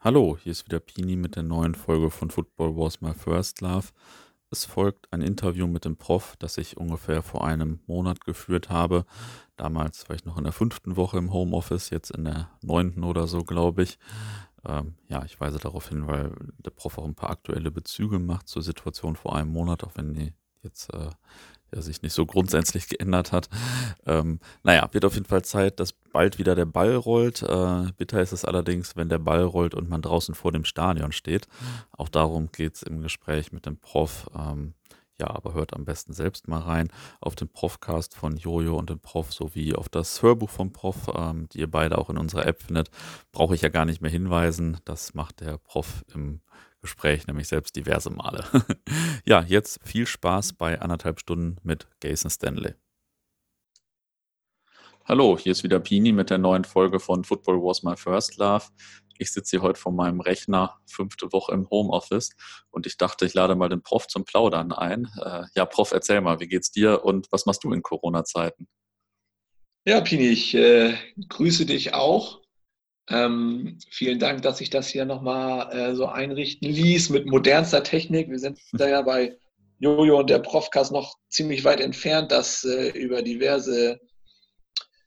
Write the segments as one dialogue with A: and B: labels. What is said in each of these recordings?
A: Hallo, hier ist wieder Pini mit der neuen Folge von Football Was My First Love. Es folgt ein Interview mit dem Prof, das ich ungefähr vor einem Monat geführt habe. Damals war ich noch in der fünften Woche im Homeoffice, jetzt in der neunten oder so, glaube ich. Ähm, ja, ich weise darauf hin, weil der Prof auch ein paar aktuelle Bezüge macht zur Situation vor einem Monat, auch wenn die jetzt äh, ja, sich nicht so grundsätzlich geändert hat. Ähm, naja, wird auf jeden Fall Zeit, dass bald wieder der Ball rollt. Äh, bitter ist es allerdings, wenn der Ball rollt und man draußen vor dem Stadion steht. Auch darum geht es im Gespräch mit dem Prof. Ähm, ja, aber hört am besten selbst mal rein auf den Profcast von Jojo und dem Prof sowie auf das Hörbuch vom Prof, ähm, die ihr beide auch in unserer App findet. Brauche ich ja gar nicht mehr hinweisen. Das macht der Prof im Gespräch nämlich selbst diverse Male. ja, jetzt viel Spaß bei anderthalb Stunden mit Jason Stanley. Hallo, hier ist wieder Pini mit der neuen Folge von Football Was My First Love. Ich sitze hier heute vor meinem Rechner, fünfte Woche im Homeoffice und ich dachte, ich lade mal den Prof zum Plaudern ein. Äh, ja, Prof, erzähl mal, wie geht's dir und was machst du in Corona-Zeiten?
B: Ja, Pini, ich äh, grüße dich auch. Ähm, vielen Dank, dass ich das hier nochmal äh, so einrichten ließ mit modernster Technik. Wir sind da ja bei Jojo und der Profcast noch ziemlich weit entfernt, das äh, über diverse,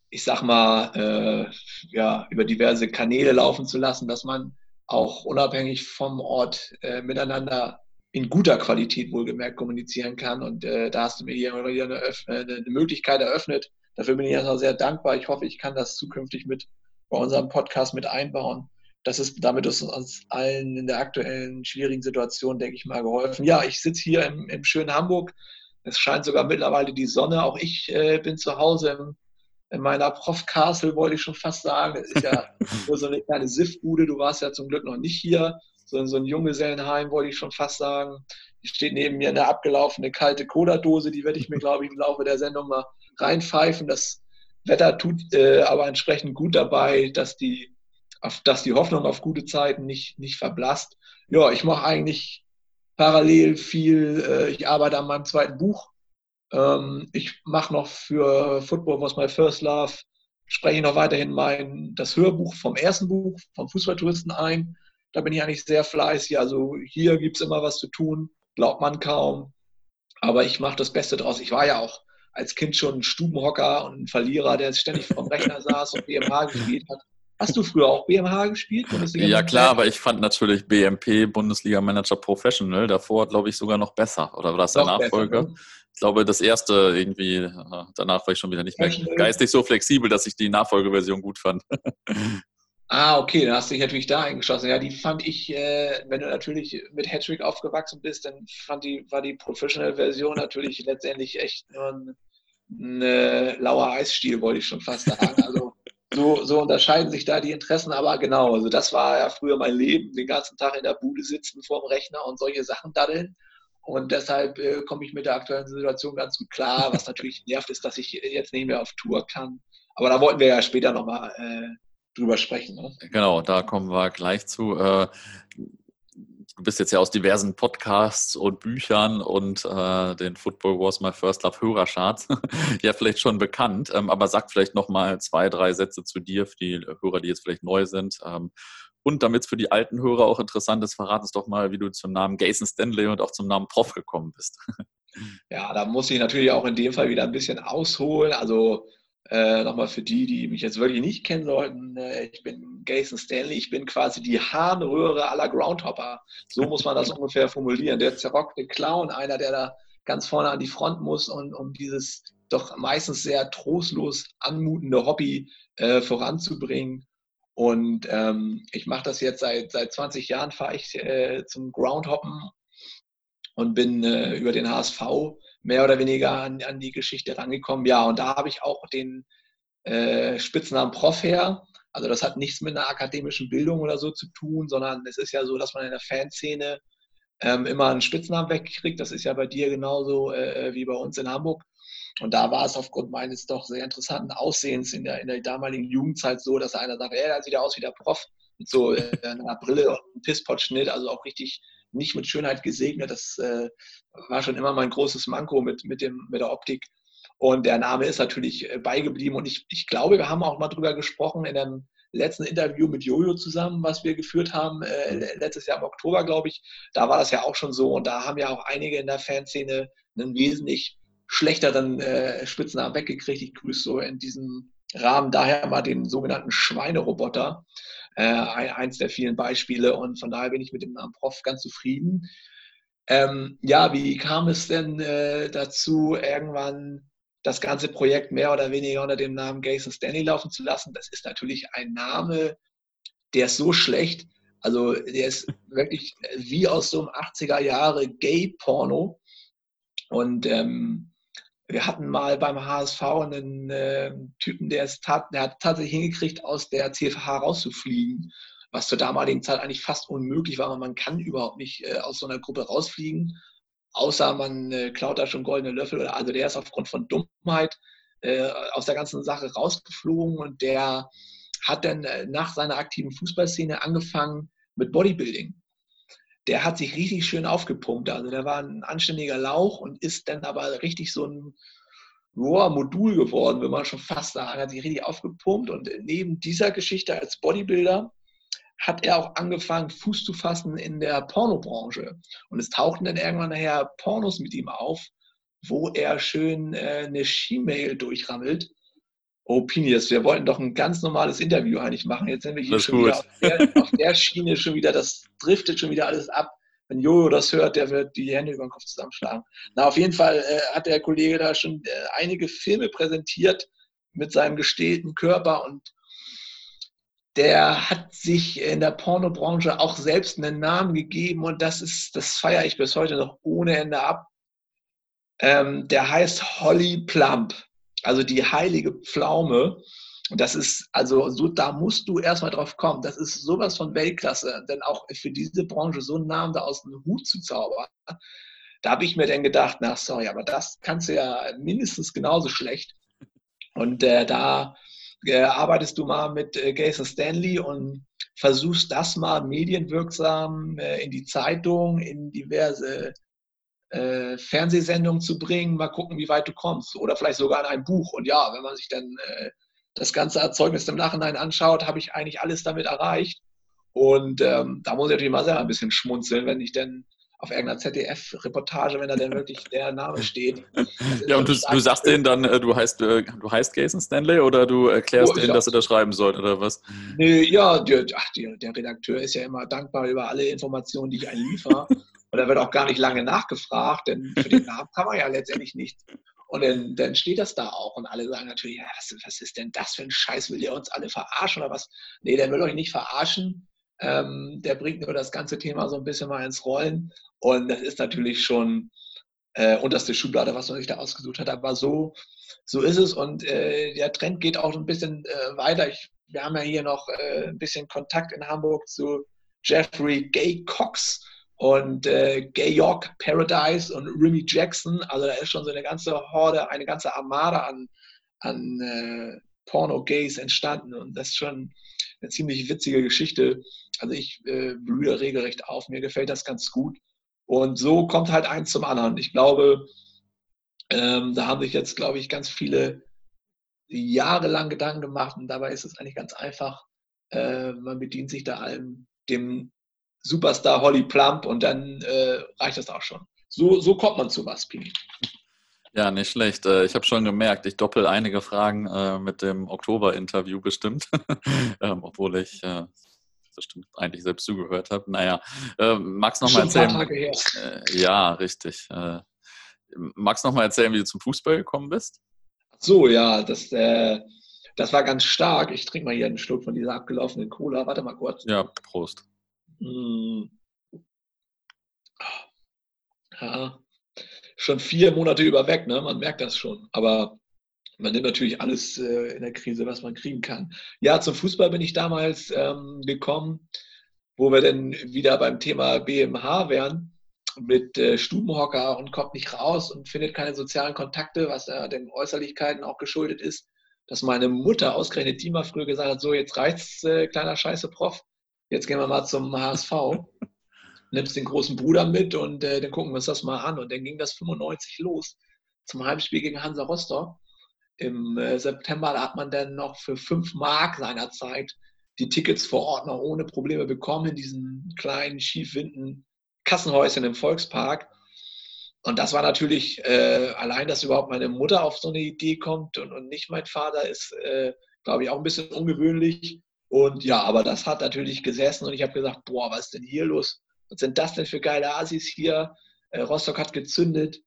B: ich sag mal, äh, ja, über diverse Kanäle laufen zu lassen, dass man auch unabhängig vom Ort äh, miteinander in guter Qualität wohlgemerkt kommunizieren kann. Und äh, da hast du mir hier wieder eine, eine, Möglichkeit eröffnet. Dafür bin ich erstmal sehr dankbar. Ich hoffe, ich kann das zukünftig mit bei unserem Podcast mit einbauen. Das ist, damit ist uns allen in der aktuellen schwierigen Situation, denke ich mal, geholfen. Ja, ich sitze hier im, im, schönen Hamburg. Es scheint sogar mittlerweile die Sonne. Auch ich äh, bin zu Hause im, in meiner Prof Castle, wollte ich schon fast sagen. Das ist ja nur so eine kleine Siffbude. Du warst ja zum Glück noch nicht hier. So, so ein Junggesellenheim, wollte ich schon fast sagen. Hier steht neben mir eine abgelaufene kalte Cola-Dose. Die werde ich mir, glaube ich, im Laufe der Sendung mal reinpfeifen. Das Wetter tut äh, aber entsprechend gut dabei, dass die, auf, dass die Hoffnung auf gute Zeiten nicht, nicht verblasst. Ja, ich mache eigentlich parallel viel, äh, ich arbeite an meinem zweiten Buch. Ähm, ich mache noch für Football Was My First Love, spreche noch weiterhin mein, das Hörbuch vom ersten Buch, vom Fußballtouristen ein. Da bin ich eigentlich sehr fleißig. Also hier gibt es immer was zu tun, glaubt man kaum. Aber ich mache das Beste draus. Ich war ja auch als Kind schon ein Stubenhocker und ein Verlierer, der ständig vom Rechner saß und BMH gespielt hat. Hast du früher auch BMH gespielt?
A: ja, klar, aber ich fand natürlich BMP, Bundesliga Manager Professional, davor, glaube ich, sogar noch besser. Oder war das der Nachfolger? Besser, ne? Ich glaube, das erste irgendwie, äh, danach war ich schon wieder nicht mehr geistig so flexibel, dass ich die Nachfolgeversion gut fand.
B: Ah, okay, dann hast du dich natürlich da eingeschossen. Ja, die fand ich, äh, wenn du natürlich mit Hattrick aufgewachsen bist, dann fand die, war die Professional-Version natürlich letztendlich echt nur ein, ein äh, lauer Eisstiel, wollte ich schon fast sagen. Also so, so unterscheiden sich da die Interessen, aber genau, also das war ja früher mein Leben, den ganzen Tag in der Bude sitzen vorm Rechner und solche Sachen daddeln. Und deshalb äh, komme ich mit der aktuellen Situation ganz gut klar. Was natürlich nervt, ist, dass ich jetzt nicht mehr auf Tour kann. Aber da wollten wir ja später nochmal äh, drüber sprechen. Ne?
A: Genau, da kommen wir gleich zu. Äh, du bist jetzt ja aus diversen Podcasts und Büchern und äh, den Football Wars My First Love Hörercharts ja vielleicht schon bekannt, ähm, aber sag vielleicht noch mal zwei, drei Sätze zu dir für die Hörer, die jetzt vielleicht neu sind. Ähm, und damit es für die alten Hörer auch interessant ist, verrat uns doch mal, wie du zum Namen Jason Stanley und auch zum Namen Prof gekommen bist.
B: ja, da muss ich natürlich auch in dem Fall wieder ein bisschen ausholen. Also äh, Nochmal für die, die mich jetzt wirklich nicht kennen sollten, äh, ich bin Jason Stanley, ich bin quasi die Harnröhre aller Groundhopper. So muss man das ungefähr formulieren. Der zerrockte Clown, einer, der da ganz vorne an die Front muss und um dieses doch meistens sehr trostlos anmutende Hobby äh, voranzubringen. Und ähm, ich mache das jetzt seit, seit 20 Jahren, fahre ich äh, zum Groundhoppen und bin äh, über den HSV mehr oder weniger an, an die Geschichte rangekommen. Ja, und da habe ich auch den äh, Spitznamen Prof her. Also das hat nichts mit einer akademischen Bildung oder so zu tun, sondern es ist ja so, dass man in der Fanszene ähm, immer einen Spitznamen wegkriegt. Das ist ja bei dir genauso äh, wie bei uns in Hamburg. Und da war es aufgrund meines doch sehr interessanten Aussehens in der, in der damaligen Jugendzeit so, dass einer sagt, da sieht er aus wie der Prof. Mit so äh, einer Brille und einem Pisspot-Schnitt, also auch richtig nicht mit Schönheit gesegnet. Das äh, war schon immer mein großes Manko mit, mit, dem, mit der Optik. Und der Name ist natürlich äh, beigeblieben. Und ich, ich glaube, wir haben auch mal drüber gesprochen in einem letzten Interview mit Jojo zusammen, was wir geführt haben, äh, letztes Jahr im Oktober, glaube ich, da war das ja auch schon so und da haben ja auch einige in der Fanszene einen wesentlich schlechteren äh, Spitznamen weggekriegt. Ich grüße so in diesem Rahmen daher mal den sogenannten Schweineroboter, äh, eins der vielen Beispiele und von daher bin ich mit dem Namen Prof ganz zufrieden. Ähm, ja, wie kam es denn äh, dazu, irgendwann das ganze Projekt mehr oder weniger unter dem Namen Gays and Stanley laufen zu lassen? Das ist natürlich ein Name, der ist so schlecht. Also der ist wirklich wie aus so einem 80er Jahre Gay-Porno. Und ähm, wir hatten mal beim HSV einen äh, Typen, der, es tat, der hat tatsächlich hingekriegt, aus der CFH rauszufliegen was zur damaligen Zeit eigentlich fast unmöglich war, man kann überhaupt nicht äh, aus so einer Gruppe rausfliegen, außer man äh, klaut da schon goldene Löffel. Oder, also der ist aufgrund von Dummheit äh, aus der ganzen Sache rausgeflogen und der hat dann äh, nach seiner aktiven Fußballszene angefangen mit Bodybuilding. Der hat sich richtig schön aufgepumpt. Also der war ein anständiger Lauch und ist dann aber richtig so ein Rohr-Modul geworden, wenn man schon fast sagen, hat sich richtig aufgepumpt. Und neben dieser Geschichte als Bodybuilder hat er auch angefangen, Fuß zu fassen in der Pornobranche. Und es tauchten dann irgendwann nachher Pornos mit ihm auf, wo er schön äh, eine She-Mail durchrammelt. Pinius, wir wollten doch ein ganz normales Interview eigentlich machen. Jetzt sind wir hier schon wieder auf der, auf der, Schiene schon wieder, das driftet schon wieder alles ab. Wenn Jojo das hört, der wird die Hände über den Kopf zusammenschlagen. Na, auf jeden Fall äh, hat der Kollege da schon äh, einige Filme präsentiert mit seinem gestählten Körper und der hat sich in der Pornobranche auch selbst einen Namen gegeben und das ist, das feiere ich bis heute noch ohne Ende ab. Ähm, der heißt Holly Plump, also die heilige Pflaume. Das ist, also so, da musst du erstmal drauf kommen. Das ist sowas von Weltklasse, denn auch für diese Branche so einen Namen da aus dem Hut zu zaubern. Da habe ich mir dann gedacht, na sorry, aber das kannst du ja mindestens genauso schlecht. Und äh, da äh, arbeitest du mal mit äh, Gason Stanley und versuchst das mal medienwirksam äh, in die Zeitung, in diverse äh, Fernsehsendungen zu bringen, mal gucken, wie weit du kommst. Oder vielleicht sogar in ein Buch. Und ja, wenn man sich dann äh, das ganze Erzeugnis im Nachhinein anschaut, habe ich eigentlich alles damit erreicht. Und ähm, da muss ich natürlich mal selber ein bisschen schmunzeln, wenn ich dann auf irgendeiner ZDF-Reportage, wenn da denn wirklich der Name steht.
A: Ja, und du, du sagst denen dann, äh, du heißt, äh, du heißt Jason Stanley oder du erklärst oh, denen, dass sie das schreiben sollen oder was?
B: Nee, ja, der, ach, der, der Redakteur ist ja immer dankbar über alle Informationen, die ich einliefer. und da wird auch gar nicht lange nachgefragt, denn für den Namen kann man ja letztendlich nichts. Und dann, dann, steht das da auch und alle sagen natürlich, ja, was, was, ist denn das für ein Scheiß? Will der uns alle verarschen oder was? Nee, der will euch nicht verarschen. Ähm, der bringt nur das ganze Thema so ein bisschen mal ins Rollen. Und das ist natürlich schon äh, unterste Schublade, was man sich da ausgesucht hat. Aber so, so ist es. Und äh, der Trend geht auch ein bisschen äh, weiter. Ich, wir haben ja hier noch äh, ein bisschen Kontakt in Hamburg zu Jeffrey Gay Cox und äh, Gay York Paradise und Remy Jackson. Also da ist schon so eine ganze Horde, eine ganze Armada an, an äh, Porno-Gays entstanden. Und das ist schon eine ziemlich witzige Geschichte. Also ich äh, blühe regelrecht auf, mir gefällt das ganz gut. Und so kommt halt eins zum anderen. Ich glaube, ähm, da haben sich jetzt, glaube ich, ganz viele jahrelang Gedanken gemacht und dabei ist es eigentlich ganz einfach. Äh, man bedient sich da allem dem Superstar Holly Plump und dann äh, reicht das auch schon. So, so kommt man zu was, Pini.
A: Ja, nicht schlecht. Äh, ich habe schon gemerkt, ich doppel einige Fragen äh, mit dem Oktober-Interview bestimmt, ähm, obwohl ich äh, bestimmt eigentlich selbst zugehört habe. Naja, magst du noch mal erzählen? ja, richtig. magst du noch mal erzählen, wie du zum Fußball gekommen bist?
B: So, ja, das, das war ganz stark. Ich trinke mal hier einen Schluck von dieser abgelaufenen Cola. Warte mal kurz.
A: Ja, Prost.
B: Hm. Ja, schon vier Monate über weg, ne? man merkt das schon. Aber man nimmt natürlich alles äh, in der Krise, was man kriegen kann. Ja, zum Fußball bin ich damals ähm, gekommen, wo wir dann wieder beim Thema BMH wären, mit äh, Stubenhocker und kommt nicht raus und findet keine sozialen Kontakte, was ja den Äußerlichkeiten auch geschuldet ist. Dass meine Mutter ausgerechnet die mal früher gesagt hat, so jetzt reicht's, äh, kleiner Scheiße Prof, jetzt gehen wir mal zum HSV nimmst den großen Bruder mit und äh, dann gucken wir uns das mal an. Und dann ging das 95 los zum Heimspiel gegen Hansa Rostock. Im äh, September hat man dann noch für 5 Mark seinerzeit die Tickets vor Ort noch ohne Probleme bekommen in diesen kleinen, schiefwinden Kassenhäuschen im Volkspark. Und das war natürlich, äh, allein, dass überhaupt meine Mutter auf so eine Idee kommt und, und nicht mein Vater, ist, äh, glaube ich, auch ein bisschen ungewöhnlich. Und ja, aber das hat natürlich gesessen und ich habe gesagt, boah, was ist denn hier los? Was sind das denn für geile Asis hier? Äh, Rostock hat gezündet.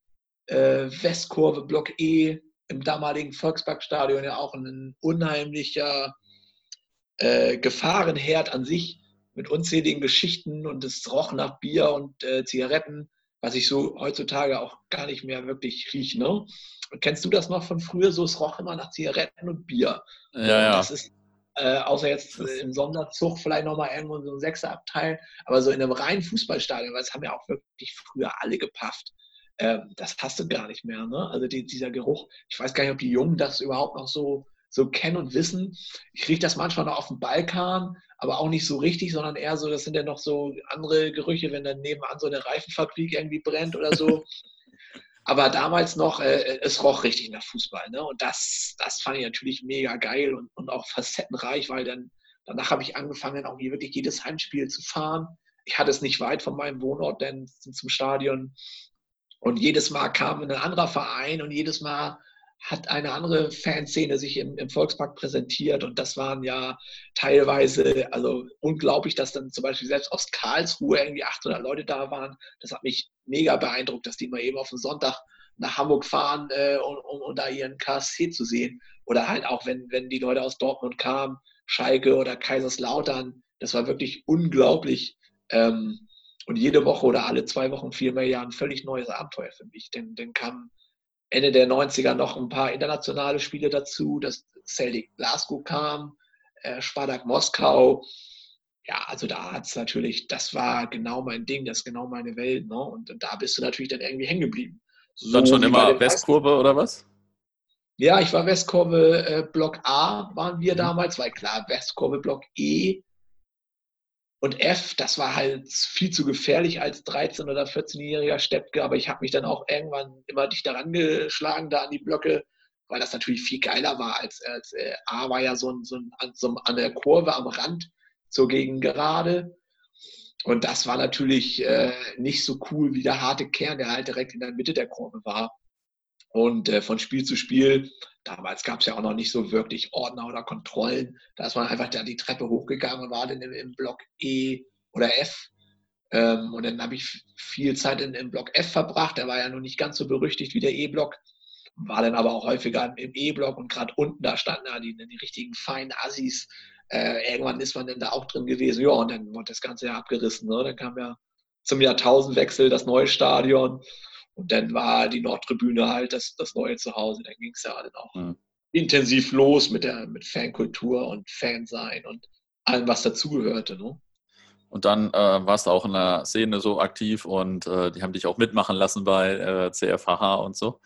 B: Äh, Westkurve, Block E, im damaligen Volksparkstadion ja auch ein unheimlicher äh, Gefahrenherd an sich mit unzähligen Geschichten und es roch nach Bier und äh, Zigaretten was ich so heutzutage auch gar nicht mehr wirklich rieche. Ne? Kennst du das noch von früher? So, es roch immer nach Zigaretten und Bier.
A: Ja, ja.
B: Das ist, äh, außer jetzt äh, im Sonderzug vielleicht nochmal irgendwo so ein Sechserabteil, aber so in einem reinen Fußballstadion, weil das haben ja auch wirklich früher alle gepafft. Ähm, das hast du gar nicht mehr. Ne? Also die, dieser Geruch, ich weiß gar nicht, ob die Jungen das überhaupt noch so, so kennen und wissen. Ich rieche das manchmal noch auf dem Balkan, aber auch nicht so richtig, sondern eher so, das sind ja noch so andere Gerüche, wenn dann nebenan so eine Reifenfabrik irgendwie brennt oder so. aber damals noch, äh, es roch richtig nach Fußball. Ne? Und das, das fand ich natürlich mega geil und, und auch facettenreich, weil dann danach habe ich angefangen, auch wirklich jedes Heimspiel zu fahren. Ich hatte es nicht weit von meinem Wohnort, denn zum Stadion. Und jedes Mal kam ein anderer Verein und jedes Mal hat eine andere Fanszene sich im, im, Volkspark präsentiert und das waren ja teilweise, also unglaublich, dass dann zum Beispiel selbst aus Karlsruhe irgendwie 800 Leute da waren. Das hat mich mega beeindruckt, dass die mal eben auf den Sonntag nach Hamburg fahren, äh, um, um, um, da ihren KSC zu sehen. Oder halt auch, wenn, wenn die Leute aus Dortmund kamen, Schalke oder Kaiserslautern, das war wirklich unglaublich. Ähm, und jede Woche oder alle zwei Wochen, vielmehr ja ein völlig neues Abenteuer für mich. Denn dann kam Ende der 90er noch ein paar internationale Spiele dazu, dass Celtic Glasgow kam, äh, Spartak Moskau. Ja, also da hat es natürlich, das war genau mein Ding, das ist genau meine Welt. Ne? Und, und da bist du natürlich dann irgendwie hängen geblieben.
A: So dann schon immer Westkurve oder was?
B: Ja, ich war Westkurve äh, Block A, waren wir mhm. damals, weil klar, Westkurve Block E und F, das war halt viel zu gefährlich als 13- oder 14-jähriger Steppke, aber ich habe mich dann auch irgendwann immer dichter rangeschlagen da an die Blöcke, weil das natürlich viel geiler war als, als äh, A war ja so, ein, so, ein, so an der Kurve am Rand zur Gegengerade. Und das war natürlich äh, nicht so cool wie der harte Kern, der halt direkt in der Mitte der Kurve war. Und äh, von Spiel zu Spiel, damals gab es ja auch noch nicht so wirklich Ordner oder Kontrollen. Da ist man einfach da die Treppe hochgegangen und war dann im, im Block E oder F. Ähm, und dann habe ich viel Zeit in, im Block F verbracht. Der war ja noch nicht ganz so berüchtigt wie der E-Block. War dann aber auch häufiger im E-Block und gerade unten, da standen ja die, die richtigen feinen Assis. Äh, irgendwann ist man dann da auch drin gewesen. Ja, und dann wurde das Ganze ja abgerissen. Ne? Dann kam ja zum Jahrtausendwechsel das neue Stadion. Und dann war die Nordtribüne halt das, das neue Zuhause. Dann ging es ja dann auch mhm. intensiv los mit der mit Fankultur und Fansein und allem, was dazugehörte. Ne?
A: Und dann äh, warst du auch in der Szene so aktiv und äh, die haben dich auch mitmachen lassen bei äh, CFHH und so.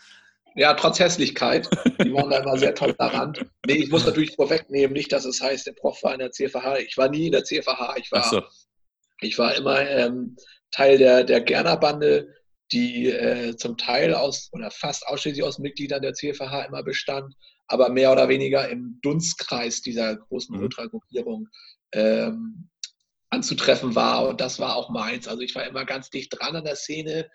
B: Ja, trotz Hässlichkeit. Die waren da immer sehr tolerant. Nee, ich muss natürlich vorwegnehmen, nicht, dass es heißt, der Prof war in der CFH. Ich war nie in der CFH. Ich war, so. ich war immer ähm, Teil der, der Gerner-Bande die äh, zum Teil aus oder fast ausschließlich aus Mitgliedern der CFH immer bestand, aber mehr oder weniger im Dunstkreis dieser großen mhm. Ultragruppierung ähm, anzutreffen war. Und das war auch meins. Also ich war immer ganz dicht dran an der Szene,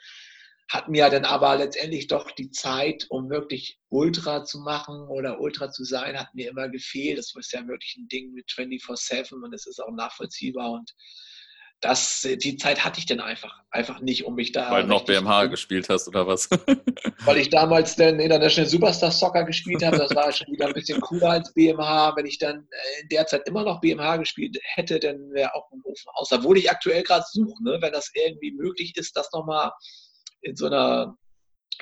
B: hat mir dann aber letztendlich doch die Zeit, um wirklich Ultra zu machen oder Ultra zu sein, hat mir immer gefehlt. Das ist ja wirklich ein Ding mit 24-7 und es ist auch nachvollziehbar und das, die Zeit hatte ich dann einfach, einfach nicht, um mich da.
A: Weil du noch BMH gespielt hast oder was?
B: Weil ich damals dann International Superstar Soccer gespielt habe, das war schon wieder ein bisschen cooler als BMH. Wenn ich dann äh, in der Zeit immer noch BMH gespielt hätte, dann wäre auch ein Ofen aus. Obwohl ich aktuell gerade suche, ne, wenn das irgendwie möglich ist, das nochmal in so einer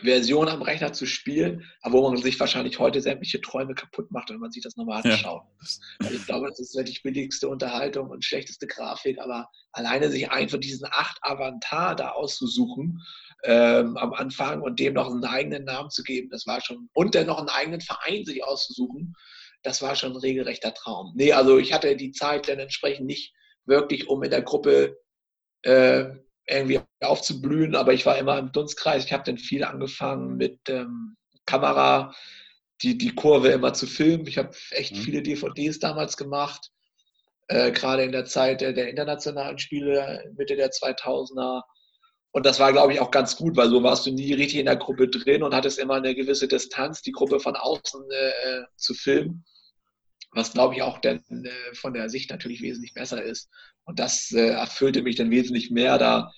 B: Version am Rechner zu spielen, aber wo man sich wahrscheinlich heute sämtliche Träume kaputt macht, wenn man sich das nochmal anschaut. Ja. Also ich glaube, das ist die billigste Unterhaltung und schlechteste Grafik, aber alleine sich einfach diesen acht Avatar da auszusuchen ähm, am Anfang und dem noch einen eigenen Namen zu geben, das war schon, und dann noch einen eigenen Verein sich auszusuchen, das war schon ein regelrechter Traum. Nee, also ich hatte die Zeit dann entsprechend nicht wirklich, um in der Gruppe äh, irgendwie aufzublühen, aber ich war immer im Dunstkreis. Ich habe dann viel angefangen mit ähm, Kamera, die, die Kurve immer zu filmen. Ich habe echt mhm. viele DVDs damals gemacht. äh, gerade in der Zeit der, der internationalen Spiele Mitte der 2000er. Und das war, glaube ich, auch ganz gut, weil so warst du nie richtig in der Gruppe drin und hattest immer eine gewisse Distanz, die Gruppe von außen äh, zu filmen, was, glaube ich, auch dann, äh, von der Sicht natürlich wesentlich besser ist. Und das äh, erfüllte mich dann wesentlich mehr, da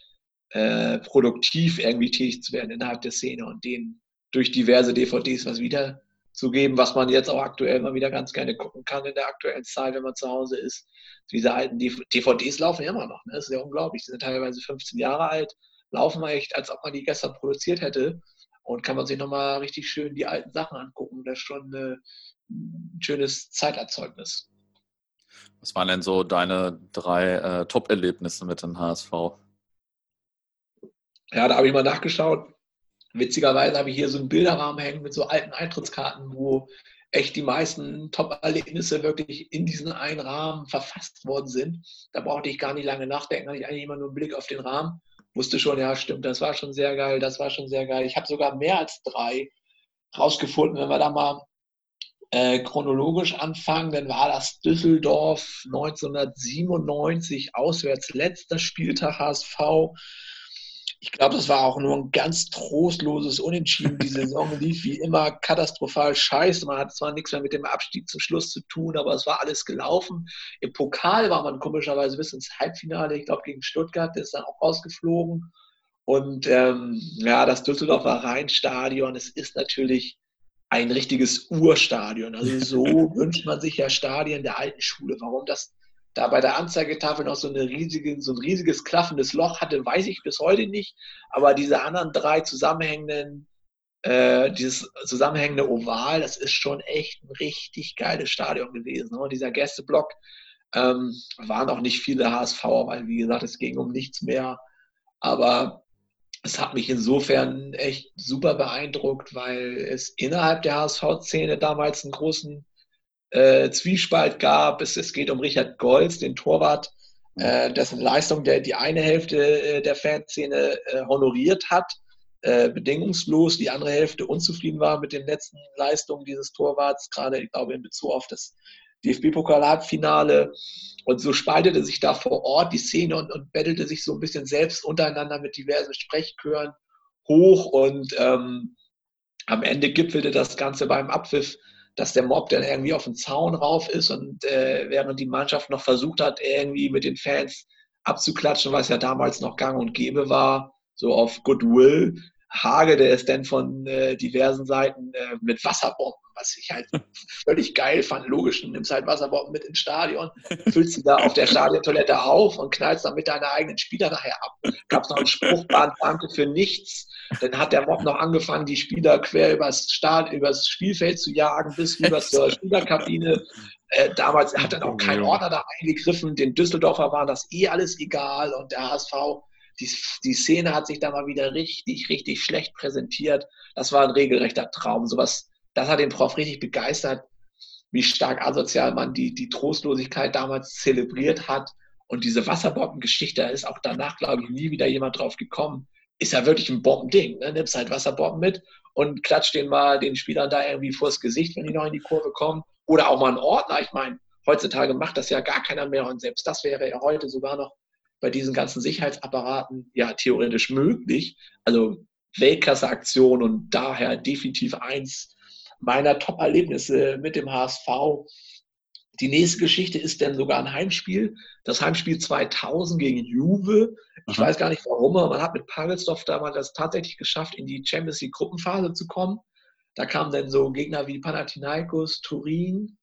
B: äh, produktiv irgendwie tätig zu werden innerhalb der Szene und denen durch diverse DVDs was wiederzugeben, was man jetzt auch aktuell mal wieder ganz gerne gucken kann in der aktuellen Zeit, wenn man zu Hause ist. Diese alten DVDs laufen immer noch. Ne? Das ist ja unglaublich. Die sind teilweise 15 Jahre alt laufen echt, als ob man die gestern produziert hätte. Und kann man sich nochmal richtig schön die alten Sachen angucken. Das ist schon äh, ein schönes Zeiterzeugnis.
A: Was waren denn so deine drei äh, Top-Erlebnisse mit dem HSV?
B: Ja, da habe ich mal nachgeschaut. Witzigerweise habe ich hier so einen Bilderrahmen hängen mit so alten Eintrittskarten, wo echt die meisten Top-Erlebnisse wirklich in diesen einen Rahmen verfasst worden sind. Da brauchte ich gar nicht lange nachdenken, hatte ich eigentlich immer nur einen Blick auf den Rahmen wusste schon, ja, stimmt, das war schon sehr geil, das war schon sehr geil. Ich habe sogar mehr als drei rausgefunden. Wenn wir da mal äh, chronologisch anfangen, dann war das Düsseldorf 1997 auswärts letzter Spieltag HSV ich glaube, das war auch nur ein ganz trostloses Unentschieden. Die Saison lief wie immer katastrophal scheiße. Man hat zwar nichts mehr mit dem Abstieg zum Schluss zu tun, aber es war alles gelaufen. Im Pokal war man komischerweise bis ins Halbfinale, ich glaube gegen Stuttgart, der ist dann auch rausgeflogen. Und ähm, ja, das Düsseldorfer Rheinstadion, es ist natürlich ein richtiges Urstadion. Also so wünscht man sich ja Stadien der alten Schule. Warum das da bei der Anzeigetafel noch so, eine riesige, so ein riesiges klaffendes Loch hatte, weiß ich bis heute nicht. Aber diese anderen drei zusammenhängenden, äh, dieses zusammenhängende Oval, das ist schon echt ein richtig geiles Stadion gewesen. Und dieser Gästeblock ähm, waren auch nicht viele HSV, weil wie gesagt, es ging um nichts mehr. Aber es hat mich insofern echt super beeindruckt, weil es innerhalb der HSV-Szene damals einen großen äh, Zwiespalt gab. Es, es geht um Richard Golz, den Torwart, äh, dessen Leistung der die eine Hälfte äh, der Fanszene äh, honoriert hat, äh, bedingungslos, die andere Hälfte unzufrieden war mit den letzten Leistungen dieses Torwarts, gerade, ich glaube, in Bezug auf das DFB-Pokal-Halbfinale. Und so spaltete sich da vor Ort die Szene und, und bettelte sich so ein bisschen selbst untereinander mit diversen Sprechchören hoch und ähm, am Ende gipfelte das Ganze beim Abpfiff dass der Mob dann irgendwie auf den Zaun rauf ist und äh, während die Mannschaft noch versucht hat, irgendwie mit den Fans abzuklatschen, was ja damals noch gang und gäbe war, so auf Goodwill, Hage, der ist dann von äh, diversen Seiten äh, mit Wasserbomben, was ich halt völlig geil fand. Logisch, du nimmst halt Wasserbomben mit ins Stadion, füllst sie da auf der Stadiontoilette auf und knallst dann mit deiner eigenen Spieler nachher ab. Gab es noch einen Spruchbahn, danke für nichts. Dann hat der Mob noch angefangen, die Spieler quer übers, Start, übers Spielfeld zu jagen, bis rüber zur Spielerkabine. Äh, damals hat dann auch kein Ordner da eingegriffen. Den Düsseldorfer war das eh alles egal und der HSV die, die Szene hat sich da mal wieder richtig, richtig schlecht präsentiert. Das war ein regelrechter Traum. Sowas, das hat den Prof richtig begeistert, wie stark asozial man die, die Trostlosigkeit damals zelebriert hat. Und diese Wasserbombengeschichte, da ist auch danach, glaube ich, nie wieder jemand drauf gekommen. Ist ja wirklich ein Bombending. Ne? Nimmst halt Wasserbomben mit und klatscht den mal den Spielern da irgendwie vors Gesicht, wenn die noch in die Kurve kommen. Oder auch mal einen Ordner. Ich meine, heutzutage macht das ja gar keiner mehr und selbst das wäre ja heute sogar noch bei diesen ganzen Sicherheitsapparaten ja theoretisch möglich. Also Weltklasse-Aktion und daher definitiv eins meiner Top-Erlebnisse mit dem HSV. Die nächste Geschichte ist dann sogar ein Heimspiel. Das Heimspiel 2000 gegen Juve. Ich Aha. weiß gar nicht warum, aber man hat mit Pagelsdorf damals das tatsächlich geschafft, in die Champions League Gruppenphase zu kommen. Da kamen dann so Gegner wie Panathinaikos, Turin,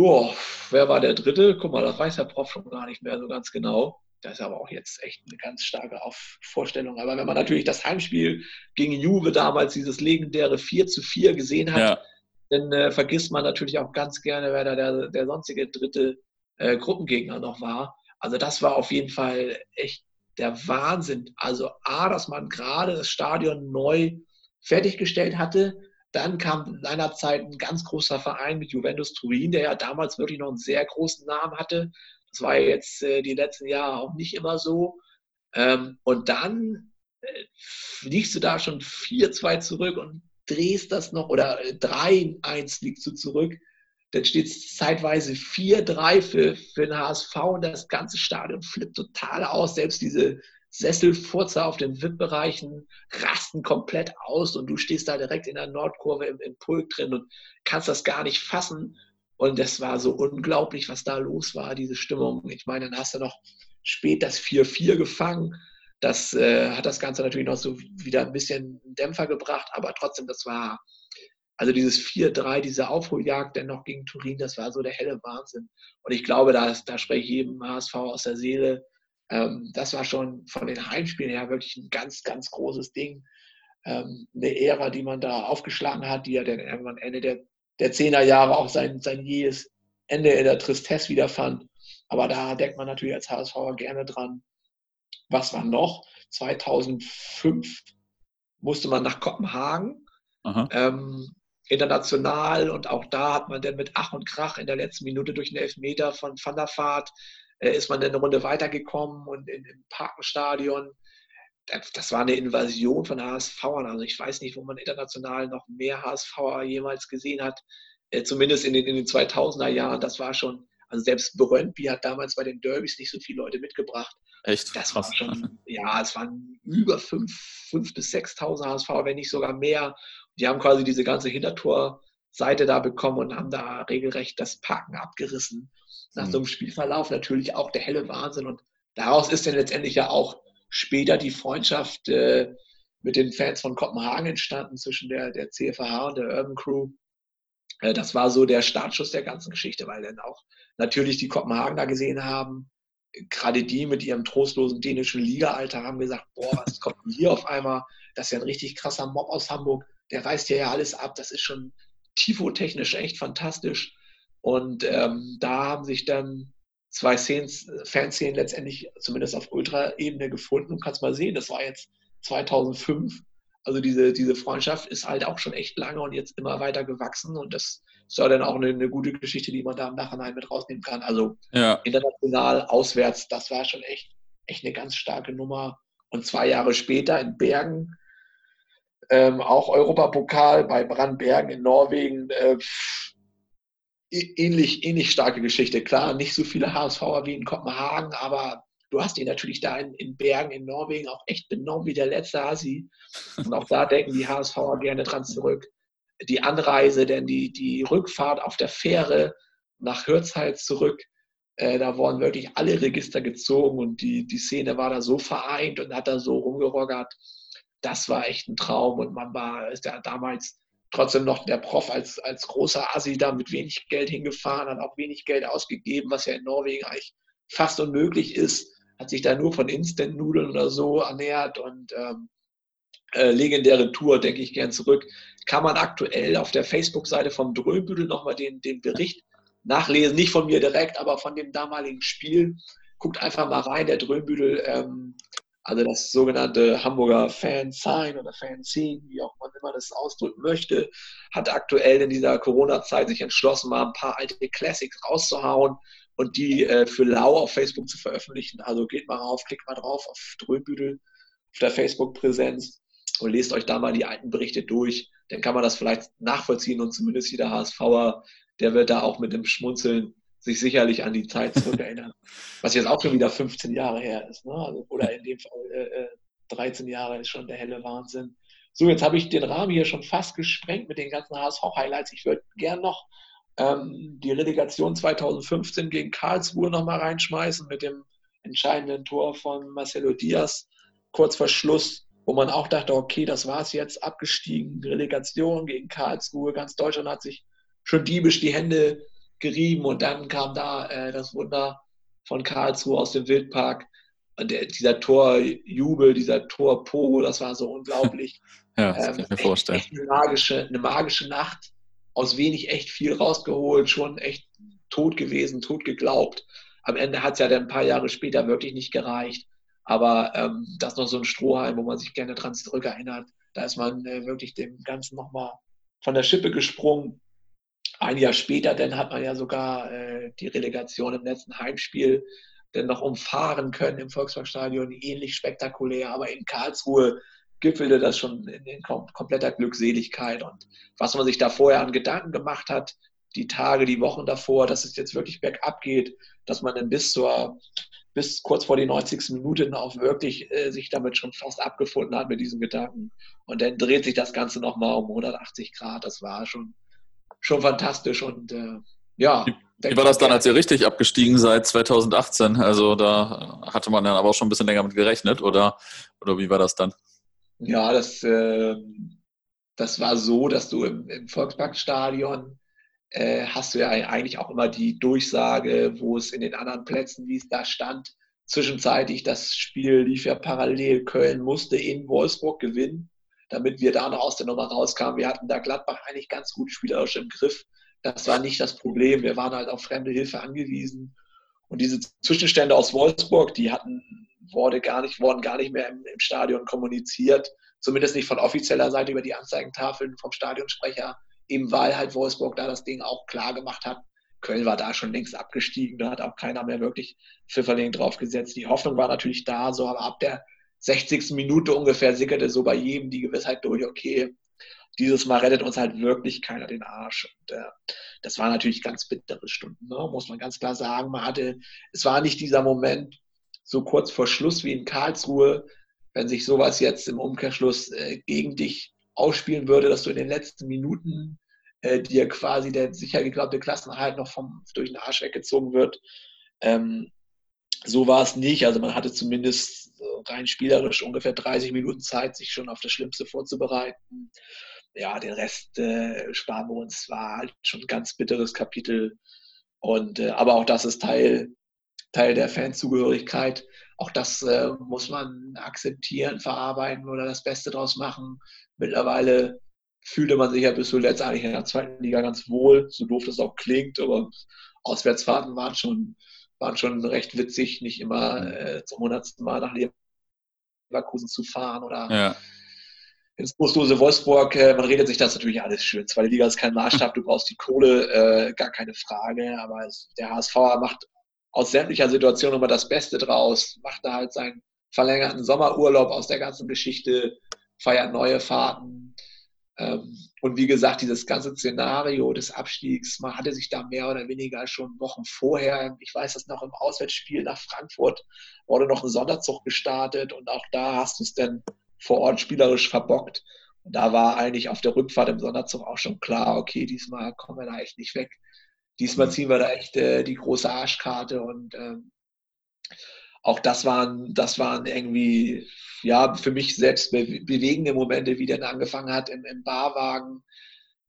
B: ja, wer war der Dritte? Guck mal, das weiß der Prof schon gar nicht mehr so ganz genau. Das ist aber auch jetzt echt eine ganz starke Vorstellung. Aber wenn man natürlich das Heimspiel gegen Juve damals, dieses legendäre 4 zu 4 gesehen hat, ja. dann äh, vergisst man natürlich auch ganz gerne, wer da der, der sonstige dritte äh, Gruppengegner noch war. Also das war auf jeden Fall echt der Wahnsinn. Also A, dass man gerade das Stadion neu fertiggestellt hatte, dann kam seinerzeit ein ganz großer Verein mit Juventus Turin, der ja damals wirklich noch einen sehr großen Namen hatte. Das war jetzt äh, die letzten Jahre auch nicht immer so. Ähm, und dann äh, liegst du da schon 4-2 zurück und drehst das noch oder 3-1 liegst du zurück. dann steht es zeitweise 4-3 für, für den HSV und das ganze Stadion flippt total aus. Selbst diese Sesselfurzer auf den VIP-Bereichen rasten komplett aus und du stehst da direkt in der Nordkurve im, im Pulk drin und kannst das gar nicht fassen. Und das war so unglaublich, was da los war, diese Stimmung. Ich meine, dann hast du noch spät das 4-4 gefangen. Das äh, hat das Ganze natürlich noch so wieder ein bisschen Dämpfer gebracht, aber trotzdem, das war, also dieses 4-3, diese Aufholjagd dennoch gegen Turin, das war so der helle Wahnsinn. Und ich glaube, da, da spreche ich jedem HSV aus der Seele. Ähm, das war schon von den Heimspielen her wirklich ein ganz, ganz großes Ding. Ähm, eine Ära, die man da aufgeschlagen hat, die ja dann irgendwann Ende der, der 10er Jahre auch sein, sein jähes Ende in der Tristesse wiederfand. Aber da denkt man natürlich als HSV gerne dran. Was war noch? 2005 musste man nach Kopenhagen. Ähm, international und auch da hat man dann mit Ach und Krach in der letzten Minute durch den Elfmeter von Van der Vaart äh, ist man dann eine Runde weitergekommen und in, im Parkenstadion. Das, war eine Invasion von HSVern. Also ich weiß nicht, wo man international noch mehr HSVer jemals gesehen hat. Äh, zumindest in den, in den 2000er Jahren. Das war schon, also selbst Brøndby hat damals bei den Derbys nicht so viele Leute mitgebracht.
A: Echt?
B: Das war schon, ja, es waren über 5.000 bis 6.000 HSV, wenn nicht sogar mehr die haben quasi diese ganze Hintertorseite da bekommen und haben da regelrecht das Parken abgerissen. Nach mhm. so einem Spielverlauf natürlich auch der helle Wahnsinn. Und daraus ist dann letztendlich ja auch später die Freundschaft äh, mit den Fans von Kopenhagen entstanden, zwischen der, der CFH und der Urban Crew. Äh, das war so der Startschuss der ganzen Geschichte, weil dann auch natürlich die Kopenhagener gesehen haben, gerade die mit ihrem trostlosen dänischen Liga-Alter haben gesagt, boah, was kommt denn hier auf einmal? Das ist ja ein richtig krasser Mob aus Hamburg der reißt ja alles ab. Das ist schon tifotechnisch echt fantastisch. Und ähm, da haben sich dann zwei Szenen, Fanszenen letztendlich zumindest auf Ultra-Ebene gefunden. Und kannst mal sehen, das war jetzt 2005. Also diese, diese Freundschaft ist halt auch schon echt lange und jetzt immer weiter gewachsen. Und das ist ja dann auch eine, eine gute Geschichte, die man da im Nachhinein mit rausnehmen kann. Also ja. international, auswärts, das war schon echt, echt eine ganz starke Nummer. Und zwei Jahre später in Bergen ähm, auch Europapokal bei Brandbergen in Norwegen. Äh, ähnlich, ähnlich starke Geschichte. Klar, nicht so viele HSVer wie in Kopenhagen, aber du hast ihn natürlich da in, in, Bergen in Norwegen auch echt benommen wie der letzte Hasi. Und auch da denken die HSVer gerne dran zurück. Die Anreise, denn die, die Rückfahrt auf der Fähre nach Hürzhals zurück, äh, da wurden wirklich alle Register gezogen und die, die Szene war da so vereint und hat da so rumgeroggert das war echt ein Traum und man war ist ja damals trotzdem noch der Prof als, als großer Asi da mit wenig Geld hingefahren, hat auch wenig Geld ausgegeben, was ja in Norwegen eigentlich fast unmöglich ist, hat sich da nur von Instant-Nudeln oder so ernährt und ähm, äh, legendäre Tour, denke ich gern zurück. Kann man aktuell auf der Facebook-Seite vom Drömbüdel nochmal den, den Bericht nachlesen, nicht von mir direkt, aber von dem damaligen Spiel. Guckt einfach mal rein, der Drömbüdel ähm, also das sogenannte Hamburger Fan-Sign oder Fan-Scene, wie auch man immer das ausdrücken möchte, hat aktuell in dieser Corona-Zeit sich entschlossen, mal ein paar alte Classics rauszuhauen und die äh, für lau auf Facebook zu veröffentlichen. Also geht mal rauf, klickt mal drauf auf Dröbüdel, auf der Facebook-Präsenz und lest euch da mal die alten Berichte durch. Dann kann man das vielleicht nachvollziehen und zumindest jeder HSVer, der wird da auch mit dem Schmunzeln sich sicherlich an die Zeit zurückerinnern. Was jetzt auch schon wieder 15 Jahre her ist. Ne? Also, oder in dem Fall äh, 13 äh, Jahre ist schon der helle Wahnsinn. So, jetzt habe ich den Rahmen hier schon fast gesprengt mit den ganzen HSV-Highlights. Ich würde gern noch ähm, die Relegation 2015 gegen Karlsruhe nochmal reinschmeißen mit dem entscheidenden Tor von Marcelo Diaz kurz vor Schluss, wo man auch dachte, okay, das war es jetzt, abgestiegen, Relegation gegen Karlsruhe. Ganz Deutschland hat sich schon diebisch die Hände gerieben und dann kam da äh, das Wunder von Karlsruhe aus dem Wildpark. Und der, dieser Torjubel, dieser Torpogo, das war so unglaublich.
A: ja, das kann ich mir ähm, vorstellen.
B: Echt eine, magische, eine magische Nacht, aus wenig echt viel rausgeholt, schon echt tot gewesen, tot geglaubt. Am Ende hat es ja dann ein paar Jahre später wirklich nicht gereicht. Aber ähm, das ist noch so ein Strohhalm, wo man sich gerne dran zurückerinnert. Da ist man äh, wirklich dem Ganzen nochmal von der Schippe gesprungen. Ein Jahr später dann hat man ja sogar äh, die Relegation im letzten Heimspiel dann noch umfahren können im Volksparkstadion, ähnlich spektakulär, aber in Karlsruhe gipfelte das schon in, in kompletter Glückseligkeit. Und was man sich da vorher an Gedanken gemacht hat, die Tage, die Wochen davor, dass es jetzt wirklich bergab geht, dass man dann bis zur bis kurz vor die 90. Minute auch wirklich äh, sich damit schon fast abgefunden hat mit diesen Gedanken. Und dann dreht sich das Ganze nochmal um 180 Grad. Das war schon, schon fantastisch. Und äh, ja.
A: Wie war das dann, als ihr richtig abgestiegen seid 2018? Also da hatte man dann aber auch schon ein bisschen länger mit gerechnet, oder, oder wie war das dann?
B: Ja, das, äh, das war so, dass du im, im Volksparkstadion äh, hast du ja eigentlich auch immer die Durchsage, wo es in den anderen Plätzen, wie es da stand, zwischenzeitlich, das Spiel lief ja parallel, Köln musste in Wolfsburg gewinnen, damit wir da noch aus der Nummer rauskamen. Wir hatten da Gladbach eigentlich ganz gut spielerisch im Griff. Das war nicht das Problem. Wir waren halt auf fremde Hilfe angewiesen. Und diese Zwischenstände aus Wolfsburg, die hatten, wurde gar nicht, wurden gar nicht mehr im, im Stadion kommuniziert. Zumindest nicht von offizieller Seite über die Anzeigentafeln vom Stadionsprecher eben weil halt Wolfsburg da das Ding auch klar gemacht hat. Köln war da schon längst abgestiegen, da hat auch keiner mehr wirklich Pfifferling drauf gesetzt. Die Hoffnung war natürlich da, so aber ab der 60. Minute ungefähr sickerte so bei jedem die Gewissheit durch, okay, dieses Mal rettet uns halt wirklich keiner den Arsch. Und äh, das waren natürlich ganz bittere Stunden, ne? muss man ganz klar sagen. Man hatte, es war nicht dieser Moment so kurz vor Schluss wie in Karlsruhe, wenn sich sowas jetzt im Umkehrschluss äh, gegen dich ausspielen würde, dass du in den letzten Minuten äh, dir quasi der sicher geglaubte Klassenerhalt noch vom, durch den Arsch weggezogen wird. Ähm, so war es nicht. Also man hatte zumindest rein spielerisch ungefähr 30 Minuten Zeit, sich schon auf das Schlimmste vorzubereiten. Ja, den Rest äh, sparen wir uns. War halt schon ein ganz bitteres Kapitel. Und äh, aber auch das ist Teil, Teil der Fanzugehörigkeit. Auch das äh, muss man akzeptieren, verarbeiten oder das Beste draus machen. Mittlerweile fühlte man sich ja bis zuletzt eigentlich in der zweiten Liga ganz wohl, so doof das auch klingt, aber Auswärtsfahrten waren schon, waren schon recht witzig, nicht immer äh, zum hundertsten Mal nach Leverkusen zu fahren oder ja. ins Buslose Wolfsburg. Äh, man redet sich das natürlich alles schön. Zweite Liga ist kein Maßstab, du brauchst die Kohle, äh, gar keine Frage, aber es, der HSV macht aus sämtlicher Situation immer das Beste draus, macht da halt seinen verlängerten Sommerurlaub aus der ganzen Geschichte, feiert neue Fahrten. Ähm, und wie gesagt, dieses ganze Szenario des Abstiegs, man hatte sich da mehr oder weniger schon Wochen vorher, ich weiß das noch im Auswärtsspiel nach Frankfurt, wurde noch ein Sonderzug gestartet und auch da hast du es dann vor Ort spielerisch verbockt. Und da war eigentlich auf der Rückfahrt im Sonderzug auch schon klar, okay, diesmal kommen wir da echt nicht weg. Diesmal mhm. ziehen wir da echt äh, die große Arschkarte und ähm, auch das waren, das waren irgendwie, ja, für mich selbst bewegende Momente, wie der angefangen hat im, im Barwagen,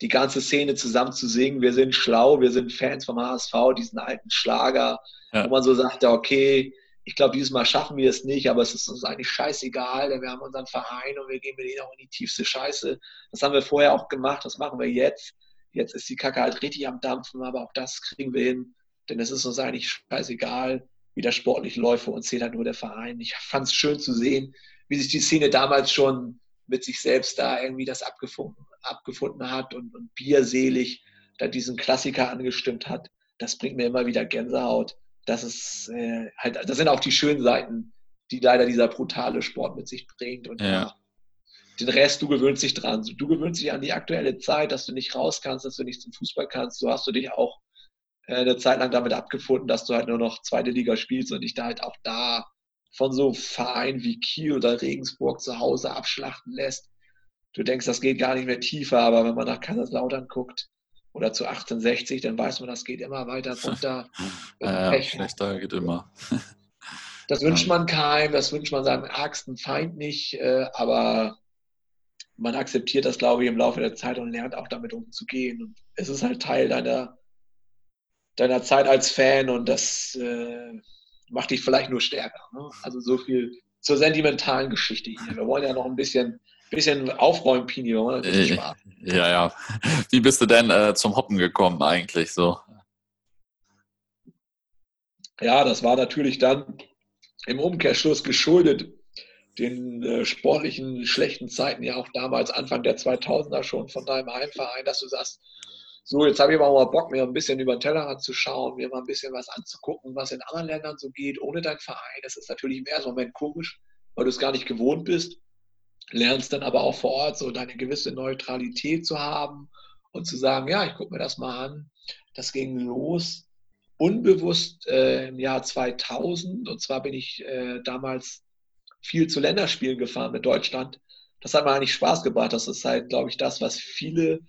B: die ganze Szene zusammen zu singen. Wir sind schlau, wir sind Fans vom HSV, diesen alten Schlager, ja. wo man so sagte, okay, ich glaube, dieses Mal schaffen wir es nicht, aber es ist uns eigentlich scheißegal, denn wir haben unseren Verein und wir gehen mit ihnen auch in die tiefste Scheiße. Das haben wir vorher auch gemacht, das machen wir jetzt. Jetzt ist die Kacke halt richtig am Dampfen, aber auch das kriegen wir hin, denn es ist uns eigentlich scheißegal wie das sportlich läuft. Uns zählt halt nur der Verein. Ich fand es schön zu sehen, wie sich die Szene damals schon mit sich selbst da irgendwie das abgefunden, abgefunden hat und, und bierselig da diesen Klassiker angestimmt hat. Das bringt mir immer wieder Gänsehaut. Das ist äh, halt, das sind auch die schönen Seiten, die leider dieser brutale Sport mit sich bringt. Und ja. den Rest, du gewöhnst dich dran. Du gewöhnst dich an die aktuelle Zeit, dass du nicht raus kannst, dass du nicht zum Fußball kannst. So hast du dich auch eine Zeit lang damit abgefunden, dass du halt nur noch zweite Liga spielst und dich da halt auch da von so Vereinen wie Kiel oder Regensburg zu Hause abschlachten lässt. Du denkst, das geht gar nicht mehr tiefer, aber wenn man nach Kaiserslautern guckt oder zu 1860, dann weiß man, das geht immer weiter runter.
A: ja, ja, schlechter geht immer.
B: Das wünscht man keinem, das wünscht man seinem ärgsten Feind nicht, äh, aber man akzeptiert das, glaube ich, im Laufe der Zeit und lernt auch damit umzugehen. Und es ist halt Teil deiner deiner Zeit als Fan und das äh, macht dich vielleicht nur stärker. Ne? Also so viel zur sentimentalen Geschichte hier. Wir wollen ja noch ein bisschen, bisschen aufräumen, wollen
A: äh, ja, ja. Wie bist du denn äh, zum Hoppen gekommen eigentlich so?
B: Ja, das war natürlich dann im Umkehrschluss geschuldet den äh, sportlichen schlechten Zeiten, ja auch damals Anfang der 2000er schon von deinem Heimverein, dass du sagst, so, jetzt habe ich aber mal Bock, mir ein bisschen über den Tellerrand zu schauen, mir mal ein bisschen was anzugucken, was in anderen Ländern so geht, ohne deinen Verein. Das ist natürlich im ersten Moment komisch, weil du es gar nicht gewohnt bist. Lernst dann aber auch vor Ort so deine gewisse Neutralität zu haben und zu sagen, ja, ich gucke mir das mal an. Das ging los unbewusst äh, im Jahr 2000. Und zwar bin ich äh, damals viel zu Länderspielen gefahren mit Deutschland. Das hat mir eigentlich Spaß gebracht. Das ist halt, glaube ich, das, was viele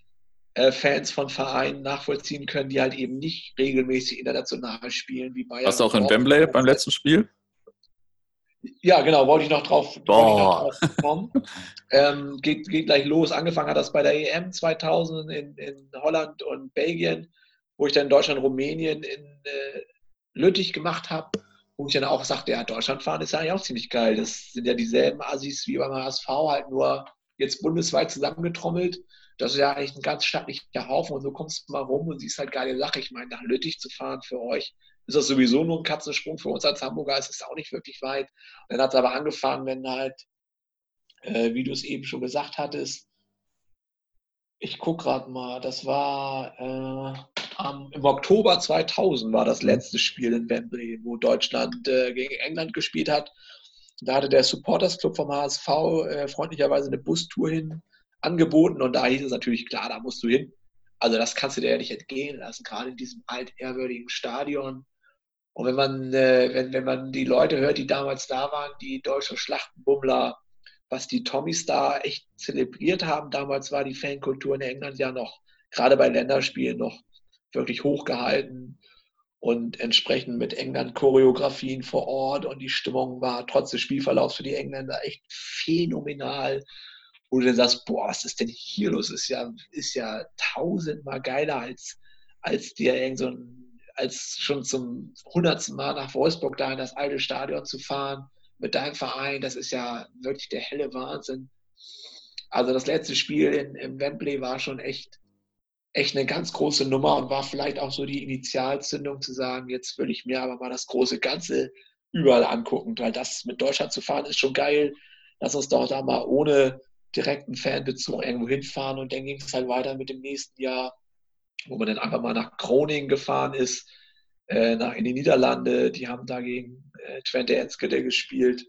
B: Fans von Vereinen nachvollziehen können, die halt eben nicht regelmäßig international spielen, wie
A: Bayern. Warst du auch in Wembley beim letzten Spiel?
B: Ja, genau, wollte ich noch drauf, ich noch drauf kommen. ähm, geht, geht gleich los. Angefangen hat das bei der EM 2000 in, in Holland und Belgien, wo ich dann Deutschland, Rumänien in äh, Lüttich gemacht habe. Wo ich dann auch sagte, ja, Deutschland fahren ist ja eigentlich auch ziemlich geil. Das sind ja dieselben Assis wie beim HSV, halt nur jetzt bundesweit zusammengetrommelt. Das ist ja eigentlich ein ganz stattlicher Haufen und so kommst du mal rum und siehst halt geile Sache. Ich meine, nach Lüttich zu fahren für euch ist das sowieso nur ein Katzensprung. Für uns als Hamburger ist es auch nicht wirklich weit. Und dann hat es aber angefangen, wenn halt, äh, wie du es eben schon gesagt hattest, ich gucke gerade mal, das war äh, am, im Oktober 2000 war das letzte Spiel in Wembley, wo Deutschland äh, gegen England gespielt hat. Da hatte der Supporters Club vom HSV äh, freundlicherweise eine Bustour hin angeboten und da hieß es natürlich klar, da musst du hin. Also das kannst du dir ja nicht entgehen lassen, gerade in diesem altehrwürdigen Stadion. Und wenn man, äh, wenn, wenn man die Leute hört, die damals da waren, die deutschen Schlachtenbummler, was die Tommys da echt zelebriert haben, damals war die Fankultur in England ja noch, gerade bei Länderspielen, noch wirklich hochgehalten und entsprechend mit England-Choreografien vor Ort und die Stimmung war trotz des Spielverlaufs für die Engländer echt phänomenal wo du dann sagst, boah, was ist denn hier los? Ist ja, ist ja tausendmal geiler als, als dir irgend so ein, als schon zum hundertsten Mal nach Wolfsburg da in das alte Stadion zu fahren mit deinem Verein. Das ist ja wirklich der helle Wahnsinn. Also das letzte Spiel in, in Wembley war schon echt, echt eine ganz große Nummer und war vielleicht auch so die Initialzündung zu sagen, jetzt will ich mir aber mal das große Ganze überall angucken, weil das mit Deutschland zu fahren ist schon geil. Lass uns doch da mal ohne direkten Fanbezug irgendwo hinfahren und dann ging es halt weiter mit dem nächsten Jahr, wo man dann einfach mal nach Groningen gefahren ist, äh, nach in die Niederlande. Die haben da gegen äh, Twente Enskede gespielt,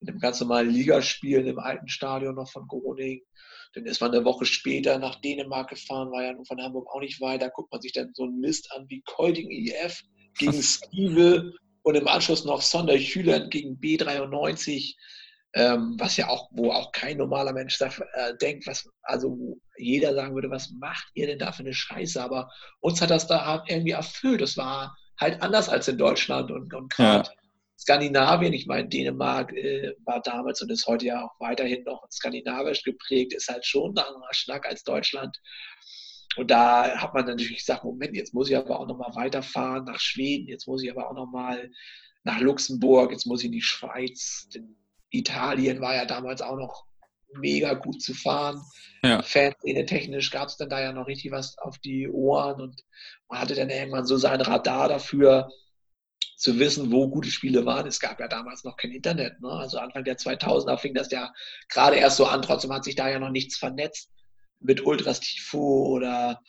B: in einem ganz normalen Ligaspiel im alten Stadion noch von Groningen. Dann ist man eine Woche später nach Dänemark gefahren, war ja nun von Hamburg auch nicht weit. Da guckt man sich dann so einen Mist an wie Kolding IF gegen Skive und im Anschluss noch Sonderhüland gegen B93 ähm, was ja auch, wo auch kein normaler Mensch sagt, äh, denkt, was, also wo jeder sagen würde, was macht ihr denn da für eine Scheiße? Aber uns hat das da irgendwie erfüllt. Das war halt anders als in Deutschland und, und gerade ja. Skandinavien, ich meine, Dänemark äh, war damals und ist heute ja auch weiterhin noch skandinavisch geprägt, ist halt schon ein anderer Schnack als Deutschland. Und da hat man natürlich gesagt, Moment, jetzt muss ich aber auch nochmal weiterfahren nach Schweden, jetzt muss ich aber auch nochmal nach Luxemburg, jetzt muss ich in die Schweiz, den Italien war ja damals auch noch mega gut zu fahren. Ja. Fanszene technisch gab es dann da ja noch richtig was auf die Ohren und man hatte dann irgendwann so sein Radar dafür, zu wissen, wo gute Spiele waren. Es gab ja damals noch kein Internet. Ne? Also Anfang der 2000er fing das ja gerade erst so an. Trotzdem hat sich da ja noch nichts vernetzt mit Ultras Tifo oder,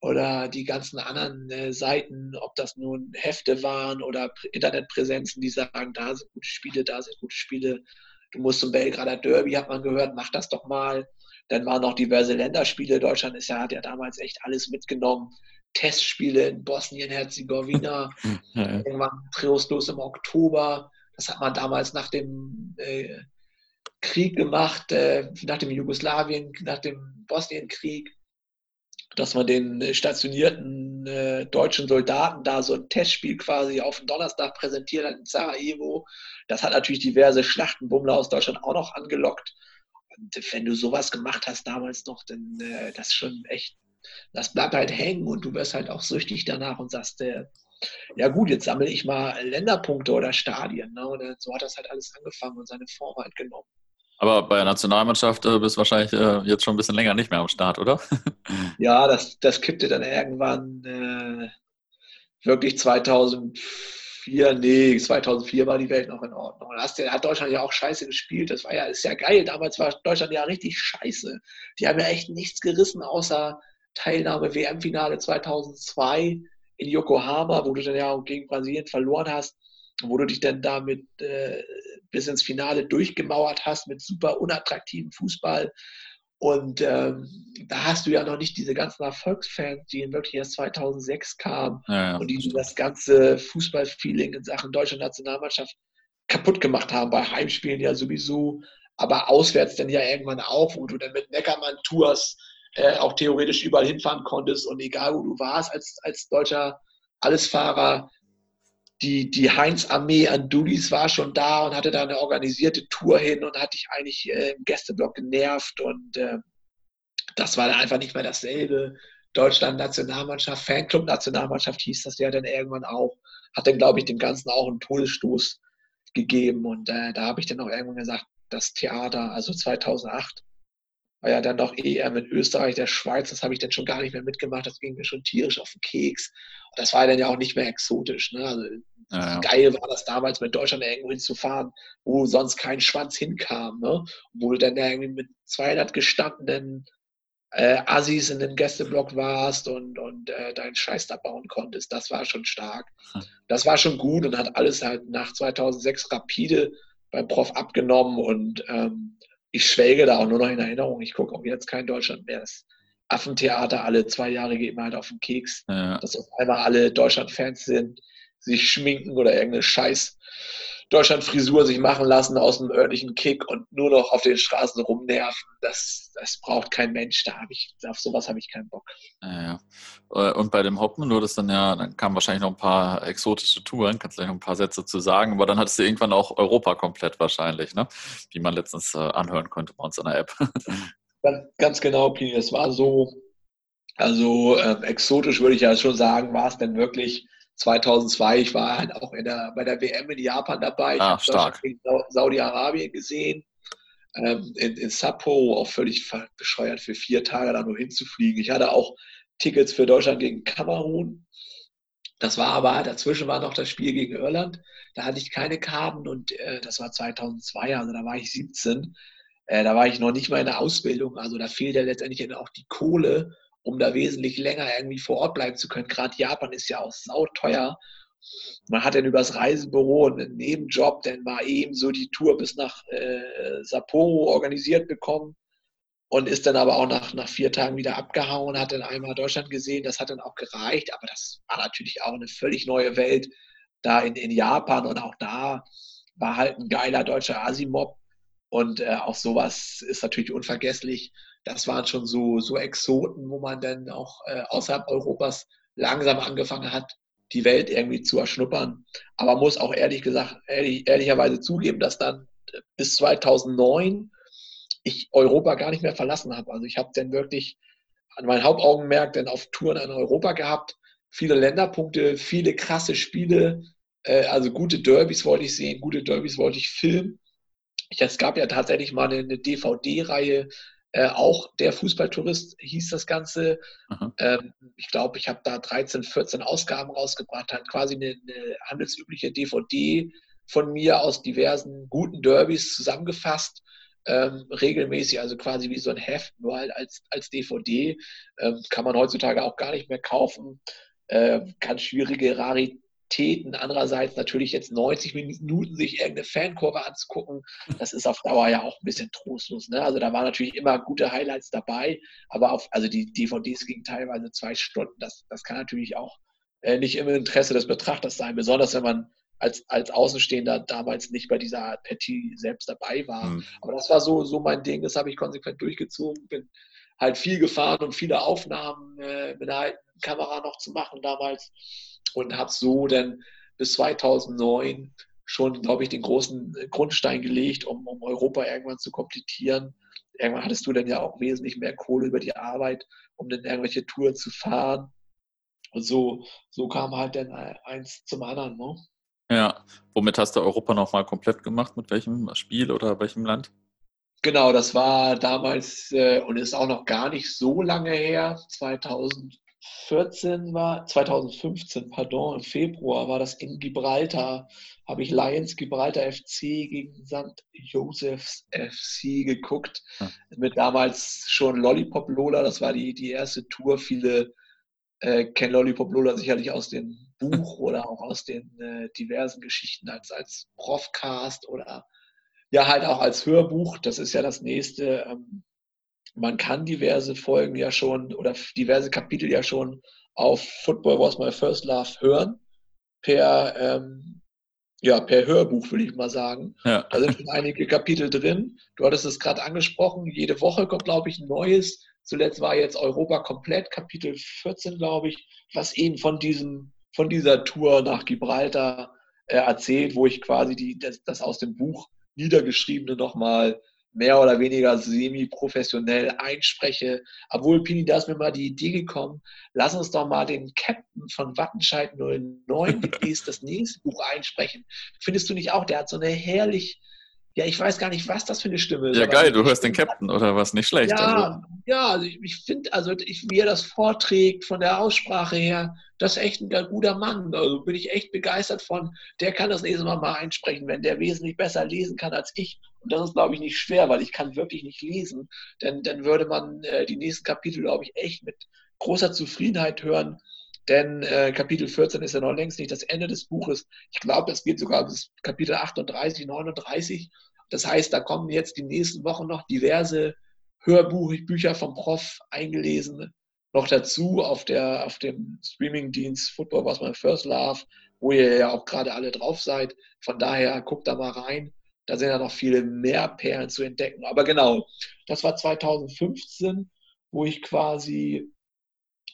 B: oder die ganzen anderen äh, Seiten, ob das nun Hefte waren oder Internetpräsenzen, die sagen, da sind gute Spiele, da sind gute Spiele du musst zum Belgrader Derby, hat man gehört, mach das doch mal. Dann waren noch diverse Länderspiele. Deutschland ist ja, hat ja damals echt alles mitgenommen. Testspiele in Bosnien-Herzegowina, ja, ja. irgendwann trostlos im Oktober. Das hat man damals nach dem äh, Krieg gemacht, äh, nach dem Jugoslawien, nach dem Bosnienkrieg, dass man den stationierten äh, deutschen Soldaten da so ein Testspiel quasi auf den Donnerstag präsentiert hat in Sarajevo. Das hat natürlich diverse Schlachtenbummler aus Deutschland auch noch angelockt. Und wenn du sowas gemacht hast damals noch, dann äh, das schon echt, das bleibt halt hängen und du wirst halt auch süchtig danach und sagst, äh, ja gut, jetzt sammle ich mal Länderpunkte oder Stadien. Ne? Und so hat das halt alles angefangen und seine Form halt genommen.
A: Aber bei der Nationalmannschaft äh, bist du wahrscheinlich äh, jetzt schon ein bisschen länger nicht mehr am Start, oder?
B: ja, das, das kippte dann irgendwann äh, wirklich 2000 2004, nee, 2004 war die Welt noch in Ordnung. Da hat Deutschland ja auch scheiße gespielt. Das war ja, ist ja geil. Damals war Deutschland ja richtig scheiße. Die haben ja echt nichts gerissen, außer Teilnahme WM-Finale 2002 in Yokohama, wo du dann ja gegen Brasilien verloren hast, wo du dich dann damit äh, bis ins Finale durchgemauert hast mit super unattraktivem Fußball. Und ähm, da hast du ja noch nicht diese ganzen Erfolgsfans, die wirklich erst 2006 kamen ja, ja, und die das ganze Fußballfeeling in Sachen deutscher Nationalmannschaft kaputt gemacht haben. Bei Heimspielen ja sowieso, aber auswärts dann ja irgendwann auch, wo du dann mit Neckermann-Tours äh, auch theoretisch überall hinfahren konntest und egal wo du warst als, als deutscher Allesfahrer, die, die Heinz-Armee an Dullis war schon da und hatte da eine organisierte Tour hin und hatte ich eigentlich äh, im Gästeblock genervt und äh, das war dann einfach nicht mehr dasselbe. Deutschland-Nationalmannschaft, Fanclub-Nationalmannschaft hieß das ja dann irgendwann auch. Hat dann, glaube ich, dem Ganzen auch einen Todesstoß gegeben und äh, da habe ich dann auch irgendwann gesagt, das Theater, also 2008, war ja dann doch EM in Österreich, der Schweiz, das habe ich dann schon gar nicht mehr mitgemacht, das ging mir schon tierisch auf den Keks. Und das war dann ja auch nicht mehr exotisch. Ne? Also, ja, ja. Geil war das damals, mit Deutschland irgendwo hinzufahren, wo sonst kein Schwanz hinkam. Ne? Wo du dann irgendwie mit 200 gestandenen äh, Assis in dem Gästeblock warst und, und äh, deinen Scheiß da bauen konntest. Das war schon stark. Das war schon gut und hat alles halt nach 2006 rapide beim Prof abgenommen und ähm, ich schwelge da auch nur noch in Erinnerung. Ich gucke auch jetzt kein Deutschland mehr. Das Affentheater alle zwei Jahre geht mir halt auf den Keks, ja. dass auf einmal alle Deutschland-Fans sind, sich schminken oder irgendeine Scheiß Deutschland-Frisur sich machen lassen aus einem örtlichen Kick und nur noch auf den Straßen rumnerven. Das, das braucht kein Mensch. Da habe ich, auf sowas habe ich keinen Bock.
A: Ja, ja. Und bei dem Hoppen, du das dann ja, dann kamen wahrscheinlich noch ein paar exotische Touren, kannst du gleich noch ein paar Sätze zu sagen, aber dann hattest du irgendwann auch Europa komplett wahrscheinlich, ne? Wie man letztens äh, anhören konnte bei uns in der App.
B: Ganz, ganz genau, Pini. Es war so, also ähm, exotisch würde ich ja schon sagen, war es denn wirklich 2002. Ich war halt auch in der, bei der WM in Japan dabei. Ich
A: ah, stark.
B: Saudi-Arabien gesehen. Ähm, in, in Sapporo auch völlig bescheuert für vier Tage da nur hinzufliegen. Ich hatte auch Tickets für Deutschland gegen Kamerun. Das war aber, dazwischen war noch das Spiel gegen Irland. Da hatte ich keine Karten und äh, das war 2002, also da war ich 17. Äh, da war ich noch nicht mal in der Ausbildung. Also da fehlt ja letztendlich auch die Kohle, um da wesentlich länger irgendwie vor Ort bleiben zu können. Gerade Japan ist ja auch sauteuer. Man hat dann übers Reisebüro einen Nebenjob, dann war eben so die Tour bis nach äh, Sapporo organisiert bekommen und ist dann aber auch nach, nach vier Tagen wieder abgehauen, hat dann einmal Deutschland gesehen, das hat dann auch gereicht, aber das war natürlich auch eine völlig neue Welt da in, in Japan und auch da war halt ein geiler deutscher Asimob und äh, auch sowas ist natürlich unvergesslich das waren schon so, so Exoten, wo man dann auch äh, außerhalb Europas langsam angefangen hat, die Welt irgendwie zu erschnuppern. Aber muss auch ehrlich gesagt, ehrlich, ehrlicherweise zugeben, dass dann bis 2009 ich Europa gar nicht mehr verlassen habe. Also ich habe dann wirklich an mein Hauptaugenmerk dann auf Touren in Europa gehabt, viele Länderpunkte, viele krasse Spiele, äh, also gute Derbys wollte ich sehen, gute Derbys wollte ich filmen. es gab ja tatsächlich mal eine, eine DVD-Reihe äh, auch der Fußballtourist hieß das Ganze. Ähm, ich glaube, ich habe da 13, 14 Ausgaben rausgebracht, hat quasi eine, eine, handelsübliche DVD von mir aus diversen guten Derbys zusammengefasst. Ähm, regelmäßig, also quasi wie so ein Heft, nur halt als, als DVD. Ähm, kann man heutzutage auch gar nicht mehr kaufen. Äh, ganz schwierige Rarität Aktivitäten. Andererseits natürlich jetzt 90 Minuten sich irgendeine Fankurve anzugucken, das ist auf Dauer ja auch ein bisschen trostlos. Ne? Also da waren natürlich immer gute Highlights dabei, aber auf, also die DVDs gingen teilweise zwei Stunden. Das, das kann natürlich auch äh, nicht im Interesse des Betrachters sein, besonders wenn man als, als Außenstehender damals nicht bei dieser Partie selbst dabei war. Mhm. Aber das war so, so mein Ding, das habe ich konsequent durchgezogen, bin halt viel gefahren und viele Aufnahmen äh, mit einer alten Kamera noch zu machen damals und habe so dann bis 2009 schon, glaube ich, den großen Grundstein gelegt, um, um Europa irgendwann zu komplettieren. Irgendwann hattest du dann ja auch wesentlich mehr Kohle über die Arbeit, um dann irgendwelche Touren zu fahren. Und so, so kam halt dann eins zum anderen. Ne?
A: Ja, womit hast du Europa nochmal komplett gemacht? Mit welchem Spiel oder welchem Land?
B: Genau, das war damals äh, und ist auch noch gar nicht so lange her, 2000, 2014 war, 2015, pardon, im Februar war das in Gibraltar, habe ich Lions Gibraltar FC gegen St. Josephs FC geguckt. Hm. Mit damals schon Lollipop Lola, das war die, die erste Tour. Viele äh, kennen Lollipop Lola sicherlich aus dem Buch oder auch aus den äh, diversen Geschichten als, als Profcast oder ja halt auch als Hörbuch. Das ist ja das nächste. Ähm, man kann diverse Folgen ja schon oder diverse Kapitel ja schon auf Football Was My First Love hören. Per, ähm, ja, per Hörbuch, würde ich mal sagen. Ja. Da sind schon einige Kapitel drin. Du hattest es gerade angesprochen. Jede Woche kommt, glaube ich, ein neues. Zuletzt war jetzt Europa komplett, Kapitel 14, glaube ich, was eben von, diesem, von dieser Tour nach Gibraltar äh, erzählt, wo ich quasi die, das, das aus dem Buch Niedergeschriebene nochmal mehr oder weniger semi-professionell einspreche. Obwohl, Pini, da ist mir mal die Idee gekommen, lass uns doch mal den Captain von Wattenscheid 09 demnächst das nächste Buch einsprechen. Findest du nicht auch? Der hat so eine herrlich ja, ich weiß gar nicht, was das für eine Stimme ist.
A: Ja, geil, du hörst den Captain oder was? Nicht schlecht.
B: Ja, also. ja also ich, ich finde, also ich, wie er das vorträgt, von der Aussprache her, das ist echt ein guter Mann. Also bin ich echt begeistert von. Der kann das nächste Mal mal einsprechen, wenn der wesentlich besser lesen kann als ich. Und das ist, glaube ich, nicht schwer, weil ich kann wirklich nicht lesen. Denn dann würde man äh, die nächsten Kapitel, glaube ich, echt mit großer Zufriedenheit hören. Denn äh, Kapitel 14 ist ja noch längst nicht das Ende des Buches. Ich glaube, das geht sogar bis Kapitel 38, 39. Das heißt, da kommen jetzt die nächsten Wochen noch diverse Hörbücher vom Prof eingelesen noch dazu auf, der, auf dem Streamingdienst Football was my first love, wo ihr ja auch gerade alle drauf seid. Von daher guckt da mal rein. Da sind ja noch viele mehr Perlen zu entdecken. Aber genau, das war 2015, wo ich quasi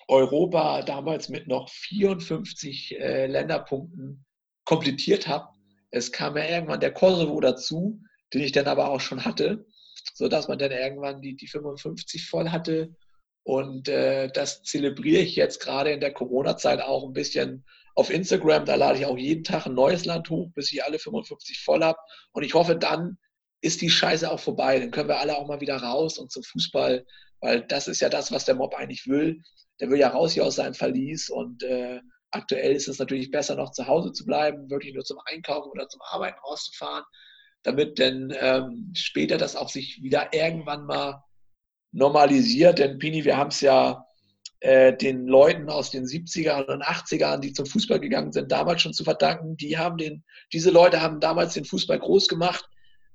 B: Europa damals mit noch 54 äh, Länderpunkten komplettiert habe. Es kam ja irgendwann der Kosovo dazu, den ich dann aber auch schon hatte, sodass man dann irgendwann die, die 55 voll hatte. Und äh, das zelebriere ich jetzt gerade in der Corona-Zeit auch ein bisschen auf Instagram. Da lade ich auch jeden Tag ein neues Land hoch, bis ich alle 55 voll habe. Und ich hoffe, dann ist die Scheiße auch vorbei. Dann können wir alle auch mal wieder raus und zum Fußball, weil das ist ja das, was der Mob eigentlich will. Der will ja raus hier aus seinem Verlies und äh, aktuell ist es natürlich besser, noch zu Hause zu bleiben, wirklich nur zum Einkaufen oder zum Arbeiten rauszufahren damit dann ähm, später das auch sich wieder irgendwann mal normalisiert. Denn Pini, wir haben es ja äh, den Leuten aus den 70ern und 80ern, die zum Fußball gegangen sind, damals schon zu verdanken. Die haben den, diese Leute haben damals den Fußball groß gemacht.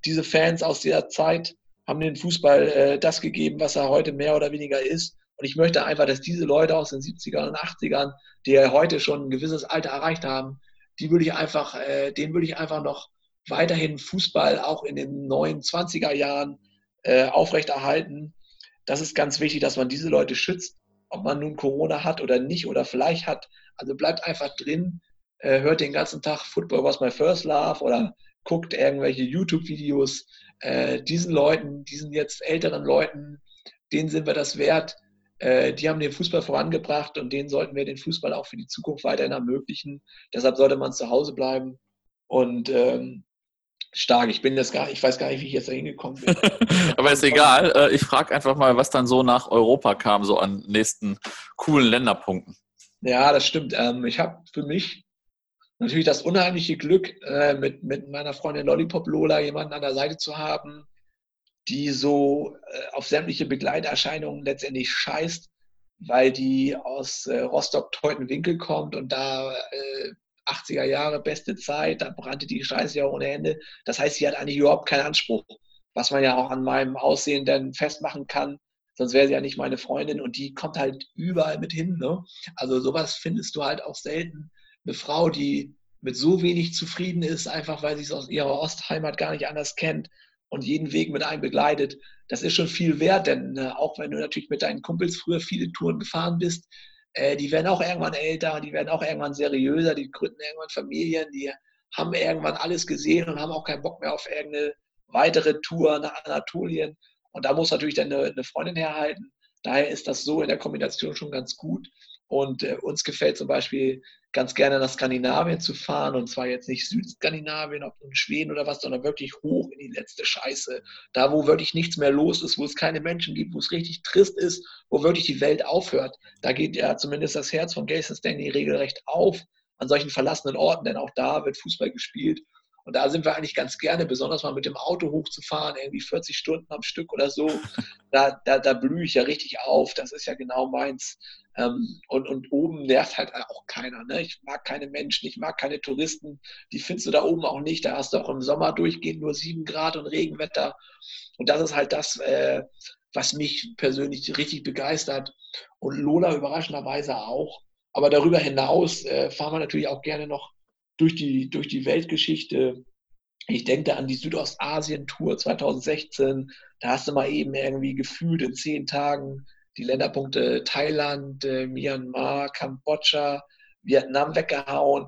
B: Diese Fans aus dieser Zeit haben den Fußball äh, das gegeben, was er heute mehr oder weniger ist. Und ich möchte einfach, dass diese Leute aus den 70ern und 80ern, die ja heute schon ein gewisses Alter erreicht haben, die würde ich einfach, äh, denen würde ich einfach noch weiterhin Fußball auch in den neuen 20er Jahren äh, aufrechterhalten. Das ist ganz wichtig, dass man diese Leute schützt, ob man nun Corona hat oder nicht oder vielleicht hat. Also bleibt einfach drin, äh, hört den ganzen Tag Football was my first love oder guckt irgendwelche YouTube-Videos. Äh, diesen Leuten, diesen jetzt älteren Leuten, denen sind wir das wert. Äh, die haben den Fußball vorangebracht und denen sollten wir den Fußball auch für die Zukunft weiterhin ermöglichen. Deshalb sollte man zu Hause bleiben und ähm, stark. Ich bin das gar, ich weiß gar nicht, wie ich jetzt da hingekommen bin.
A: Aber ist egal. Äh, ich frage einfach mal, was dann so nach Europa kam, so an nächsten coolen Länderpunkten.
B: Ja, das stimmt. Ähm, ich habe für mich natürlich das unheimliche Glück, äh, mit, mit meiner Freundin Lollipop Lola jemanden an der Seite zu haben, die so äh, auf sämtliche Begleiterscheinungen letztendlich scheißt, weil die aus Rostock-Teutenwinkel kommt und da 80er Jahre, beste Zeit, da brannte die Scheiße ja ohne Ende. Das heißt, sie hat eigentlich überhaupt keinen Anspruch, was man ja auch an meinem Aussehen dann festmachen kann. Sonst wäre sie ja nicht meine Freundin und die kommt halt überall mit hin. Ne? Also sowas findest du halt auch selten. Eine Frau, die mit so wenig zufrieden ist, einfach weil sie es aus ihrer Ostheimat gar nicht anders kennt und jeden Weg mit einem begleitet, das ist schon viel wert, denn äh, auch wenn du natürlich mit deinen Kumpels früher viele Touren gefahren bist, äh, die werden auch irgendwann älter, die werden auch irgendwann seriöser, die gründen irgendwann Familien, die haben irgendwann alles gesehen und haben auch keinen Bock mehr auf irgendeine weitere Tour nach Anatolien. Und da muss natürlich dann eine, Freundin herhalten. Daher ist das so in der Kombination schon ganz gut. Und äh, uns gefällt zum Beispiel ganz gerne nach Skandinavien zu fahren und zwar jetzt nicht Südskandinavien, ob in Schweden oder was, sondern wirklich hoch in die letzte Scheiße. Da, wo wirklich nichts mehr los ist, wo es keine Menschen gibt, wo es richtig trist ist, wo wirklich die Welt aufhört. Da geht ja zumindest das Herz von Jason Stanley regelrecht auf an solchen verlassenen Orten, denn auch da wird Fußball gespielt. Und da sind wir eigentlich ganz gerne, besonders mal mit dem Auto hochzufahren, irgendwie 40 Stunden am Stück oder so. Da, da, da blühe ich ja richtig auf. Das ist ja genau meins. Ähm, und, und oben nervt halt auch keiner. Ne? Ich mag keine Menschen, ich mag keine Touristen. Die findest du da oben auch nicht. Da hast du auch im Sommer durchgehend nur sieben Grad und Regenwetter. Und das ist halt das, äh, was mich persönlich richtig begeistert und Lola überraschenderweise auch. Aber darüber hinaus äh, fahren wir natürlich auch gerne noch durch die, durch die Weltgeschichte. Ich denke an die Südostasien-Tour 2016. Da hast du mal eben irgendwie gefühlt in zehn Tagen die Länderpunkte Thailand, äh, Myanmar, Kambodscha, Vietnam weggehauen.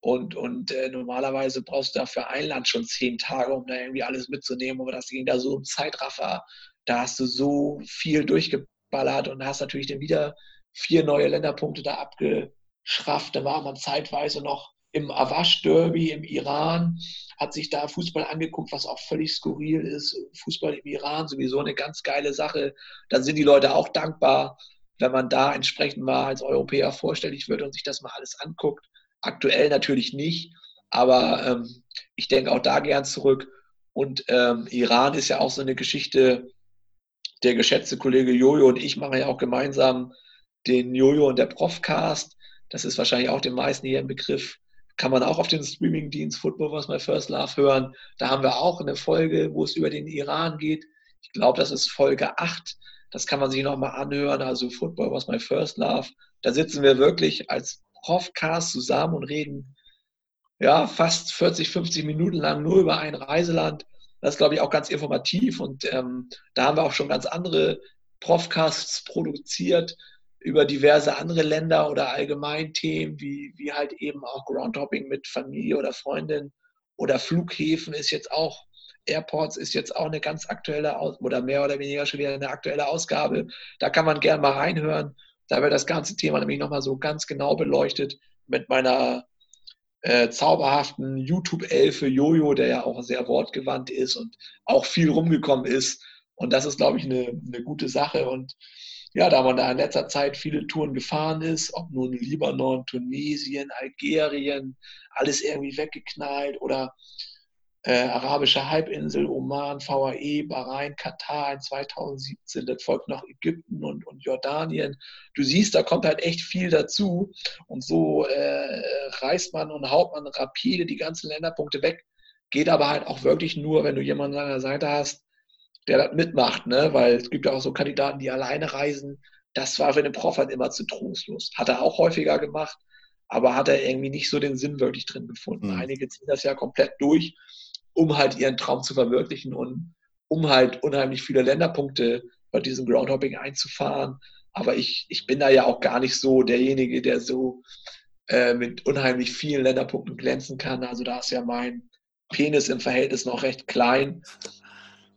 B: Und, und äh, normalerweise brauchst du dafür ein Land schon zehn Tage, um da irgendwie alles mitzunehmen. Aber das ging da so im Zeitraffer. Da hast du so viel durchgeballert und hast natürlich dann wieder vier neue Länderpunkte da abgeschrafft. Da war man zeitweise noch im Awash Derby im Iran, hat sich da Fußball angeguckt, was auch völlig skurril ist. Fußball im Iran sowieso eine ganz geile Sache. Da sind die Leute auch dankbar, wenn man da entsprechend mal als Europäer vorstellig wird und sich das mal alles anguckt. Aktuell natürlich nicht, aber ähm, ich denke auch da gern zurück. Und ähm, Iran ist ja auch so eine Geschichte. Der geschätzte Kollege Jojo und ich machen ja auch gemeinsam den Jojo und der Profcast. Das ist wahrscheinlich auch den meisten hier im Begriff. Kann man auch auf den Streamingdienst Football Was My First Love hören. Da haben wir auch eine Folge, wo es über den Iran geht. Ich glaube, das ist Folge 8. Das kann man sich nochmal anhören. Also Football Was My First Love. Da sitzen wir wirklich als Profcast zusammen und reden ja fast 40, 50 Minuten lang nur über ein Reiseland. Das ist, glaube ich, auch ganz informativ und ähm, da haben wir auch schon ganz andere Profcasts produziert über diverse andere Länder oder allgemein Themen, wie, wie halt eben auch Groundhopping mit Familie oder Freundin oder Flughäfen ist jetzt auch, Airports ist jetzt auch eine ganz aktuelle oder mehr oder weniger schon wieder eine aktuelle Ausgabe. Da kann man gerne mal reinhören. Da wird das ganze Thema nämlich nochmal so ganz genau beleuchtet mit meiner äh, zauberhaften YouTube-Elfe Jojo, der ja auch sehr wortgewandt ist und auch viel rumgekommen ist. Und das ist, glaube ich, eine, eine gute Sache. Und ja, da man da in letzter Zeit viele Touren gefahren ist, ob nun Libanon, Tunesien, Algerien, alles irgendwie weggeknallt oder äh, arabische Halbinsel, Oman, VAE, Bahrain, Katar in 2017, das folgt noch Ägypten und, und Jordanien. Du siehst, da kommt halt echt viel dazu und so äh, reißt man und haut man rapide die ganzen Länderpunkte weg. Geht aber halt auch wirklich nur, wenn du jemanden an deiner Seite hast, der das mitmacht, ne? weil es gibt ja auch so Kandidaten, die alleine reisen. Das war für den Prof halt immer zu trostlos. Hat er auch häufiger gemacht, aber hat er irgendwie nicht so den Sinn wirklich drin gefunden. Mhm. Einige ziehen das ja komplett durch, um halt ihren Traum zu verwirklichen und um halt unheimlich viele Länderpunkte bei diesem Groundhopping einzufahren. Aber ich, ich bin da ja auch gar nicht so derjenige, der so äh, mit unheimlich vielen Länderpunkten glänzen kann. Also da ist ja mein Penis im Verhältnis noch recht klein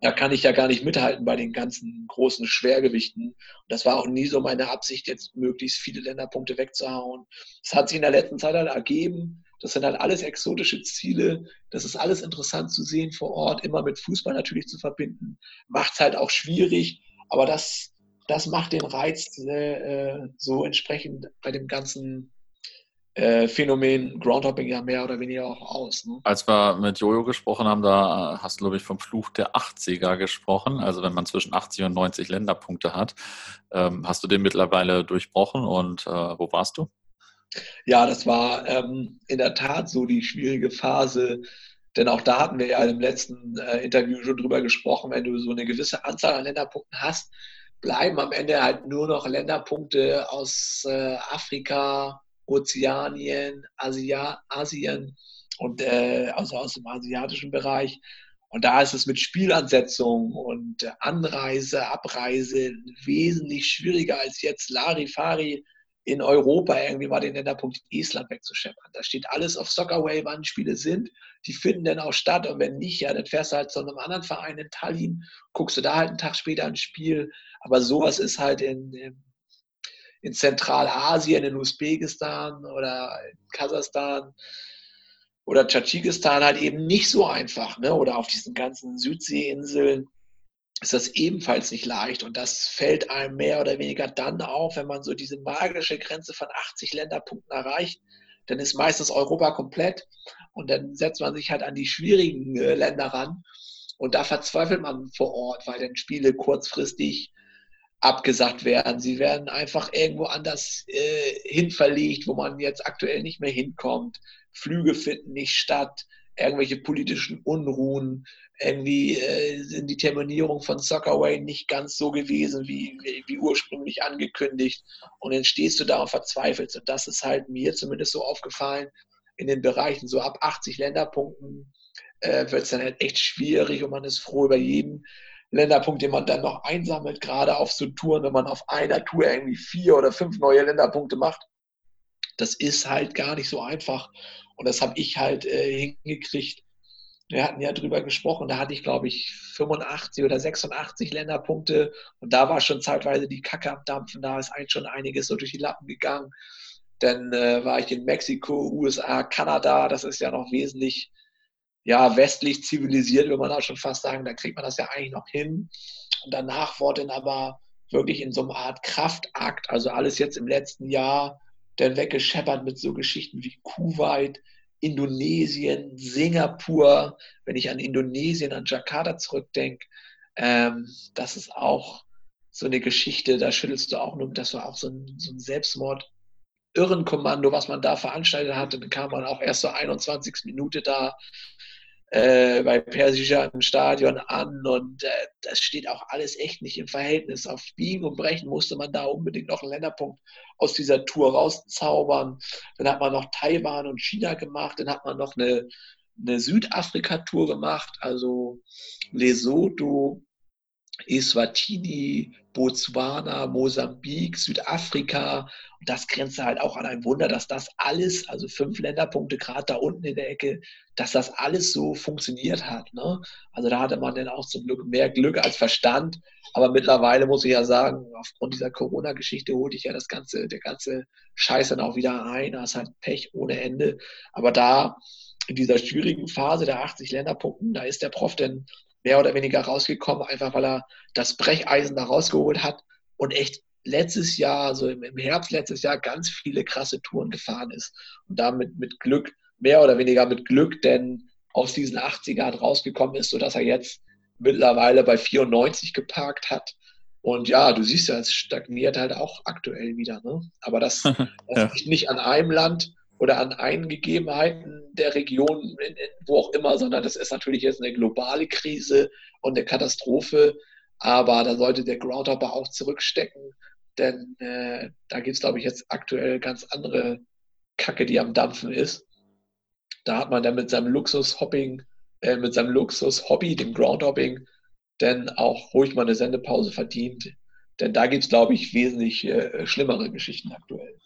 B: da kann ich ja gar nicht mithalten bei den ganzen großen Schwergewichten. Und das war auch nie so meine Absicht, jetzt möglichst viele Länderpunkte wegzuhauen. Das hat sich in der letzten Zeit halt ergeben. Das sind halt alles exotische Ziele. Das ist alles interessant zu sehen vor Ort, immer mit Fußball natürlich zu verbinden. Macht es halt auch schwierig, aber das, das macht den Reiz äh, so entsprechend bei dem ganzen äh, Phänomen Groundhopping ja mehr oder weniger auch aus. Ne?
A: Als wir mit Jojo gesprochen haben, da hast du, glaube ich, vom Fluch der 80er gesprochen. Also wenn man zwischen 80 und 90 Länderpunkte hat. Ähm, hast du den mittlerweile durchbrochen und äh, wo warst du?
B: Ja, das war ähm, in der Tat so die schwierige Phase. Denn auch da hatten wir ja im letzten äh, Interview schon drüber gesprochen, wenn du so eine gewisse Anzahl an Länderpunkten hast, bleiben am Ende halt nur noch Länderpunkte aus äh, Afrika, Ozeanien, Asia, Asien und äh, also aus dem asiatischen Bereich. Und da ist es mit Spielansetzung und Anreise, Abreise wesentlich schwieriger als jetzt Larifari in Europa irgendwie mal den Länderpunkt Island wegzuscheppern. Da steht alles auf Soccerway, wann Spiele sind. Die finden dann auch statt. Und wenn nicht, ja, dann fährst du halt zu einem anderen Verein in Tallinn, guckst du da halt einen Tag später ein Spiel. Aber sowas ist halt in, in in Zentralasien, in Usbekistan oder in Kasachstan oder Tadschikistan halt eben nicht so einfach. Ne? Oder auf diesen ganzen Südseeinseln ist das ebenfalls nicht leicht. Und das fällt einem mehr oder weniger dann auf, wenn man so diese magische Grenze von 80 Länderpunkten erreicht. Dann ist meistens Europa komplett und dann setzt man sich halt an die schwierigen äh, Länder ran. Und da verzweifelt man vor Ort, weil dann Spiele kurzfristig abgesagt werden. Sie werden einfach irgendwo anders äh, hin verlegt, wo man jetzt aktuell nicht mehr hinkommt. Flüge finden nicht statt. irgendwelche politischen Unruhen, irgendwie äh, sind die Terminierung von Soccerway nicht ganz so gewesen, wie, wie, wie, ursprünglich angekündigt. Und dann stehst du da und verzweifelst. Und das ist halt mir zumindest so aufgefallen in den Bereichen, so ab 80 Länderpunkten äh, wird es dann halt echt schwierig und man ist froh über jeden Länderpunkt, den man dann noch einsammelt, gerade auf so Touren, wenn man auf einer Tour irgendwie vier oder fünf neue Länderpunkte macht. Das ist halt gar nicht so einfach. Und das habe ich halt äh, hingekriegt. Wir hatten ja drüber gesprochen, da hatte ich, glaube ich, 85 oder 86 Länderpunkte und da war schon zeitweise die Kacke am Dampfen, da ist eigentlich schon einiges so durch die Lappen gegangen. Dann äh, war ich in Mexiko, USA, Kanada, das ist ja noch wesentlich ja, westlich zivilisiert, würde man auch schon fast sagen, da kriegt man das ja eigentlich noch hin. Und danach wurde dann aber wirklich in so einer Art Kraftakt, also alles jetzt im letzten Jahr, dann weggescheppert mit so Geschichten wie Kuwait, Indonesien, Singapur. Wenn ich an Indonesien, an Jakarta zurückdenke, ähm, das ist auch so eine Geschichte, da schüttelst du auch nur, das war auch so ein, so ein Selbstmord. Irrenkommando, was man da veranstaltet hatte, dann kam man auch erst so 21. Minute da äh, bei Persischer im Stadion an und äh, das steht auch alles echt nicht im Verhältnis. Auf Biegen und Brechen musste man da unbedingt noch einen Länderpunkt aus dieser Tour rauszaubern. Dann hat man noch Taiwan und China gemacht, dann hat man noch eine, eine Südafrika-Tour gemacht, also Lesotho, Eswatini, Botswana, Mosambik, Südafrika. Und das grenzt halt auch an ein Wunder, dass das alles, also fünf Länderpunkte gerade da unten in der Ecke, dass das alles so funktioniert hat. Ne? Also da hatte man dann auch zum Glück mehr Glück als Verstand. Aber mittlerweile muss ich ja sagen, aufgrund dieser Corona-Geschichte holte ich ja das ganze, der ganze Scheiß dann auch wieder ein. Da ist halt Pech ohne Ende. Aber da in dieser schwierigen Phase der 80 Länderpunkten, da ist der Prof denn mehr oder weniger rausgekommen, einfach weil er das Brecheisen da rausgeholt hat und echt letztes Jahr, so im Herbst letztes Jahr, ganz viele krasse Touren gefahren ist und damit mit Glück, mehr oder weniger mit Glück, denn aus diesen 80ern rausgekommen ist, sodass er jetzt mittlerweile bei 94 geparkt hat. Und ja, du siehst ja, es stagniert halt auch aktuell wieder. Ne? Aber das, das ja. liegt nicht an einem Land, oder an Eingegebenheiten der Region, wo auch immer, sondern das ist natürlich jetzt eine globale Krise und eine Katastrophe. Aber da sollte der Groundhopper auch zurückstecken, denn äh, da gibt es, glaube ich, jetzt aktuell ganz andere Kacke, die am Dampfen ist. Da hat man dann mit seinem Luxus-Hopping, äh, mit seinem Luxus-Hobby, dem Groundhopping, dann auch ruhig mal eine Sendepause verdient. Denn da gibt es, glaube ich, wesentlich äh, schlimmere Geschichten aktuell.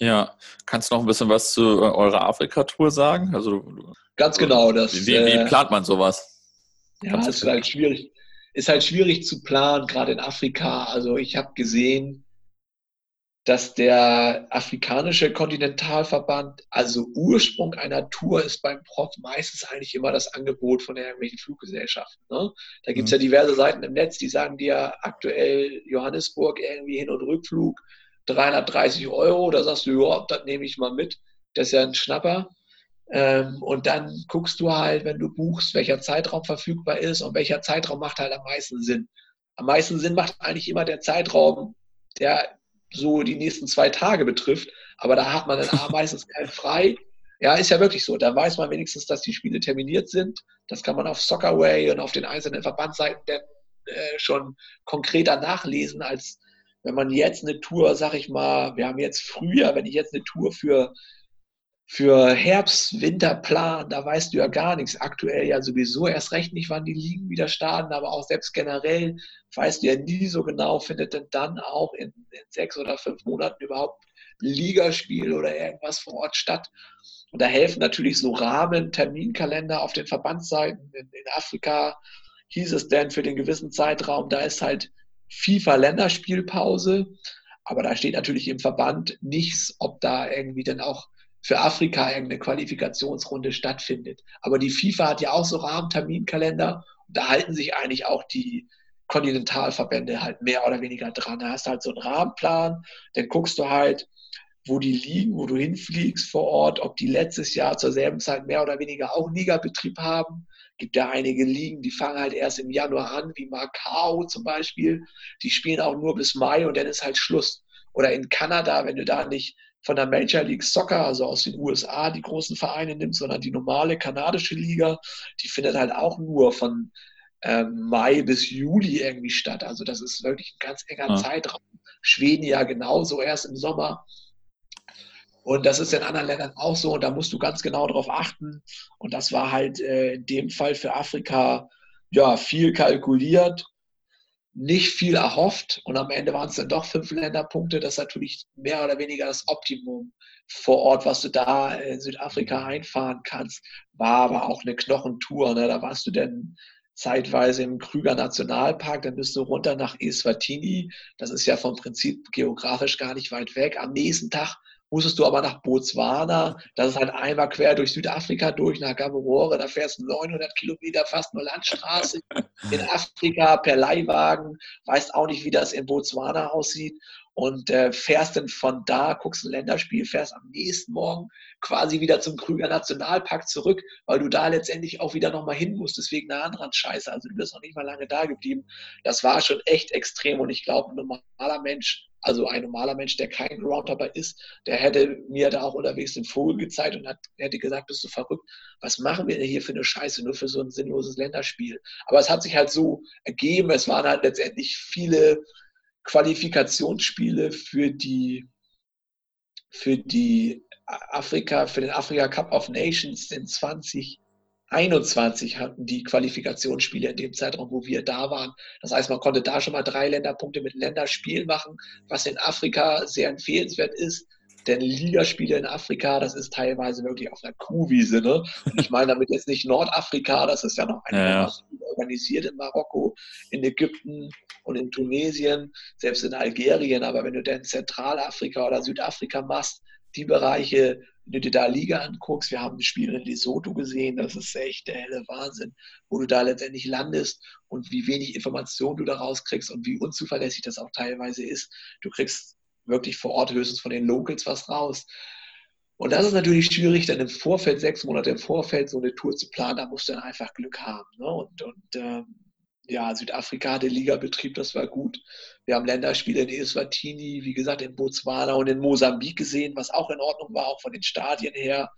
A: Ja, kannst du noch ein bisschen was zu äh, eurer Afrika-Tour sagen? Also,
B: Ganz genau. Das,
A: wie, wie äh, plant man sowas?
B: Ja, Kannst ist halt schwierig. Ist halt schwierig zu planen, gerade in Afrika. Also ich habe gesehen, dass der afrikanische Kontinentalverband, also Ursprung einer Tour ist beim Prof meistens eigentlich immer das Angebot von irgendwelchen Fluggesellschaften. Ne? Da gibt es mhm. ja diverse Seiten im Netz, die sagen dir aktuell Johannesburg irgendwie Hin- und Rückflug 330 Euro, da sagst du, ja, das nehme ich mal mit, das ist ja ein Schnapper. Ähm, und dann guckst du halt, wenn du buchst, welcher Zeitraum verfügbar ist und welcher Zeitraum macht halt am meisten Sinn. Am meisten Sinn macht eigentlich immer der Zeitraum, der so die nächsten zwei Tage betrifft, aber da hat man dann meistens kein frei. Ja, ist ja wirklich so. Da weiß man wenigstens, dass die Spiele terminiert sind. Das kann man auf Soccerway und auf den einzelnen Verbandsseiten dann, äh, schon konkreter nachlesen, als wenn man jetzt eine Tour, sag ich mal, wir haben jetzt früher, wenn ich jetzt eine Tour für, für Herbst, Winter plan, da weißt du ja gar nichts. Aktuell ja sowieso erst recht nicht, wann die Ligen wieder starten, aber auch selbst generell weißt du ja nie so genau, findet denn dann auch in, in sechs oder fünf Monaten überhaupt Ligaspiel oder irgendwas vor Ort statt. Und da helfen natürlich so Rahmen, Terminkalender auf den Verbandsseiten in, in Afrika, hieß es denn für den gewissen Zeitraum, da ist halt FIFA-Länderspielpause. Aber da steht natürlich im Verband nichts, ob da irgendwie dann auch für Afrika irgendeine Qualifikationsrunde stattfindet. Aber die FIFA hat ja auch so Rahmenterminkalender und da halten sich eigentlich auch die Kontinentalverbände halt mehr oder weniger dran. Da hast du halt so einen Rahmenplan, dann guckst du halt, wo die liegen, wo du hinfliegst vor Ort, ob die letztes Jahr zur selben Zeit mehr oder weniger auch Ligabetrieb haben gibt ja einige Ligen, die fangen halt erst im Januar an, wie Macau zum Beispiel. Die spielen auch nur bis Mai und dann ist halt Schluss. Oder in Kanada, wenn du da nicht von der Major League Soccer, also aus den USA, die großen Vereine nimmt, sondern die normale kanadische Liga, die findet halt auch nur von ähm, Mai bis Juli irgendwie statt. Also das ist wirklich ein ganz enger ja. Zeitraum. Schweden ja genauso erst im Sommer. Und das ist in anderen Ländern auch so und da musst du ganz genau darauf achten. Und das war halt äh, in dem Fall für Afrika ja viel kalkuliert nicht viel erhofft und am Ende waren es dann doch fünf Länderpunkte. Das ist natürlich mehr oder weniger das Optimum vor Ort, was du da in Südafrika einfahren kannst. War aber auch eine Knochentour. Ne? Da warst du dann zeitweise im Krüger Nationalpark, dann bist du runter nach Eswatini. Das ist ja vom Prinzip geografisch gar nicht weit weg. Am nächsten Tag musstest du aber nach Botswana, das ist halt einmal quer durch Südafrika durch, nach Gaborone, da fährst du 900 Kilometer fast nur Landstraße in Afrika per Leihwagen, weißt auch nicht, wie das in Botswana aussieht und äh, fährst dann von da, guckst ein Länderspiel, fährst am nächsten Morgen quasi wieder zum Krüger Nationalpark zurück, weil du da letztendlich auch wieder nochmal hin musstest wegen einer anderen Scheiße. Also du bist noch nicht mal lange da geblieben. Das war schon echt extrem und ich glaube, ein normaler Mensch also ein normaler Mensch, der kein Groundhopper ist, der hätte mir da auch unterwegs den Vogel gezeigt und hat, hätte gesagt, bist du verrückt, was machen wir denn hier für eine Scheiße, nur für so ein sinnloses Länderspiel. Aber es hat sich halt so ergeben, es waren halt letztendlich viele Qualifikationsspiele für die, für die Afrika, für den Afrika Cup of Nations in 20 21 hatten die Qualifikationsspiele in dem Zeitraum, wo wir da waren. Das heißt, man konnte da schon mal drei Länderpunkte mit Länderspielen machen, was in Afrika sehr empfehlenswert ist. Denn Ligaspiele in Afrika, das ist teilweise wirklich auf einer Kuhwiese. Ne? Und ich meine damit jetzt nicht Nordafrika, das ist ja noch einigermaßen ja, ja. organisiert in Marokko, in Ägypten und in Tunesien, selbst in Algerien. Aber wenn du dann Zentralafrika oder Südafrika machst, die Bereiche, wenn du dir da Liga anguckst, wir haben ein Spiel in Lesotho gesehen, das ist echt der helle Wahnsinn, wo du da letztendlich landest und wie wenig Information du da rauskriegst und wie unzuverlässig das auch teilweise ist. Du kriegst wirklich vor Ort höchstens von den Locals was raus. Und das ist natürlich schwierig, dann im Vorfeld, sechs Monate im Vorfeld, so eine Tour zu planen, da musst du dann einfach Glück haben. Ne? Und, und ähm, ja, Südafrika hatte Ligabetrieb, das war gut. Wir haben Länderspiele in Eswatini, wie gesagt, in Botswana und in Mosambik gesehen, was auch in Ordnung war, auch von den Stadien her.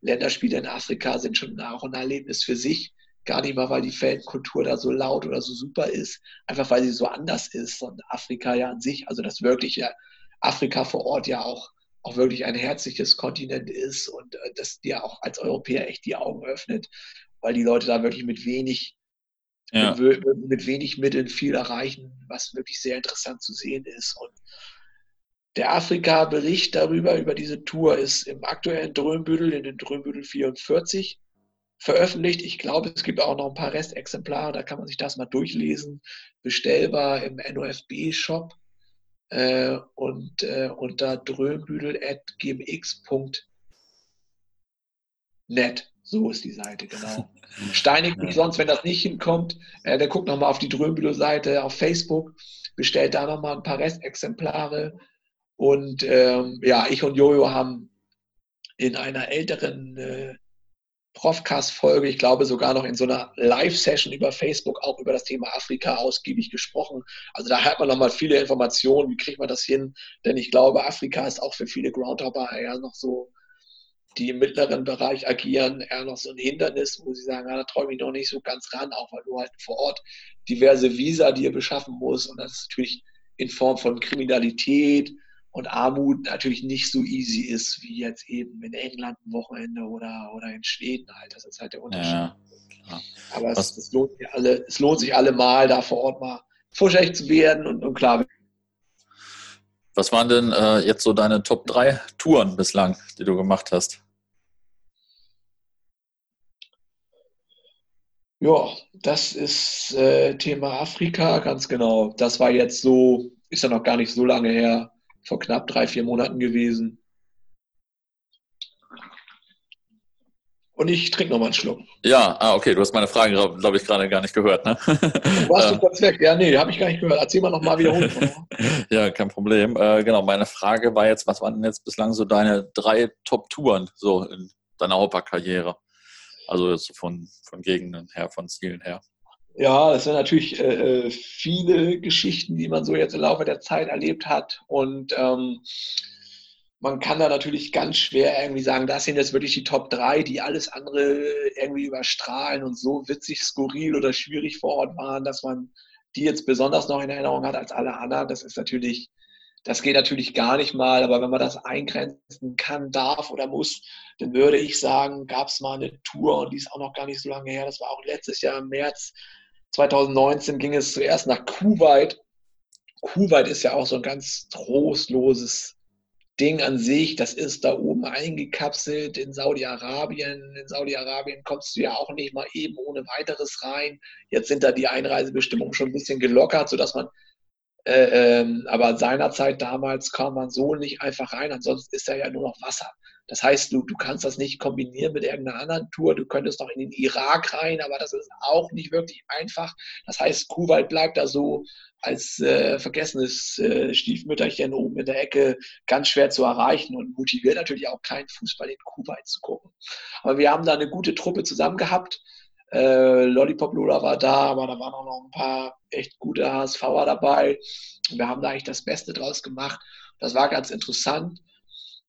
B: Länderspiele in Afrika sind schon auch ein Erlebnis für sich. Gar nicht mal, weil die Fankultur da so laut oder so super ist, einfach weil sie so anders ist. Und Afrika ja an sich, also das wirkliche Afrika vor Ort ja auch, auch wirklich ein herzliches Kontinent ist und äh, das dir auch als Europäer echt die Augen öffnet, weil die Leute da wirklich mit wenig ja. mit wenig Mitteln viel erreichen, was wirklich sehr interessant zu sehen ist. Und der Afrika-Bericht darüber, über diese Tour, ist im aktuellen Drömbüdel, in den Drömbüdel 44 veröffentlicht. Ich glaube, es gibt auch noch ein paar Restexemplare, da kann man sich das mal durchlesen. Bestellbar im NOFB-Shop äh, und äh, unter drömbüdel.gmx.net. So ist die Seite, genau. Steinigt mich sonst, wenn das nicht hinkommt. Äh, der guckt nochmal auf die Drömbülow-Seite auf Facebook, bestellt da nochmal ein paar Restexemplare. Und ähm, ja, ich und Jojo haben in einer älteren äh, Profcast-Folge, ich glaube sogar noch in so einer Live-Session über Facebook auch über das Thema Afrika ausgiebig gesprochen. Also da hat man nochmal viele Informationen, wie kriegt man das hin? Denn ich glaube, Afrika ist auch für viele Groundhopper eher noch so die im mittleren Bereich agieren, eher noch so ein Hindernis, wo sie sagen, ah, da träume ich noch nicht so ganz ran, auch weil du halt vor Ort diverse Visa dir beschaffen musst und das ist natürlich in Form von Kriminalität und Armut natürlich nicht so easy ist, wie jetzt eben in England ein Wochenende oder, oder in Schweden halt. Das ist halt der Unterschied. Ja, Aber es, es, lohnt sich alle, es lohnt sich alle mal, da vor Ort mal vorsichtig zu werden und, und klar.
A: Was waren denn äh, jetzt so deine Top 3 Touren bislang, die du gemacht hast?
B: Ja, das ist äh, Thema Afrika, ganz genau. Das war jetzt so, ist ja noch gar nicht so lange her, vor knapp drei, vier Monaten gewesen. Und ich trinke noch mal einen Schluck.
A: Ja, ah, okay, du hast meine Frage, glaube glaub ich, gerade gar nicht gehört. Ne?
B: Warst du kurz weg? Ja, nee, habe ich gar nicht gehört. Erzähl mal noch mal wiederholt.
A: ja, kein Problem. Äh, genau, meine Frage war jetzt, was waren denn jetzt bislang so deine drei Top-Touren so in deiner Hopper-Karriere? Also von, von Gegenden her, von Zielen her.
B: Ja, es sind natürlich äh, äh, viele Geschichten, die man so jetzt im Laufe der Zeit erlebt hat. Und ähm, man kann da natürlich ganz schwer irgendwie sagen, das sind jetzt wirklich die Top 3, die alles andere irgendwie überstrahlen und so witzig, skurril oder schwierig vor Ort waren, dass man die jetzt besonders noch in Erinnerung hat als alle anderen. Das ist natürlich, das geht natürlich gar nicht mal, aber wenn man das eingrenzen kann, darf oder muss, dann würde ich sagen, gab es mal eine Tour und die ist auch noch gar nicht so lange her. Das war auch letztes Jahr im März 2019 ging es zuerst nach Kuwait. Kuwait ist ja auch so ein ganz trostloses Ding an sich, das ist da oben eingekapselt in Saudi-Arabien. In Saudi-Arabien kommst du ja auch nicht mal eben ohne weiteres rein. Jetzt sind da die Einreisebestimmungen schon ein bisschen gelockert, sodass man, äh, äh, aber seinerzeit damals kam man so nicht einfach rein, ansonsten ist da ja nur noch Wasser. Das heißt, du, du kannst das nicht kombinieren mit irgendeiner anderen Tour. Du könntest noch in den Irak rein, aber das ist auch nicht wirklich einfach. Das heißt, Kuwait bleibt da so als äh, vergessenes äh, Stiefmütterchen oben in der Ecke ganz schwer zu erreichen und motiviert natürlich auch keinen Fußball in Kuwait zu gucken. Aber wir haben da eine gute Truppe zusammen gehabt. Äh, Lollipop Lola war da, aber da waren auch noch ein paar echt gute HSVer dabei. Wir haben da eigentlich das Beste draus gemacht. Das war ganz interessant.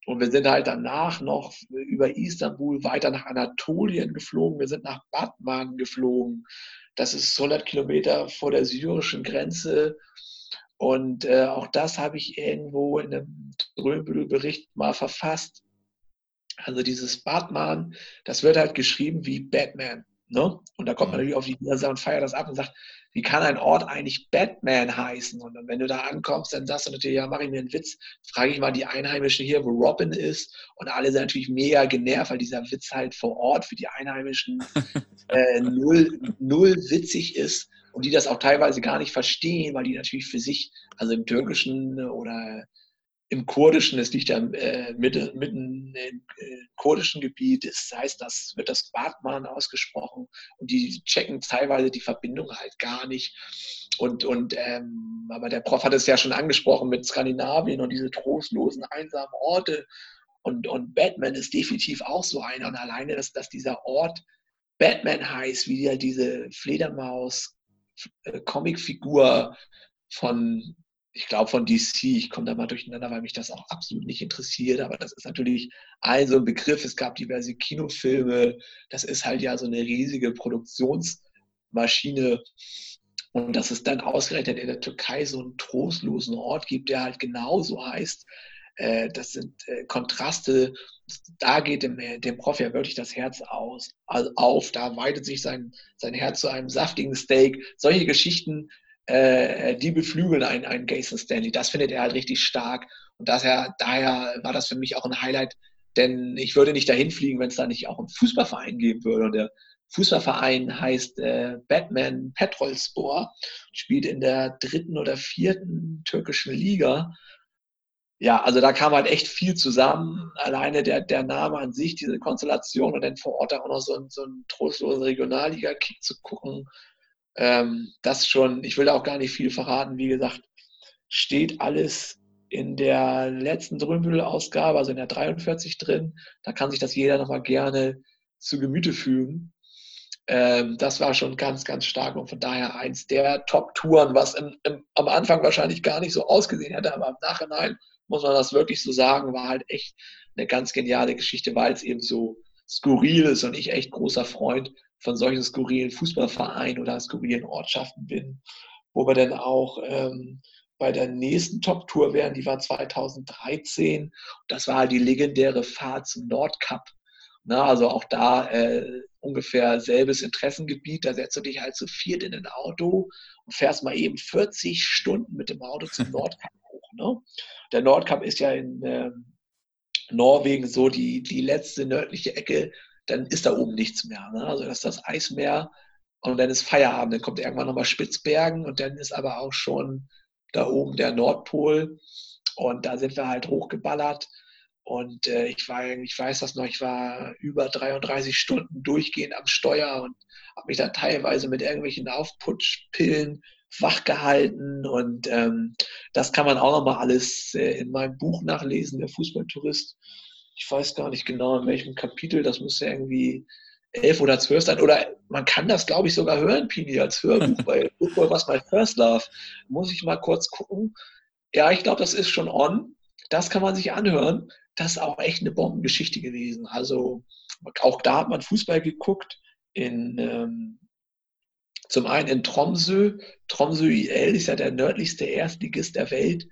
B: Und wir sind halt danach noch über Istanbul weiter nach Anatolien geflogen. Wir sind nach Batman geflogen. Das ist 100 Kilometer vor der syrischen Grenze. Und äh, auch das habe ich irgendwo in einem Drömbüttel-Bericht mal verfasst. Also dieses Batman, das wird halt geschrieben wie Batman. Ne? Und da kommt man natürlich auf die Niedersee und feiert das ab und sagt, wie kann ein Ort eigentlich Batman heißen? Und dann, wenn du da ankommst, dann sagst du natürlich, ja, mach ich mir einen Witz, frage ich mal die Einheimischen hier, wo Robin ist. Und alle sind natürlich mega genervt, weil dieser Witz halt vor Ort für die Einheimischen äh, null, null witzig ist und die das auch teilweise gar nicht verstehen, weil die natürlich für sich, also im Türkischen oder im Kurdischen, es liegt ja äh, mitten, im äh, kurdischen Gebiet, das heißt, das wird das Batman ausgesprochen und die checken teilweise die Verbindung halt gar nicht. Und, und ähm, aber der Prof hat es ja schon angesprochen mit Skandinavien und diese trostlosen, einsamen Orte. Und, und Batman ist definitiv auch so einer. Und alleine, dass, dass dieser Ort Batman heißt, wie ja diese Fledermaus-Comicfigur äh, von ich glaube von DC, ich komme da mal durcheinander, weil mich das auch absolut nicht interessiert, aber das ist natürlich ein so ein Begriff. Es gab diverse Kinofilme, das ist halt ja so eine riesige Produktionsmaschine. Und dass es dann ausgerechnet in der Türkei so einen trostlosen Ort gibt, der halt genauso heißt, äh, das sind äh, Kontraste. Da geht dem, dem Prof ja wirklich das Herz aus, also auf. Da weitet sich sein, sein Herz zu einem saftigen Steak. Solche Geschichten äh, die beflügeln einen, einen Jason Stanley. Das findet er halt richtig stark. Und daher, daher war das für mich auch ein Highlight, denn ich würde nicht dahin fliegen, wenn es da nicht auch einen Fußballverein geben würde. Und der Fußballverein heißt äh, Batman Petrolspor, spielt in der dritten oder vierten türkischen Liga. Ja, also da kam halt echt viel zusammen. Alleine der, der Name an sich, diese Konstellation und dann vor Ort auch noch so, so einen trostlosen Regionalliga-Kick zu gucken, ähm, das schon, ich will auch gar nicht viel verraten, wie gesagt, steht alles in der letzten Drömbüttel-Ausgabe, also in der 43 drin. Da kann sich das jeder nochmal gerne zu Gemüte fügen. Ähm, das war schon ganz, ganz stark und von daher eins der Top-Touren, was im, im, am Anfang wahrscheinlich gar nicht so ausgesehen hätte, aber im Nachhinein muss man das wirklich so sagen, war halt echt eine ganz geniale Geschichte, weil es eben so skurril ist und ich echt großer Freund von solchen skurrilen Fußballvereinen oder skurrilen Ortschaften bin, wo wir dann auch ähm, bei der nächsten Top-Tour wären, die war 2013. Das war halt die legendäre Fahrt zum Nordkap. Na, also auch da äh, ungefähr selbes Interessengebiet. Da setzt du dich halt zu viert in ein Auto und fährst mal eben 40 Stunden mit dem Auto zum Nordkap hoch. Ne? Der Nordkap ist ja in äh, Norwegen so die, die letzte nördliche Ecke dann ist da oben nichts mehr. Ne? Also das ist das Eismeer und dann ist Feierabend. Dann kommt irgendwann nochmal Spitzbergen und dann ist aber auch schon da oben der Nordpol. Und da sind wir halt hochgeballert. Und äh, ich, war, ich weiß das noch, ich war über 33 Stunden durchgehend am Steuer und habe mich dann teilweise mit irgendwelchen Aufputschpillen wachgehalten. Und ähm, das kann man auch nochmal alles äh, in meinem Buch nachlesen, der Fußballtourist ich weiß gar nicht genau, in welchem Kapitel, das müsste irgendwie elf oder zwölf sein. Oder man kann das, glaube ich, sogar hören, Pini, als Hörbuch bei Football Was My First Love. Muss ich mal kurz gucken. Ja, ich glaube, das ist schon on. das kann man sich anhören. Das ist auch echt eine Bombengeschichte gewesen. Also auch da hat man Fußball geguckt in ähm, zum einen in Tromsø. Tromsø IL ist ja der nördlichste Erstligist der Welt.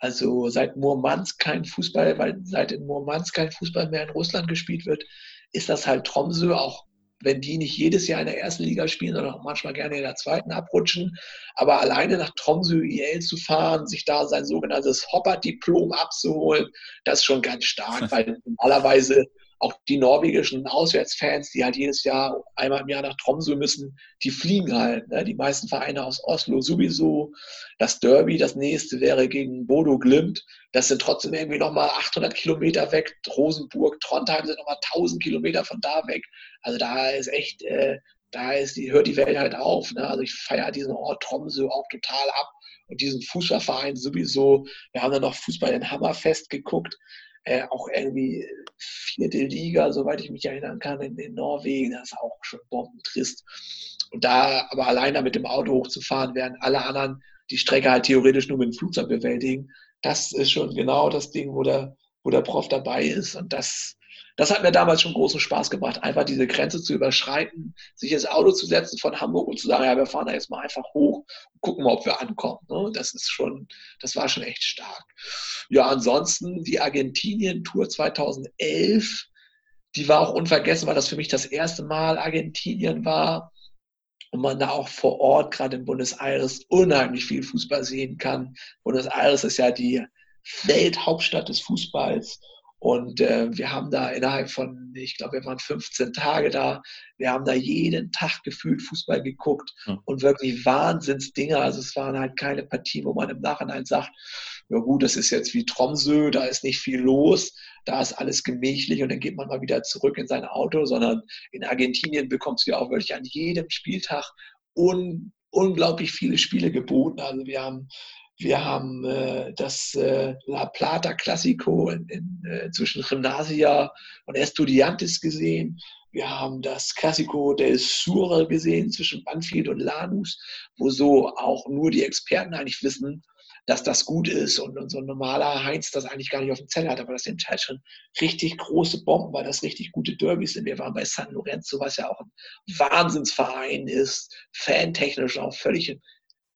B: Also seit Murmansk kein Fußball, weil seit in Murmansk kein Fußball mehr in Russland gespielt wird, ist das halt Tromsø, auch wenn die nicht jedes Jahr in der ersten Liga spielen, sondern auch manchmal gerne in der zweiten abrutschen. Aber alleine nach Tromsø IL zu fahren, sich da sein sogenanntes Hopper-Diplom abzuholen, das ist schon ganz stark, weil normalerweise auch die norwegischen Auswärtsfans, die halt jedes Jahr einmal im Jahr nach Tromsø müssen, die fliegen halt. Ne? Die meisten Vereine aus Oslo sowieso. Das Derby, das nächste wäre gegen Bodo Glimt. Das sind trotzdem irgendwie nochmal 800 Kilometer weg. Rosenburg, Trondheim sind nochmal 1000 Kilometer von da weg. Also da ist echt, äh, da ist die, hört die Welt halt auf. Ne? Also ich feiere diesen Ort Tromsø auch total ab und diesen Fußballverein sowieso. Wir haben dann noch Fußball in Hammerfest geguckt äh, auch irgendwie vierte Liga, soweit ich mich erinnern kann, in, in Norwegen. Das ist auch schon bombentrist. Und da aber alleine mit dem Auto hochzufahren, während alle anderen die Strecke halt theoretisch nur mit dem Flugzeug bewältigen, das ist schon genau das Ding, wo der, wo der Prof dabei ist. Und das, das hat mir damals schon großen Spaß gemacht, einfach diese Grenze zu überschreiten, sich ins Auto zu setzen von Hamburg und zu sagen, ja, wir fahren da jetzt mal einfach hoch und gucken mal, ob wir ankommen. Ne? Das ist schon, das war schon echt stark. Ja, ansonsten die Argentinien-Tour 2011, die war auch unvergessen, weil das für mich das erste Mal Argentinien war und man da auch vor Ort, gerade in Buenos Aires, unheimlich viel Fußball sehen kann. Buenos Aires ist ja die Welthauptstadt des Fußballs und äh, wir haben da innerhalb von, ich glaube, wir waren 15 Tage da. Wir haben da jeden Tag gefühlt Fußball geguckt hm. und wirklich Wahnsinnsdinger. Also es waren halt keine Partien, wo man im Nachhinein sagt, ja gut, das ist jetzt wie Tromsø, da ist nicht viel los, da ist alles gemächlich und dann geht man mal wieder zurück in sein Auto, sondern in Argentinien bekommst du ja auch wirklich an jedem Spieltag un unglaublich viele Spiele geboten. Also wir haben wir haben äh, das äh, La Plata Classico in, in, äh, zwischen Gymnasia und Estudiantes gesehen. Wir haben das Classico del Sur gesehen zwischen Banfield und Lanús, wo so auch nur die Experten eigentlich wissen, dass das gut ist und, und so ein normaler Heinz das eigentlich gar nicht auf dem Zettel hat, aber das sind halt schon richtig große Bomben, weil das richtig gute Derbys sind. Wir waren bei San Lorenzo, was ja auch ein Wahnsinnsverein ist, fantechnisch auch völlig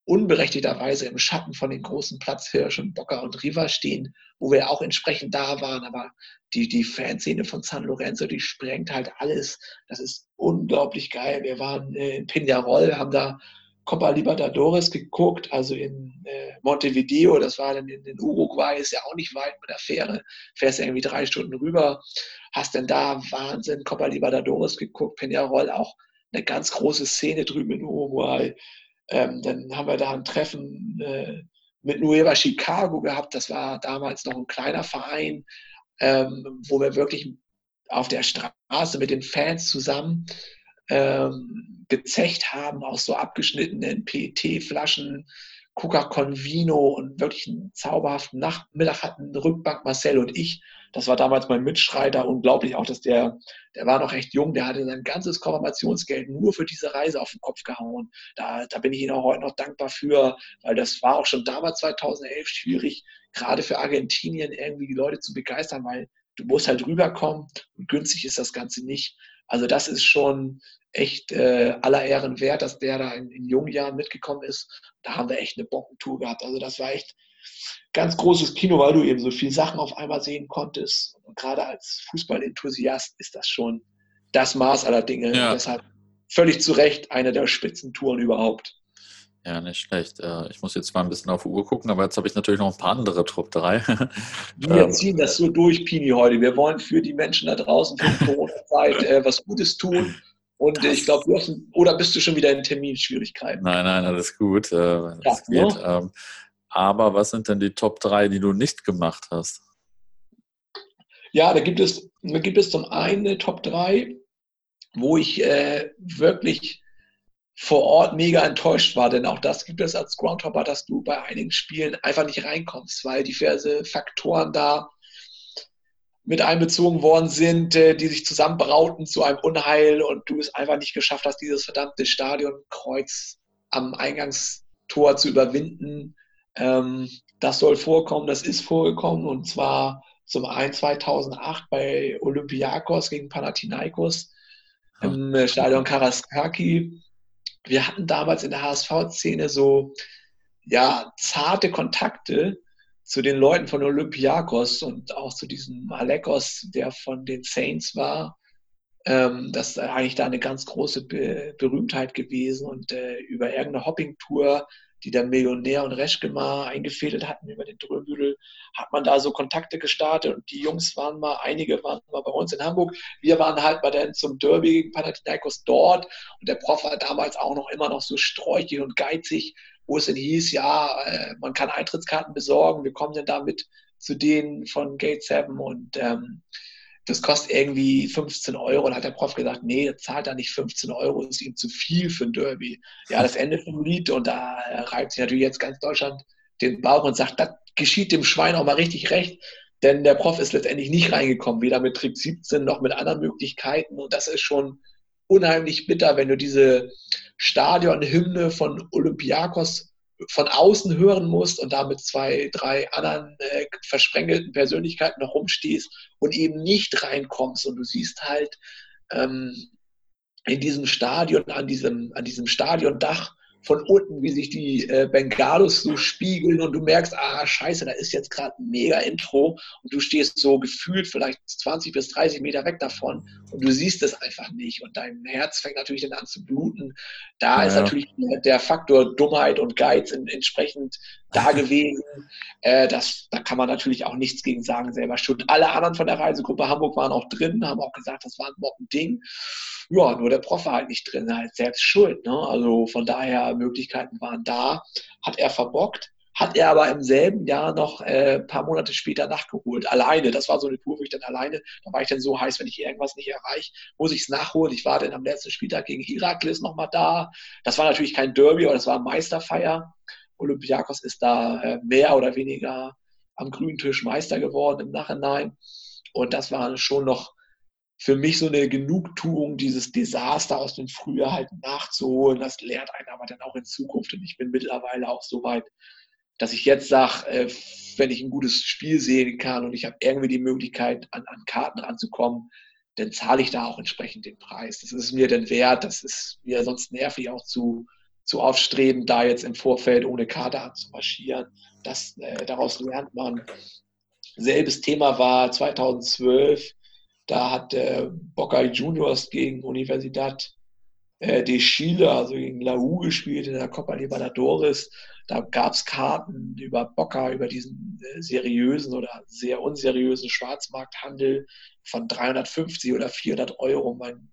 B: unberechtigterweise im Schatten von den großen Platzhirschen Boca und Riva stehen, wo wir auch entsprechend da waren. Aber die, die Fanszene von San Lorenzo, die sprengt halt alles. Das ist unglaublich geil. Wir waren äh, in Peñarol, haben da Copa Libertadores geguckt, also in äh, Montevideo, das war dann in, in, Uruguay, ist ja auch nicht weit mit der Fähre, fährst ja irgendwie drei Stunden rüber, hast dann da Wahnsinn Copa Libertadores geguckt, Peñarol auch eine ganz große Szene drüben in Uruguay. Ähm, dann haben wir da ein Treffen äh, mit Nueva Chicago gehabt. Das war damals noch ein kleiner Verein, ähm, wo wir wirklich auf der Straße mit den Fans zusammen ähm, gezecht haben aus so abgeschnittenen PET-Flaschen, Coca Convino und wirklich einen zauberhaften Nachmittag hatten Rückbank Marcel und ich. Das war damals mein Mitstreiter. Unglaublich auch, dass der, der war noch recht jung, der hatte sein ganzes Konfirmationsgeld nur für diese Reise auf den Kopf gehauen. Da, da bin ich Ihnen auch heute noch dankbar für, weil das war auch schon damals 2011 schwierig, gerade für Argentinien irgendwie die Leute zu begeistern, weil du musst halt rüberkommen und günstig ist das Ganze nicht. Also das ist schon echt äh, aller Ehren wert, dass der da in, in, jungen Jahren mitgekommen ist. Da haben wir echt eine Bockentour gehabt. Also das war echt ganz großes Kino, weil du eben so viele Sachen auf einmal sehen konntest. Und gerade als Fußballenthusiast ist das schon das Maß aller Dinge. Ja. Deshalb völlig zu Recht eine der Spitzentouren überhaupt.
A: Ja, nicht schlecht. Äh, ich muss jetzt mal ein bisschen auf die Uhr gucken, aber jetzt habe ich natürlich noch ein paar andere Top 3.
B: Wir ähm, ziehen das so durch, Pini, heute. Wir wollen für die Menschen da draußen für die Corona-Zeit äh, was Gutes tun. Und das ich glaube, du hast, oder bist du schon wieder in Terminschwierigkeiten?
A: Nein, nein, alles gut. Äh, ja, geht. Ne? Ähm, aber was sind denn die Top 3, die du nicht gemacht hast?
B: Ja, da gibt es, da gibt es zum einen eine Top 3, wo ich äh, wirklich vor Ort mega enttäuscht war, denn auch das gibt es als Groundhopper, dass du bei einigen Spielen einfach nicht reinkommst, weil diverse Faktoren da mit einbezogen worden sind, äh, die sich zusammenbrauten zu einem Unheil und du es einfach nicht geschafft hast, dieses verdammte Stadionkreuz am Eingangstor zu überwinden. Ähm, das soll vorkommen, das ist vorgekommen und zwar zum einen 2008 bei Olympiakos gegen Panathinaikos im äh, Stadion Karaskaki. Wir hatten damals in der HSV-Szene so ja, zarte Kontakte zu den Leuten von Olympiakos und auch zu diesem Alekos, der von den Saints war. Ähm, das ist eigentlich da eine ganz große Be Berühmtheit gewesen und äh, über irgendeine Hopping-Tour die der Millionär und Reschke eingefädelt hatten über den Drömbüdel, hat man da so Kontakte gestartet und die Jungs waren mal, einige waren mal bei uns in Hamburg. Wir waren halt mal dann zum Derby gegen Panathinaikos dort und der Prof war damals auch noch immer noch so sträuchig und geizig, wo es dann hieß, ja, äh, man kann Eintrittskarten besorgen, wir kommen dann damit zu denen von Gate 7 und ähm, das kostet irgendwie 15 Euro. Und hat der Prof gesagt, nee, zahlt er nicht 15 Euro, ist ihm zu viel für ein Derby. Ja, das Ende vom Lied und da reibt sich natürlich jetzt ganz Deutschland den Bauch und sagt, das geschieht dem Schwein auch mal richtig recht. Denn der Prof ist letztendlich nicht reingekommen, weder mit Trick 17 noch mit anderen Möglichkeiten. Und das ist schon unheimlich bitter, wenn du diese Stadionhymne von Olympiakos von außen hören musst und da mit zwei, drei anderen äh, versprengelten Persönlichkeiten noch rumstehst und eben nicht reinkommst. Und du siehst halt ähm, in diesem Stadion, an diesem, an diesem Stadiondach von unten, wie sich die äh, Bengalos so spiegeln und du merkst, ah, scheiße, da ist jetzt gerade ein mega Intro und du stehst so gefühlt vielleicht 20 bis 30 Meter weg davon und du siehst es einfach nicht und dein Herz fängt natürlich dann an zu bluten. Da ja, ist natürlich der Faktor Dummheit und Geiz in, entsprechend da gewesen. Äh, das, da kann man natürlich auch nichts gegen sagen, selber schuld. Alle anderen von der Reisegruppe Hamburg waren auch drin, haben auch gesagt, das war ein Ding. Ja, nur der Prof war halt nicht drin, halt selbst schuld. Ne? Also von daher, Möglichkeiten waren da. Hat er verbockt, hat er aber im selben Jahr noch äh, paar Monate später nachgeholt. Alleine. Das war so eine Tour, wo ich dann alleine, da war ich dann so heiß, wenn ich irgendwas nicht erreiche, muss ich es nachholen. Ich war dann am letzten Spieltag gegen Iraklis nochmal da. Das war natürlich kein Derby, aber das war Meisterfeier. Olympiakos ist da äh, mehr oder weniger am grünen Tisch Meister geworden im Nachhinein. Und das war schon noch für mich so eine Genugtuung, dieses Desaster aus dem Frühjahr halt nachzuholen. Das lehrt einen aber dann auch in Zukunft. Und ich bin mittlerweile auch so weit, dass ich jetzt sage, äh, wenn ich ein gutes Spiel sehen kann und ich habe irgendwie die Möglichkeit, an, an Karten ranzukommen, dann zahle ich da auch entsprechend den Preis. Das ist mir dann wert. Das ist mir sonst nervig auch zu, zu aufstreben, da jetzt im Vorfeld ohne Karte anzumarschieren. Das, äh, daraus lernt man. Selbes Thema war 2012 da hat äh, Boca Juniors gegen Universidad äh, de Chile, also gegen Lau gespielt in der Copa Libertadores. Da gab es Karten über Boca, über diesen äh, seriösen oder sehr unseriösen Schwarzmarkthandel von 350 oder 400 Euro. Mein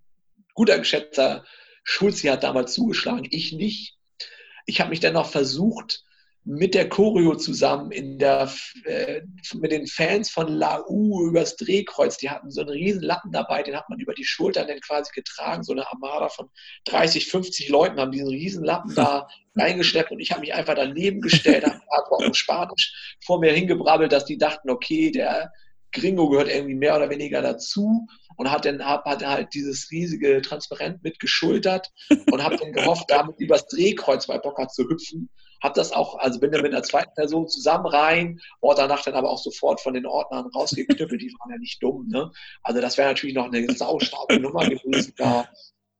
B: guter geschätzter Schulzi hat damals zugeschlagen, ich nicht. Ich habe mich dann noch versucht, mit der Choreo zusammen in der, äh, mit den Fans von Lau übers Drehkreuz. Die hatten so einen riesen Lappen dabei, den hat man über die Schultern dann quasi getragen. So eine Armada von 30, 50 Leuten haben diesen riesen Lappen da reingeschleppt und ich habe mich einfach daneben gestellt, habe Wochen Spanisch vor mir hingebrabbelt, dass die dachten, okay, der Gringo gehört irgendwie mehr oder weniger dazu und hat dann hat, halt dieses riesige Transparent mitgeschultert und habe dann gehofft, damit übers Drehkreuz bei Bocker zu hüpfen habe das auch, also bin dann mit einer zweiten Person zusammen rein, war danach dann aber auch sofort von den Ordnern rausgeknüppelt, die waren ja nicht dumm. Ne? Also das wäre natürlich noch eine saustarke Nummer gewesen, da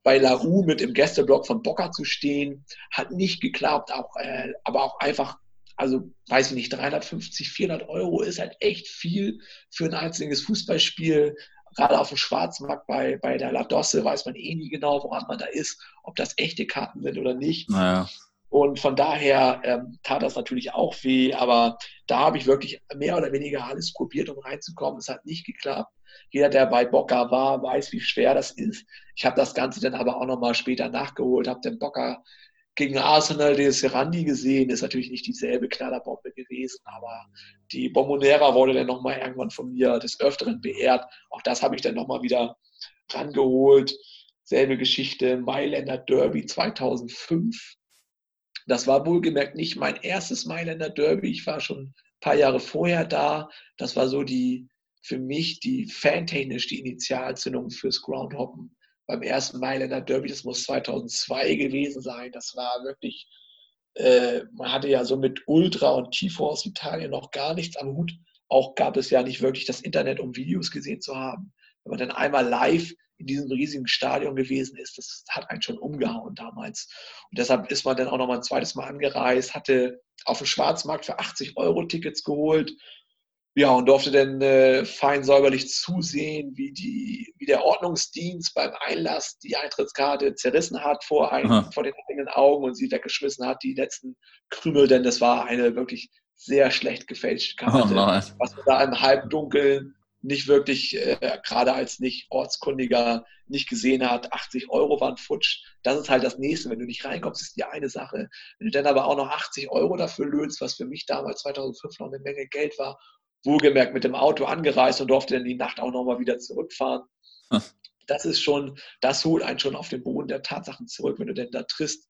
B: bei Lau mit im Gästeblock von Bocker zu stehen. Hat nicht geklappt, auch, äh, aber auch einfach, also weiß ich nicht, 350, 400 Euro ist halt echt viel für ein einziges Fußballspiel gerade auf dem Schwarzmarkt bei, bei der Ladosse weiß man eh nie genau, woran man da ist, ob das echte Karten sind oder nicht.
A: Naja.
B: Und von daher ähm, tat das natürlich auch weh, aber da habe ich wirklich mehr oder weniger alles probiert, um reinzukommen. Es hat nicht geklappt. Jeder, der bei Boca war, weiß, wie schwer das ist. Ich habe das Ganze dann aber auch nochmal später nachgeholt, habe den Boca gegen Arsenal des Serandi gesehen. Ist natürlich nicht dieselbe Knallerbombe gewesen, aber die Bombonera wurde dann nochmal irgendwann von mir des Öfteren beehrt. Auch das habe ich dann nochmal wieder rangeholt. Selbe Geschichte, Mailänder Derby 2005 das war wohlgemerkt nicht mein erstes Mailänder Derby. Ich war schon ein paar Jahre vorher da. Das war so die, für mich die fantechnisch die Initialzündung fürs Groundhoppen beim ersten Mailänder Derby. Das muss 2002 gewesen sein. Das war wirklich äh, man hatte ja so mit Ultra und Tifo aus Italien noch gar nichts am Hut. Auch gab es ja nicht wirklich das Internet, um Videos gesehen zu haben. Wenn man dann einmal live in diesem riesigen Stadion gewesen ist, das hat einen schon umgehauen damals. Und deshalb ist man dann auch noch mal ein zweites Mal angereist, hatte auf dem Schwarzmarkt für 80 Euro Tickets geholt ja, und durfte dann äh, fein säuberlich zusehen, wie, die, wie der Ordnungsdienst beim Einlass die Eintrittskarte zerrissen hat vor, ein, vor den eigenen Augen und sie weggeschmissen hat, die letzten Krümel, denn das war eine wirklich sehr schlecht gefälschte Karte, oh was man da im Halbdunkeln nicht wirklich, äh, gerade als nicht Ortskundiger, nicht gesehen hat. 80 Euro waren futsch. Das ist halt das Nächste. Wenn du nicht reinkommst, ist die eine Sache. Wenn du dann aber auch noch 80 Euro dafür löst, was für mich damals 2005 noch eine Menge Geld war, wohlgemerkt mit dem Auto angereist und durfte dann die Nacht auch nochmal wieder zurückfahren. Hm. Das ist schon, das holt einen schon auf den Boden der Tatsachen zurück, wenn du denn da trist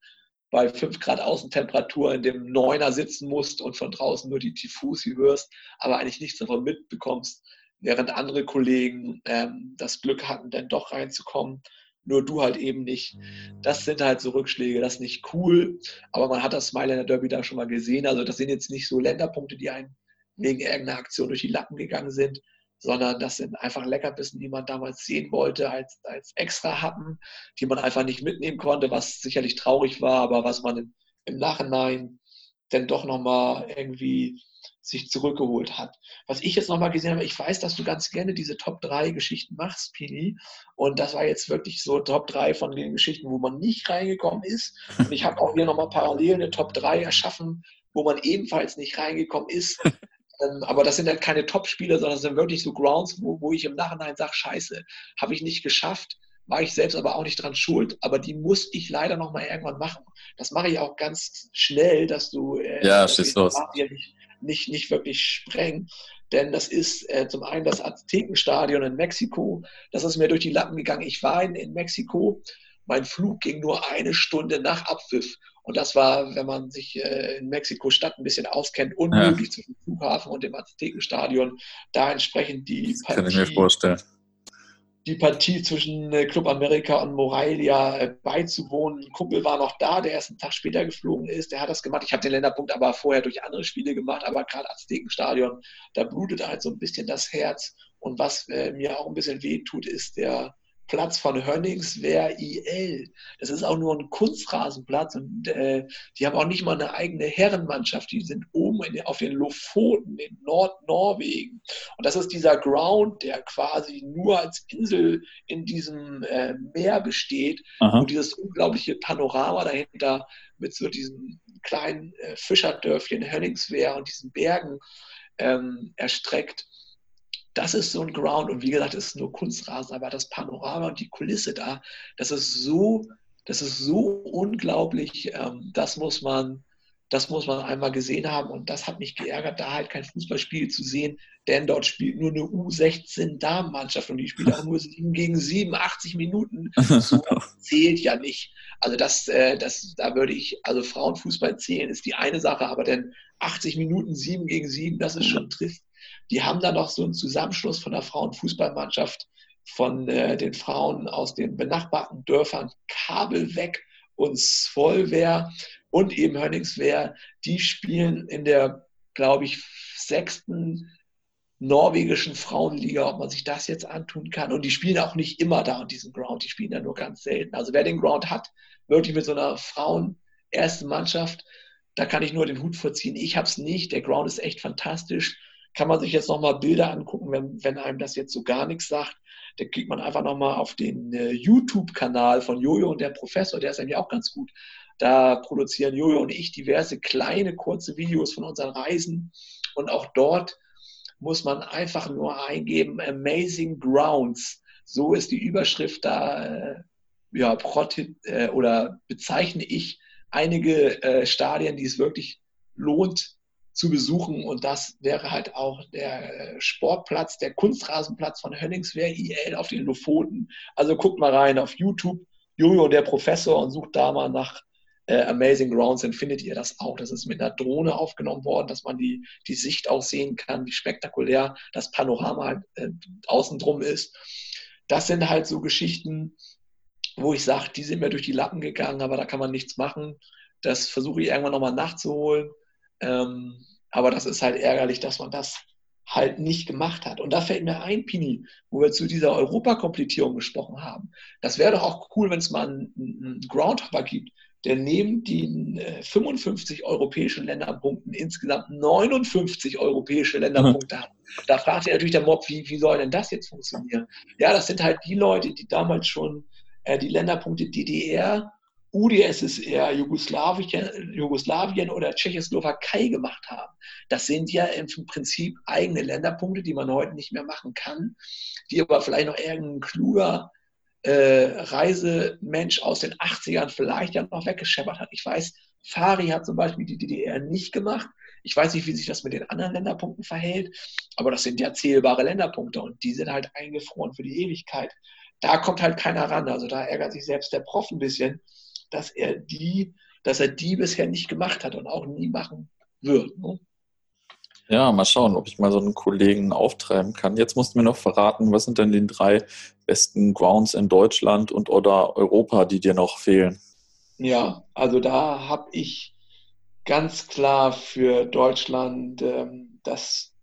B: bei 5 Grad Außentemperatur in dem Neuner sitzen musst und von draußen nur die Tifusi hörst, aber eigentlich nichts davon mitbekommst, während andere Kollegen ähm, das Glück hatten, dann doch reinzukommen. Nur du halt eben nicht. Das sind halt so Rückschläge, das ist nicht cool, aber man hat das Mailänder Derby da schon mal gesehen. Also das sind jetzt nicht so Länderpunkte, die einen wegen irgendeiner Aktion durch die Lappen gegangen sind, sondern das sind einfach Leckerbissen, die man damals sehen wollte als, als extra Happen, die man einfach nicht mitnehmen konnte, was sicherlich traurig war, aber was man im, im Nachhinein dann doch nochmal irgendwie sich zurückgeholt hat. Was ich jetzt nochmal gesehen habe, ich weiß, dass du ganz gerne diese Top 3 Geschichten machst, Pini. Und das war jetzt wirklich so Top 3 von den Geschichten, wo man nicht reingekommen ist. Und ich habe auch hier nochmal parallel eine Top 3 erschaffen, wo man ebenfalls nicht reingekommen ist. Ähm, aber das sind halt keine Top-Spiele, sondern das sind wirklich so Grounds, wo, wo ich im Nachhinein sage, scheiße, habe ich nicht geschafft, war ich selbst aber auch nicht dran schuld, aber die muss ich leider noch mal irgendwann machen. Das mache ich auch ganz schnell, dass du
A: äh, ja, schieß los.
B: Nicht, nicht, nicht wirklich sprengen. Denn das ist äh, zum einen das Aztekenstadion in Mexiko. Das ist mir durch die Lappen gegangen. Ich war in, in Mexiko. Mein Flug ging nur eine Stunde nach Abpfiff. Und das war, wenn man sich äh, in Mexiko-Stadt ein bisschen auskennt, unmöglich ja. zwischen Flughafen und dem Aztekenstadion. Da entsprechend die
A: das Partie, kann ich mir vorstellen.
B: Die Partie zwischen äh, Club America und Morelia äh, beizuwohnen. Ein Kumpel war noch da, der erst einen Tag später geflogen ist. Der hat das gemacht. Ich habe den Länderpunkt aber vorher durch andere Spiele gemacht. Aber gerade Aztekenstadion, da blutet halt so ein bisschen das Herz. Und was mir auch ein bisschen weh tut, ist der Platz von Hönningswehr IL. Das ist auch nur ein Kunstrasenplatz und äh, die haben auch nicht mal eine eigene Herrenmannschaft. Die sind oben in, auf den Lofoten in Nordnorwegen. Und das ist dieser Ground, der quasi nur als Insel in diesem äh, Meer besteht Aha. und dieses unglaubliche Panorama dahinter mit so diesem kleinen äh, Fischerdörfchen Hönningswehr und diesen Bergen ähm, erstreckt das ist so ein Ground und wie gesagt, es ist nur Kunstrasen, aber das Panorama und die Kulisse da, das ist so, das ist so unglaublich, ähm, das muss man, das muss man einmal gesehen haben und das hat mich geärgert, da halt kein Fußballspiel zu sehen, denn dort spielt nur eine U16-Damenmannschaft und die spielt auch nur 7 gegen 7, 80 Minuten. So zählt ja nicht. Also das, äh, das, da würde ich, also Frauenfußball zählen ist die eine Sache, aber denn 80 Minuten 7 gegen 7, das ist schon trist. Die haben dann noch so einen Zusammenschluss von der Frauenfußballmannschaft von äh, den Frauen aus den benachbarten Dörfern Kabelweg und Svolwehr und eben Hönningswehr. Die spielen in der, glaube ich, sechsten norwegischen Frauenliga, ob man sich das jetzt antun kann. Und die spielen auch nicht immer da an diesem Ground, die spielen da nur ganz selten. Also wer den Ground hat, wirklich mit so einer Frauen-ersten Mannschaft, da kann ich nur den Hut vorziehen. Ich habe es nicht. Der Ground ist echt fantastisch kann man sich jetzt nochmal Bilder angucken, wenn, wenn einem das jetzt so gar nichts sagt. Da kriegt man einfach nochmal auf den äh, YouTube-Kanal von Jojo und der Professor, der ist eigentlich auch ganz gut. Da produzieren Jojo und ich diverse kleine, kurze Videos von unseren Reisen. Und auch dort muss man einfach nur eingeben, Amazing Grounds. So ist die Überschrift da, äh, ja, äh, oder bezeichne ich einige äh, Stadien, die es wirklich lohnt, zu besuchen. Und das wäre halt auch der Sportplatz, der Kunstrasenplatz von Hönningswehr IL auf den Lofoten. Also guckt mal rein auf YouTube, Jojo der Professor und sucht da mal nach äh, Amazing Grounds, dann findet ihr das auch. Das ist mit einer Drohne aufgenommen worden, dass man die, die Sicht auch sehen kann, wie spektakulär das Panorama halt, äh, außen drum ist. Das sind halt so Geschichten, wo ich sage, die sind mir durch die Lappen gegangen, aber da kann man nichts machen Das versuche ich irgendwann nochmal nachzuholen. Ähm, aber das ist halt ärgerlich, dass man das halt nicht gemacht hat. Und da fällt mir ein, Pini, wo wir zu dieser Europakomplettierung gesprochen haben. Das wäre doch auch cool, wenn es mal einen, einen Groundhopper gibt, der neben den äh, 55 europäischen Länderpunkten insgesamt 59 europäische Länderpunkte hat. Da fragt sich natürlich der Mob, wie, wie soll denn das jetzt funktionieren? Ja, das sind halt die Leute, die damals schon äh, die Länderpunkte DDR, UdSSR, Jugoslawien, Jugoslawien oder Tschechoslowakei gemacht haben. Das sind ja im Prinzip eigene Länderpunkte, die man heute nicht mehr machen kann, die aber vielleicht noch irgendein kluger äh, Reisemensch aus den 80ern vielleicht ja noch weggescheppert hat. Ich weiß, Fari hat zum Beispiel die DDR nicht gemacht. Ich weiß nicht, wie sich das mit den anderen Länderpunkten verhält, aber das sind ja zählbare Länderpunkte und die sind halt eingefroren für die Ewigkeit. Da kommt halt keiner ran. Also da ärgert sich selbst der Prof ein bisschen, dass er die, dass er die bisher nicht gemacht hat und auch nie machen wird. Ne?
A: Ja, mal schauen, ob ich mal so einen Kollegen auftreiben kann. Jetzt musst du mir noch verraten, was sind denn die drei besten Grounds in Deutschland und oder Europa, die dir noch fehlen?
B: Ja, also da habe ich ganz klar für Deutschland ähm, das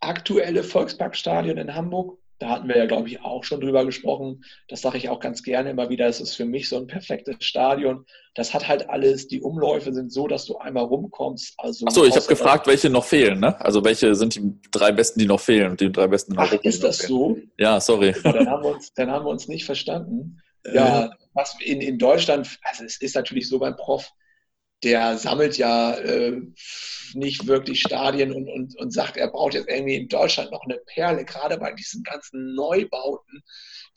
B: aktuelle Volksparkstadion in Hamburg da hatten wir ja, glaube ich, auch schon drüber gesprochen. Das sage ich auch ganz gerne immer wieder. Es ist für mich so ein perfektes Stadion. Das hat halt alles. Die Umläufe sind so, dass du einmal rumkommst. Also
A: Achso, ich habe gefragt, welche noch fehlen. Ne? Also welche sind die drei besten, die noch fehlen und die drei besten
B: Ach, ist das so?
A: Ja, sorry.
B: Ja, dann, haben wir uns, dann haben wir uns nicht verstanden. Ja, was in, in Deutschland, also es ist natürlich so beim Prof, der sammelt ja äh, nicht wirklich Stadien und, und, und sagt, er braucht jetzt irgendwie in Deutschland noch eine Perle, gerade bei diesen ganzen Neubauten,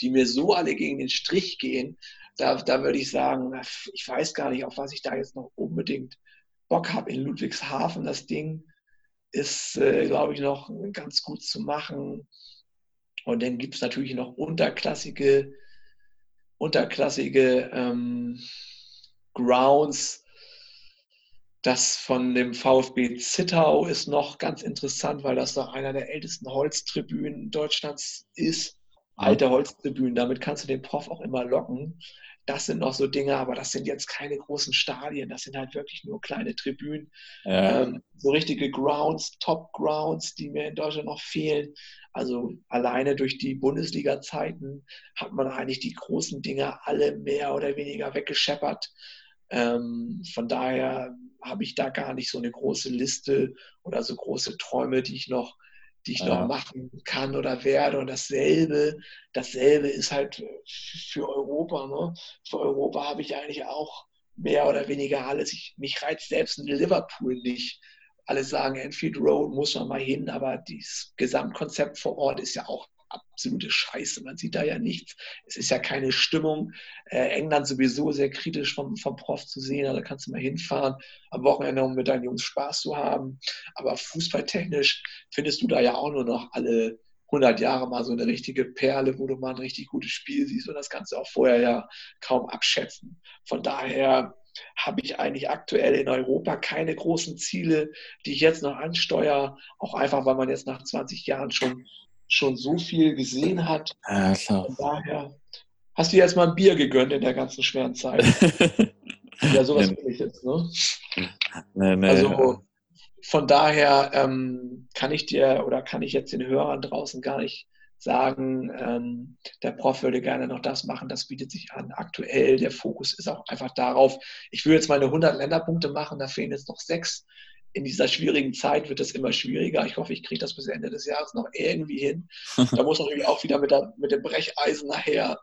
B: die mir so alle gegen den Strich gehen. Da, da würde ich sagen, ich weiß gar nicht, auf was ich da jetzt noch unbedingt Bock habe. In Ludwigshafen, das Ding ist, äh, glaube ich, noch ganz gut zu machen. Und dann gibt es natürlich noch unterklassige, unterklassige ähm, Grounds, das von dem VfB Zittau ist noch ganz interessant, weil das doch einer der ältesten Holztribünen Deutschlands ist. Alte Holztribünen, damit kannst du den Prof auch immer locken. Das sind noch so Dinge, aber das sind jetzt keine großen Stadien, das sind halt wirklich nur kleine Tribünen. Ja. Ähm, so richtige Grounds, Top Grounds, die mir in Deutschland noch fehlen. Also alleine durch die Bundesliga-Zeiten hat man eigentlich die großen Dinge alle mehr oder weniger weggescheppert. Ähm, von daher habe ich da gar nicht so eine große Liste oder so große Träume, die ich noch, die ich ja. noch machen kann oder werde. Und dasselbe, dasselbe ist halt für Europa. Ne? Für Europa habe ich eigentlich auch mehr oder weniger alles. Ich, mich reizt selbst in Liverpool nicht. Alle sagen, Enfield Road muss man mal hin, aber das Gesamtkonzept vor Ort ist ja auch absolute Scheiße. Man sieht da ja nichts. Es ist ja keine Stimmung. Äh, England sowieso sehr kritisch vom, vom Prof zu sehen. Also, da kannst du mal hinfahren am Wochenende, um mit deinen Jungs Spaß zu haben. Aber fußballtechnisch findest du da ja auch nur noch alle 100 Jahre mal so eine richtige Perle, wo du mal ein richtig gutes Spiel siehst und das du auch vorher ja kaum abschätzen. Von daher habe ich eigentlich aktuell in Europa keine großen Ziele, die ich jetzt noch ansteuere, auch einfach, weil man jetzt nach 20 Jahren schon schon so viel gesehen hat.
A: Ja, klar.
B: Von daher hast du dir jetzt mal ein Bier gegönnt in der ganzen schweren Zeit. ja, sowas nee. will ich jetzt, ne? Nee, nee, also von daher ähm, kann ich dir oder kann ich jetzt den Hörern draußen gar nicht sagen, ähm, der Prof würde gerne noch das machen, das bietet sich an. Aktuell, der Fokus ist auch einfach darauf, ich will jetzt meine 100 Länderpunkte machen, da fehlen jetzt noch sechs in dieser schwierigen Zeit wird es immer schwieriger. Ich hoffe, ich kriege das bis Ende des Jahres noch irgendwie hin. Da muss natürlich auch wieder mit, der, mit dem Brecheisen nachher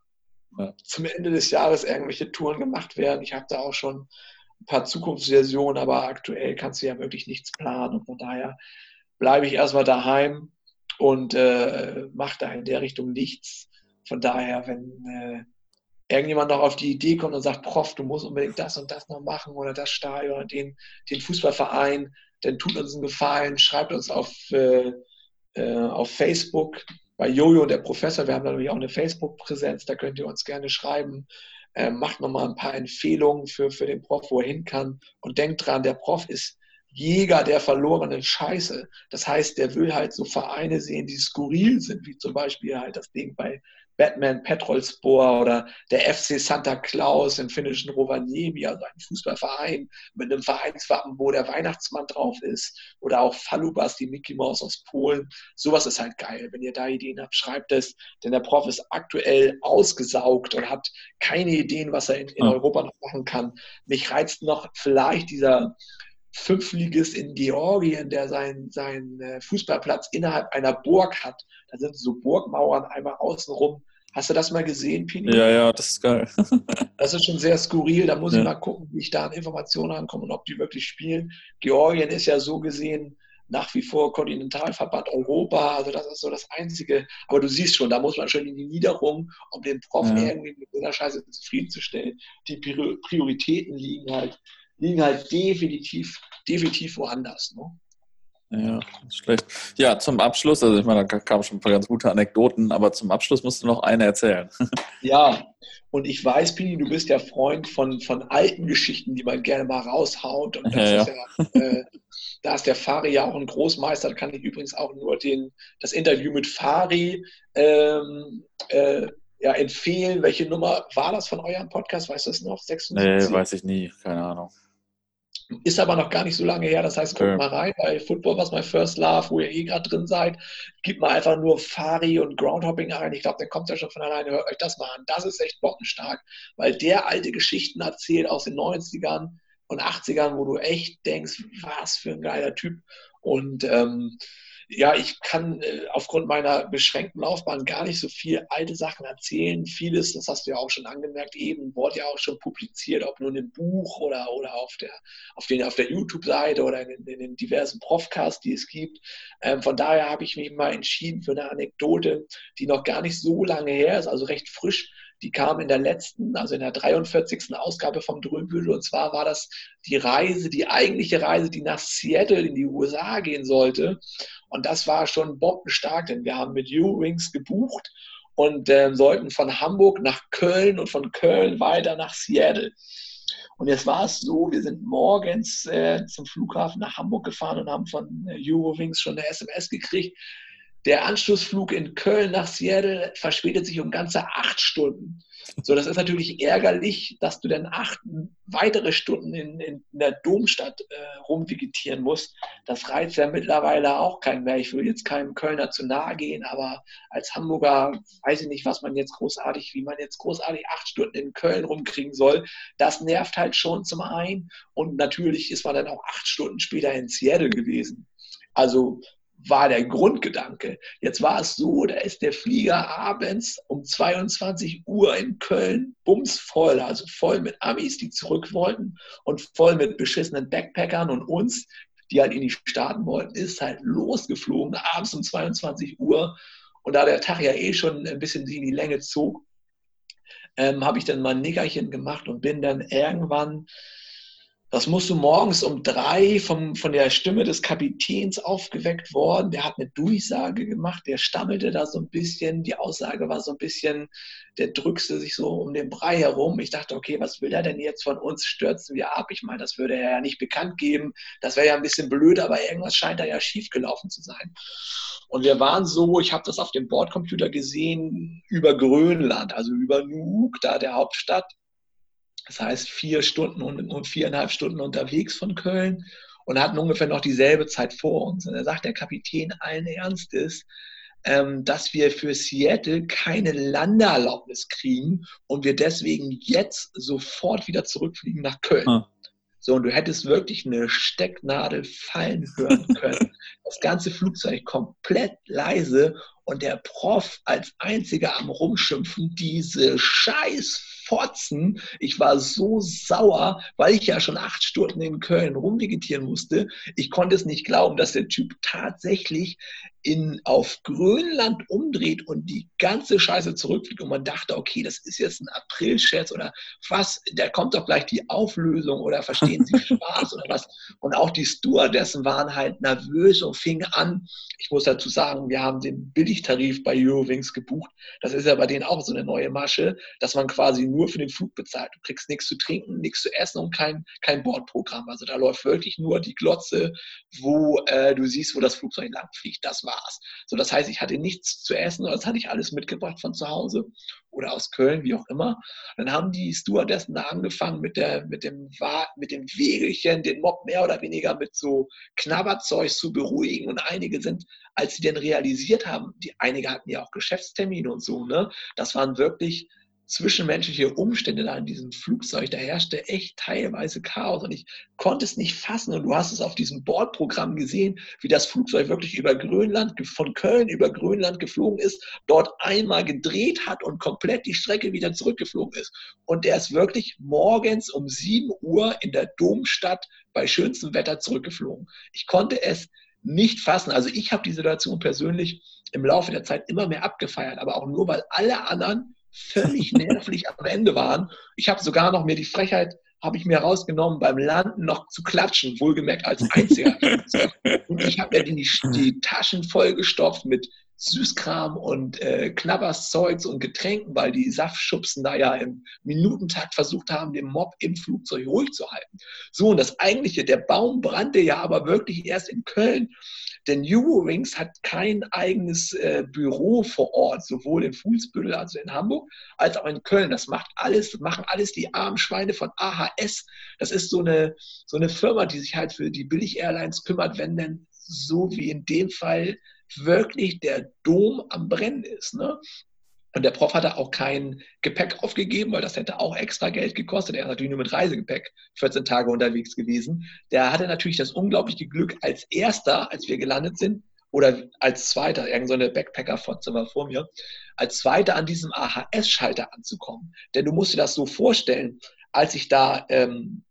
B: ja. zum Ende des Jahres irgendwelche Touren gemacht werden. Ich habe da auch schon ein paar Zukunftsversionen, aber aktuell kannst du ja wirklich nichts planen. Und von daher bleibe ich erstmal daheim und äh, mache da in der Richtung nichts. Von daher, wenn äh, irgendjemand noch auf die Idee kommt und sagt, Prof, du musst unbedingt das und das noch machen oder das Stadion oder den, den Fußballverein, dann tut uns einen Gefallen, schreibt uns auf, äh, äh, auf Facebook bei Jojo der Professor. Wir haben natürlich auch eine Facebook-Präsenz, da könnt ihr uns gerne schreiben. Äh, macht nochmal ein paar Empfehlungen für, für den Prof, wo er hin kann. Und denkt dran, der Prof ist Jäger der verlorenen Scheiße. Das heißt, der will halt so Vereine sehen, die skurril sind, wie zum Beispiel halt das Ding bei Batman Petrolspor oder der FC Santa Claus im finnischen Rovaniemi, also ein Fußballverein mit einem Vereinswappen, wo der Weihnachtsmann drauf ist. Oder auch Falubas, die Mickey Mouse aus Polen. Sowas ist halt geil. Wenn ihr da Ideen habt, schreibt es. Denn der Prof ist aktuell ausgesaugt und hat keine Ideen, was er in, in Europa noch machen kann. Mich reizt noch vielleicht dieser Fünfligist in Georgien, der seinen sein äh, Fußballplatz innerhalb einer Burg hat. Da sind so Burgmauern einmal außenrum. Hast du das mal gesehen,
A: Pini? Ja, ja, das ist geil.
B: das ist schon sehr skurril. Da muss ja. ich mal gucken, wie ich da an Informationen ankomme und ob die wirklich spielen. Georgien ist ja so gesehen nach wie vor Kontinentalverband Europa. Also das ist so das Einzige. Aber du siehst schon, da muss man schon in die Niederung, um den Prof ja. irgendwie mit so einer Scheiße zufriedenzustellen. Die Prioritäten liegen halt liegen halt definitiv, definitiv woanders. Ne?
A: Ja, schlecht. Ja, zum Abschluss, also ich meine, da kamen schon ein paar ganz gute Anekdoten, aber zum Abschluss musst du noch eine erzählen.
B: Ja, und ich weiß, Pini, du bist ja Freund von, von alten Geschichten, die man gerne mal raushaut. Und ja, ja. Ja, äh, da ist der Fari ja auch ein Großmeister. Da kann ich übrigens auch nur den, das Interview mit Fari ähm, äh, ja, empfehlen. Welche Nummer war das von eurem Podcast? Weißt du das noch?
A: 76? Nee, weiß ich nie. Keine Ahnung.
B: Ist aber noch gar nicht so lange her. Das heißt, guckt okay. mal rein bei Football was my first love, wo ihr eh gerade drin seid. Gebt mal einfach nur Fari und Groundhopping ein. Ich glaube, der kommt ja schon von alleine. Hört euch das mal an. Das ist echt bockenstark, weil der alte Geschichten erzählt aus den 90ern und 80ern, wo du echt denkst, was für ein geiler Typ. Und ähm, ja, ich kann äh, aufgrund meiner beschränkten Laufbahn gar nicht so viel alte Sachen erzählen. Vieles, das hast du ja auch schon angemerkt, eben wurde ja auch schon publiziert, ob nur in einem Buch oder, oder auf der, auf auf der YouTube-Seite oder in, in, den diversen Profcasts, die es gibt. Ähm, von daher habe ich mich mal entschieden für eine Anekdote, die noch gar nicht so lange her ist, also recht frisch, die kam in der letzten, also in der 43. Ausgabe vom Drömbüdel. Und zwar war das die Reise, die eigentliche Reise, die nach Seattle in die USA gehen sollte. Und das war schon bombenstark, denn wir haben mit U-Wings gebucht und äh, sollten von Hamburg nach Köln und von Köln weiter nach Seattle. Und jetzt war es so, wir sind morgens äh, zum Flughafen nach Hamburg gefahren und haben von äh, Eurowings schon eine SMS gekriegt, der Anschlussflug in Köln nach Seattle verspätet sich um ganze acht Stunden. So, das ist natürlich ärgerlich, dass du dann acht weitere Stunden in, in der Domstadt äh, rumvegetieren musst. Das reizt ja mittlerweile auch keinen mehr. Ich will jetzt keinem Kölner zu nahe gehen, aber als Hamburger weiß ich nicht, was man jetzt großartig, wie man jetzt großartig acht Stunden in Köln rumkriegen soll. Das nervt halt schon zum einen. Und natürlich ist man dann auch acht Stunden später in Seattle gewesen. Also war der Grundgedanke. Jetzt war es so, da ist der Flieger abends um 22 Uhr in Köln bumsvoll, also voll mit Amis, die zurück wollten und voll mit beschissenen Backpackern und uns, die halt in die Staaten wollten, ist halt losgeflogen, abends um 22 Uhr. Und da der Tag ja eh schon ein bisschen in die Länge zog, ähm, habe ich dann mal ein Nickerchen gemacht und bin dann irgendwann das musst du morgens um drei vom, von der Stimme des Kapitäns aufgeweckt worden. Der hat eine Durchsage gemacht, der stammelte da so ein bisschen. Die Aussage war so ein bisschen, der drückte sich so um den Brei herum. Ich dachte, okay, was will er denn jetzt von uns? Stürzen wir ab? Ich meine, das würde er ja nicht bekannt geben. Das wäre ja ein bisschen blöd, aber irgendwas scheint da ja schiefgelaufen zu sein. Und wir waren so, ich habe das auf dem Bordcomputer gesehen, über Grönland, also über Nuuk, da der Hauptstadt. Das heißt, vier Stunden und viereinhalb Stunden unterwegs von Köln und hatten ungefähr noch dieselbe Zeit vor uns. Und da sagt der Kapitän allen Ernstes, ähm, dass wir für Seattle keine Landeerlaubnis kriegen und wir deswegen jetzt sofort wieder zurückfliegen nach Köln. Ah. So, und du hättest wirklich eine Stecknadel fallen hören können. Das ganze Flugzeug komplett leise und der Prof als einziger am Rumschimpfen, diese scheiß Fotzen. Ich war so sauer, weil ich ja schon acht Stunden in Köln rumvegetieren musste. Ich konnte es nicht glauben, dass der Typ tatsächlich in, auf Grönland umdreht und die ganze Scheiße zurückfliegt und man dachte, okay, das ist jetzt ein April-Scherz oder was, da kommt doch gleich die Auflösung oder verstehen Sie Spaß oder was. Und auch die Stewardessen waren halt nervös und fingen an. Ich muss dazu sagen, wir haben den Billigtarif bei Eurowings gebucht. Das ist ja bei denen auch so eine neue Masche, dass man quasi nur für den Flug bezahlt. Du kriegst nichts zu trinken, nichts zu essen und kein, kein Bordprogramm. Also da läuft wirklich nur die Glotze, wo äh, du siehst, wo das Flugzeug langfliegt. Das war war's. So, das heißt, ich hatte nichts zu essen, das hatte ich alles mitgebracht von zu Hause oder aus Köln, wie auch immer. Dann haben die Stewardessen da angefangen mit, der, mit, dem, mit dem Wegelchen, den Mob mehr oder weniger mit so Knabberzeug zu beruhigen. Und einige sind, als sie denn realisiert haben, die einige hatten ja auch Geschäftstermine und so, ne? Das waren wirklich zwischenmenschliche Umstände da in diesem Flugzeug, da herrschte echt teilweise Chaos und ich konnte es nicht fassen. Und du hast es auf diesem Bordprogramm gesehen, wie das Flugzeug wirklich über Grönland, von Köln über Grönland geflogen ist, dort einmal gedreht hat und komplett die Strecke wieder zurückgeflogen ist. Und der ist wirklich morgens um 7 Uhr in der Domstadt bei schönstem Wetter zurückgeflogen. Ich konnte es nicht fassen. Also ich habe die Situation persönlich im Laufe der Zeit immer mehr abgefeiert, aber auch nur, weil alle anderen völlig nervlich am Ende waren. Ich habe sogar noch mir die Frechheit, habe ich mir rausgenommen, beim Landen noch zu klatschen, wohlgemerkt als Einziger. und ich habe mir die, die Taschen vollgestopft mit Süßkram und äh, Knabberszeugs und Getränken, weil die Saftschubsen da ja im Minutentakt versucht haben, den Mob im Flugzeug ruhig zu halten. So, und das eigentliche, der Baum brannte ja aber wirklich erst in Köln. Denn Eurowings hat kein eigenes äh, Büro vor Ort, sowohl in Fußbüttel, also in Hamburg, als auch in Köln. Das macht alles, machen alles die armen Schweine von AHS. Das ist so eine, so eine Firma, die sich halt für die Billig-Airlines kümmert, wenn denn so wie in dem Fall wirklich der Dom am Brennen ist. Ne? Und der Prof hatte auch kein Gepäck aufgegeben, weil das hätte auch extra Geld gekostet. Er ist natürlich nur mit Reisegepäck 14 Tage unterwegs gewesen. Der hatte natürlich das unglaubliche Glück, als erster, als wir gelandet sind, oder als zweiter, irgendeine so Backpacker-Fotze war vor mir, als zweiter an diesem AHS-Schalter anzukommen. Denn du musst dir das so vorstellen, als ich da ähm,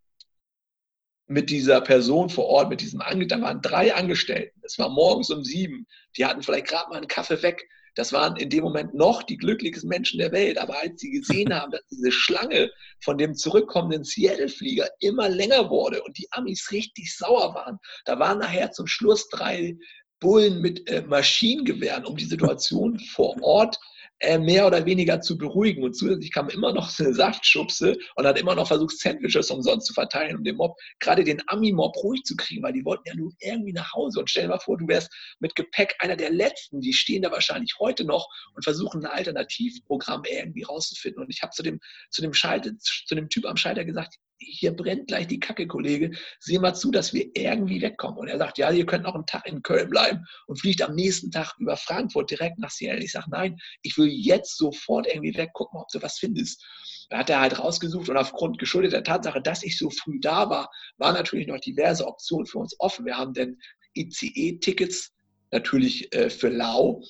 B: mit dieser Person vor Ort, mit diesem Angestellten, da waren drei Angestellten. Es war morgens um sieben. Die hatten vielleicht gerade mal einen Kaffee weg das waren in dem Moment noch die glücklichsten Menschen der Welt. Aber als sie gesehen haben, dass diese Schlange von dem zurückkommenden Seattle-Flieger immer länger wurde und die Amis richtig sauer waren, da waren nachher zum Schluss drei Bullen mit äh, Maschinengewehren, um die Situation vor Ort äh, mehr oder weniger zu beruhigen. Und zusätzlich kam immer noch eine Saftschubse und hat immer noch versucht, Sandwiches umsonst zu verteilen, um den Mob, gerade den Ami-Mob ruhig zu kriegen, weil die wollten ja nun irgendwie nach Hause. Und stell dir mal vor, du wärst mit Gepäck einer der Letzten, die stehen da wahrscheinlich heute noch und versuchen ein Alternativprogramm irgendwie rauszufinden. Und ich habe zu dem, zu dem Schalter, zu dem Typ am Schalter gesagt, hier brennt gleich die Kacke, Kollege. Sieh mal zu, dass wir irgendwie wegkommen. Und er sagt, ja, ihr könnt noch einen Tag in Köln bleiben und fliegt am nächsten Tag über Frankfurt direkt nach Seattle. Ich sage, nein, ich will jetzt sofort irgendwie weg, guck mal, ob du was findest. Da hat er halt rausgesucht und aufgrund geschuldeter Tatsache, dass ich so früh da war, waren natürlich noch diverse Optionen für uns offen. Wir haben denn ICE-Tickets natürlich äh, für Lau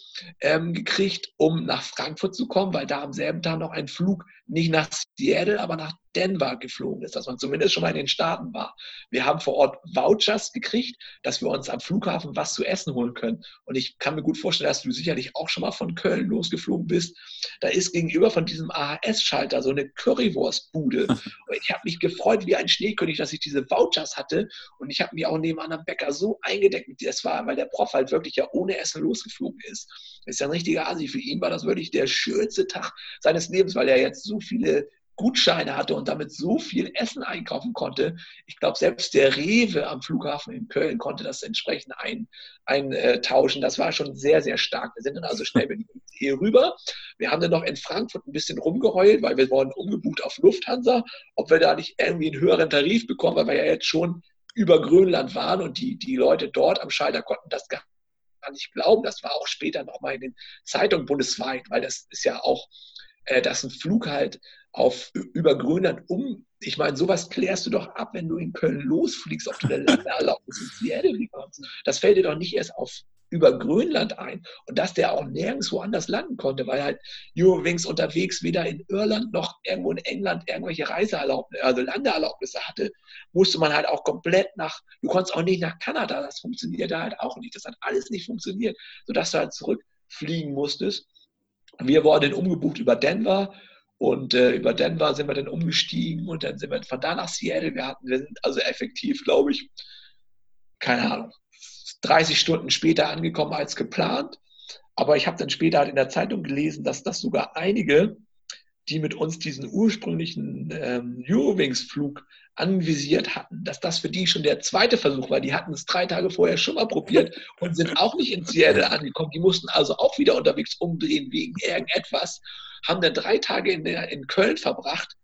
B: ähm, gekriegt, um nach Frankfurt zu kommen, weil da am selben Tag noch ein Flug nicht nach Seattle, aber nach Denver geflogen ist, dass man zumindest schon mal in den Staaten war. Wir haben vor Ort Vouchers gekriegt, dass wir uns am Flughafen was zu essen holen können. Und ich kann mir gut vorstellen, dass du sicherlich auch schon mal von Köln losgeflogen bist. Da ist gegenüber von diesem AHS-Schalter so eine Currywurstbude. Und ich habe mich gefreut wie ein Schneekönig, dass ich diese Vouchers hatte. Und ich habe mich auch neben einem Bäcker so eingedeckt. Das war, weil der Prof halt wirklich ja ohne Essen losgeflogen ist. Das ist ja ein richtiger Asi. Für ihn war das wirklich der schönste Tag seines Lebens, weil er jetzt so viele Gutscheine hatte und damit so viel Essen einkaufen konnte. Ich glaube, selbst der Rewe am Flughafen in Köln konnte das entsprechend eintauschen. das war schon sehr, sehr stark. Wir sind dann also schnell mit dem rüber. Wir haben dann noch in Frankfurt ein bisschen rumgeheult, weil wir wurden umgebucht auf Lufthansa, ob wir da nicht irgendwie einen höheren Tarif bekommen, weil wir ja jetzt schon über Grönland waren und die, die Leute dort am Schalter konnten das gar nicht glauben. Das war auch später nochmal in den Zeitungen bundesweit, weil das ist ja auch, äh, dass ein Flug halt auf, über Grönland um. Ich meine, sowas klärst du doch ab, wenn du in Köln losfliegst, ob du eine Landeerlaubnis in Seattle bekommst. Das fällt dir doch nicht erst auf über Grönland ein. Und dass der auch nirgendwo anders landen konnte, weil halt Eurowings unterwegs weder in Irland noch irgendwo in England irgendwelche Reiseerlaubnisse, also Landeerlaubnisse hatte, musste man halt auch komplett nach, du konntest auch nicht nach Kanada, das funktionierte halt auch nicht. Das hat alles nicht funktioniert, sodass du halt zurückfliegen musstest. Wir wurden umgebucht über Denver und äh, über Denver sind wir dann umgestiegen und dann sind wir von da nach Seattle. Wir hatten, wir sind also effektiv, glaube ich, keine Ahnung, 30 Stunden später angekommen als geplant. Aber ich habe dann später halt in der Zeitung gelesen, dass das sogar einige die mit uns diesen ursprünglichen ähm, Eurowings-Flug anvisiert hatten, dass das für die schon der zweite Versuch war. Die hatten es drei Tage vorher schon mal probiert und sind auch nicht in Seattle angekommen. Die mussten also auch wieder unterwegs umdrehen wegen irgendetwas, haben dann drei Tage in, der, in Köln verbracht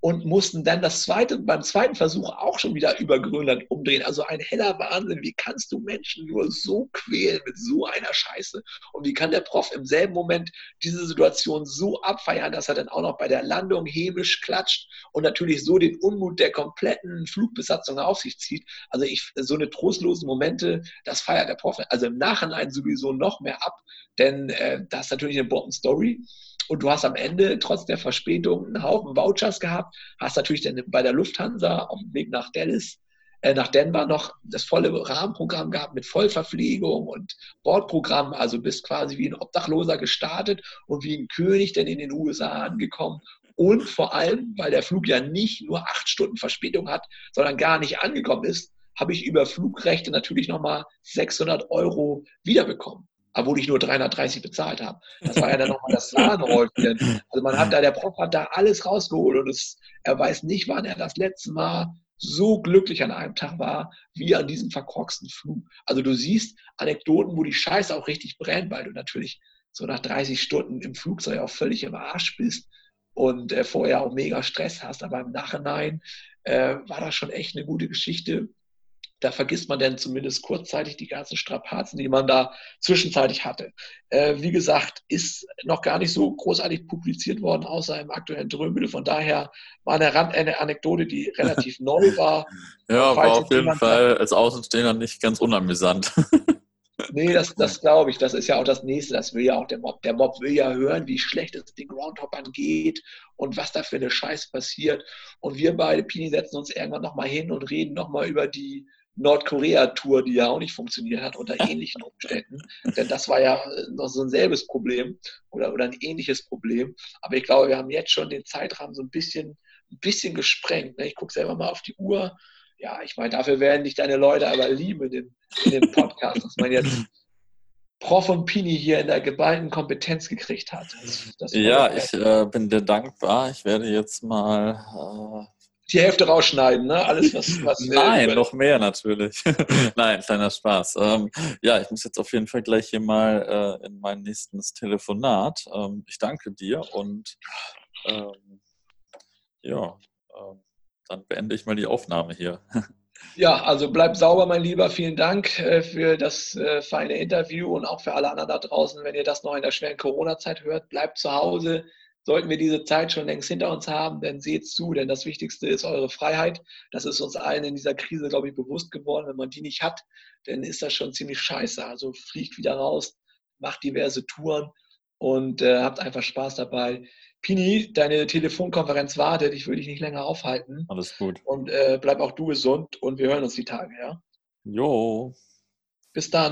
B: und mussten dann das zweite, beim zweiten Versuch auch schon wieder über Grönland umdrehen. Also ein heller Wahnsinn. Wie kannst du Menschen nur so quälen mit so einer Scheiße? Und wie kann der Prof im selben Moment diese Situation so abfeiern, dass er dann auch noch bei der Landung hämisch klatscht und natürlich so den Unmut der kompletten Flugbesatzung auf sich zieht? Also ich, so eine trostlosen Momente, das feiert der Prof. Also im Nachhinein sowieso noch mehr ab, denn äh, das ist natürlich eine Bomben-Story. Und du hast am Ende trotz der Verspätung einen Haufen Vouchers gehabt, hast natürlich dann bei der Lufthansa auf dem Weg nach Dallas, äh, nach Denver noch das volle Rahmenprogramm gehabt mit Vollverpflegung und Bordprogramm. Also bist quasi wie ein Obdachloser gestartet und wie ein König dann in den USA angekommen. Und vor allem, weil der Flug ja nicht nur acht Stunden Verspätung hat, sondern gar nicht angekommen ist, habe ich über Flugrechte natürlich nochmal 600 Euro wiederbekommen obwohl ich nur 330 bezahlt habe. Das war ja dann nochmal das Sahnehäubchen. Also man hat da, der Prof hat da alles rausgeholt und es, er weiß nicht, wann er das letzte Mal so glücklich an einem Tag war, wie an diesem verkorksten Flug. Also du siehst Anekdoten, wo die Scheiße auch richtig brennt, weil du natürlich so nach 30 Stunden im Flugzeug auch völlig im Arsch bist und äh, vorher auch mega Stress hast. Aber im Nachhinein äh, war das schon echt eine gute Geschichte da vergisst man dann zumindest kurzzeitig die ganzen Strapazen, die man da zwischenzeitlich hatte. Äh, wie gesagt, ist noch gar nicht so großartig publiziert worden, außer im aktuellen Drömel. Von daher war eine, Rand eine Anekdote, die relativ neu war.
A: Ja, war auf jeden Fall als Außenstehender nicht ganz unamüsant.
B: Nee, das, das glaube ich. Das ist ja auch das Nächste. Das will ja auch der Mob. Der Mob will ja hören, wie schlecht es den Groundhoppern geht und was da für eine Scheiße passiert. Und wir beide, Pini, setzen uns irgendwann nochmal hin und reden nochmal über die Nordkorea-Tour, die ja auch nicht funktioniert hat unter ähnlichen Umständen. Denn das war ja noch so ein selbes Problem oder, oder ein ähnliches Problem. Aber ich glaube, wir haben jetzt schon den Zeitrahmen so ein bisschen, ein bisschen gesprengt. Ne? Ich gucke selber mal auf die Uhr. Ja, ich meine, dafür werden dich deine Leute aber lieben in dem, in dem Podcast, dass man jetzt Prof und Pini hier in der geballten Kompetenz gekriegt hat.
A: Das, das ja, ich äh, bin dir dankbar. Ich werde jetzt mal äh,
B: die Hälfte rausschneiden, ne? Alles, was. was
A: Nein, noch mehr natürlich. Nein, kleiner Spaß. Ähm, ja, ich muss jetzt auf jeden Fall gleich hier mal äh, in mein nächstes Telefonat. Ähm, ich danke dir und ähm, ja, äh, dann beende ich mal die Aufnahme hier.
B: Ja, also bleib sauber, mein Lieber. Vielen Dank äh, für das äh, feine Interview und auch für alle anderen da draußen, wenn ihr das noch in der schweren Corona-Zeit hört. Bleibt zu Hause, sollten wir diese Zeit schon längst hinter uns haben, dann seht zu, denn das Wichtigste ist eure Freiheit. Das ist uns allen in dieser Krise, glaube ich, bewusst geworden. Wenn man die nicht hat, dann ist das schon ziemlich scheiße. Also fliegt wieder raus, macht diverse Touren und äh, habt einfach Spaß dabei. Pini, deine Telefonkonferenz wartet. Ich will dich nicht länger aufhalten.
A: Alles gut.
B: Und äh, bleib auch du gesund und wir hören uns die Tage, ja?
A: Jo.
B: Bis dann.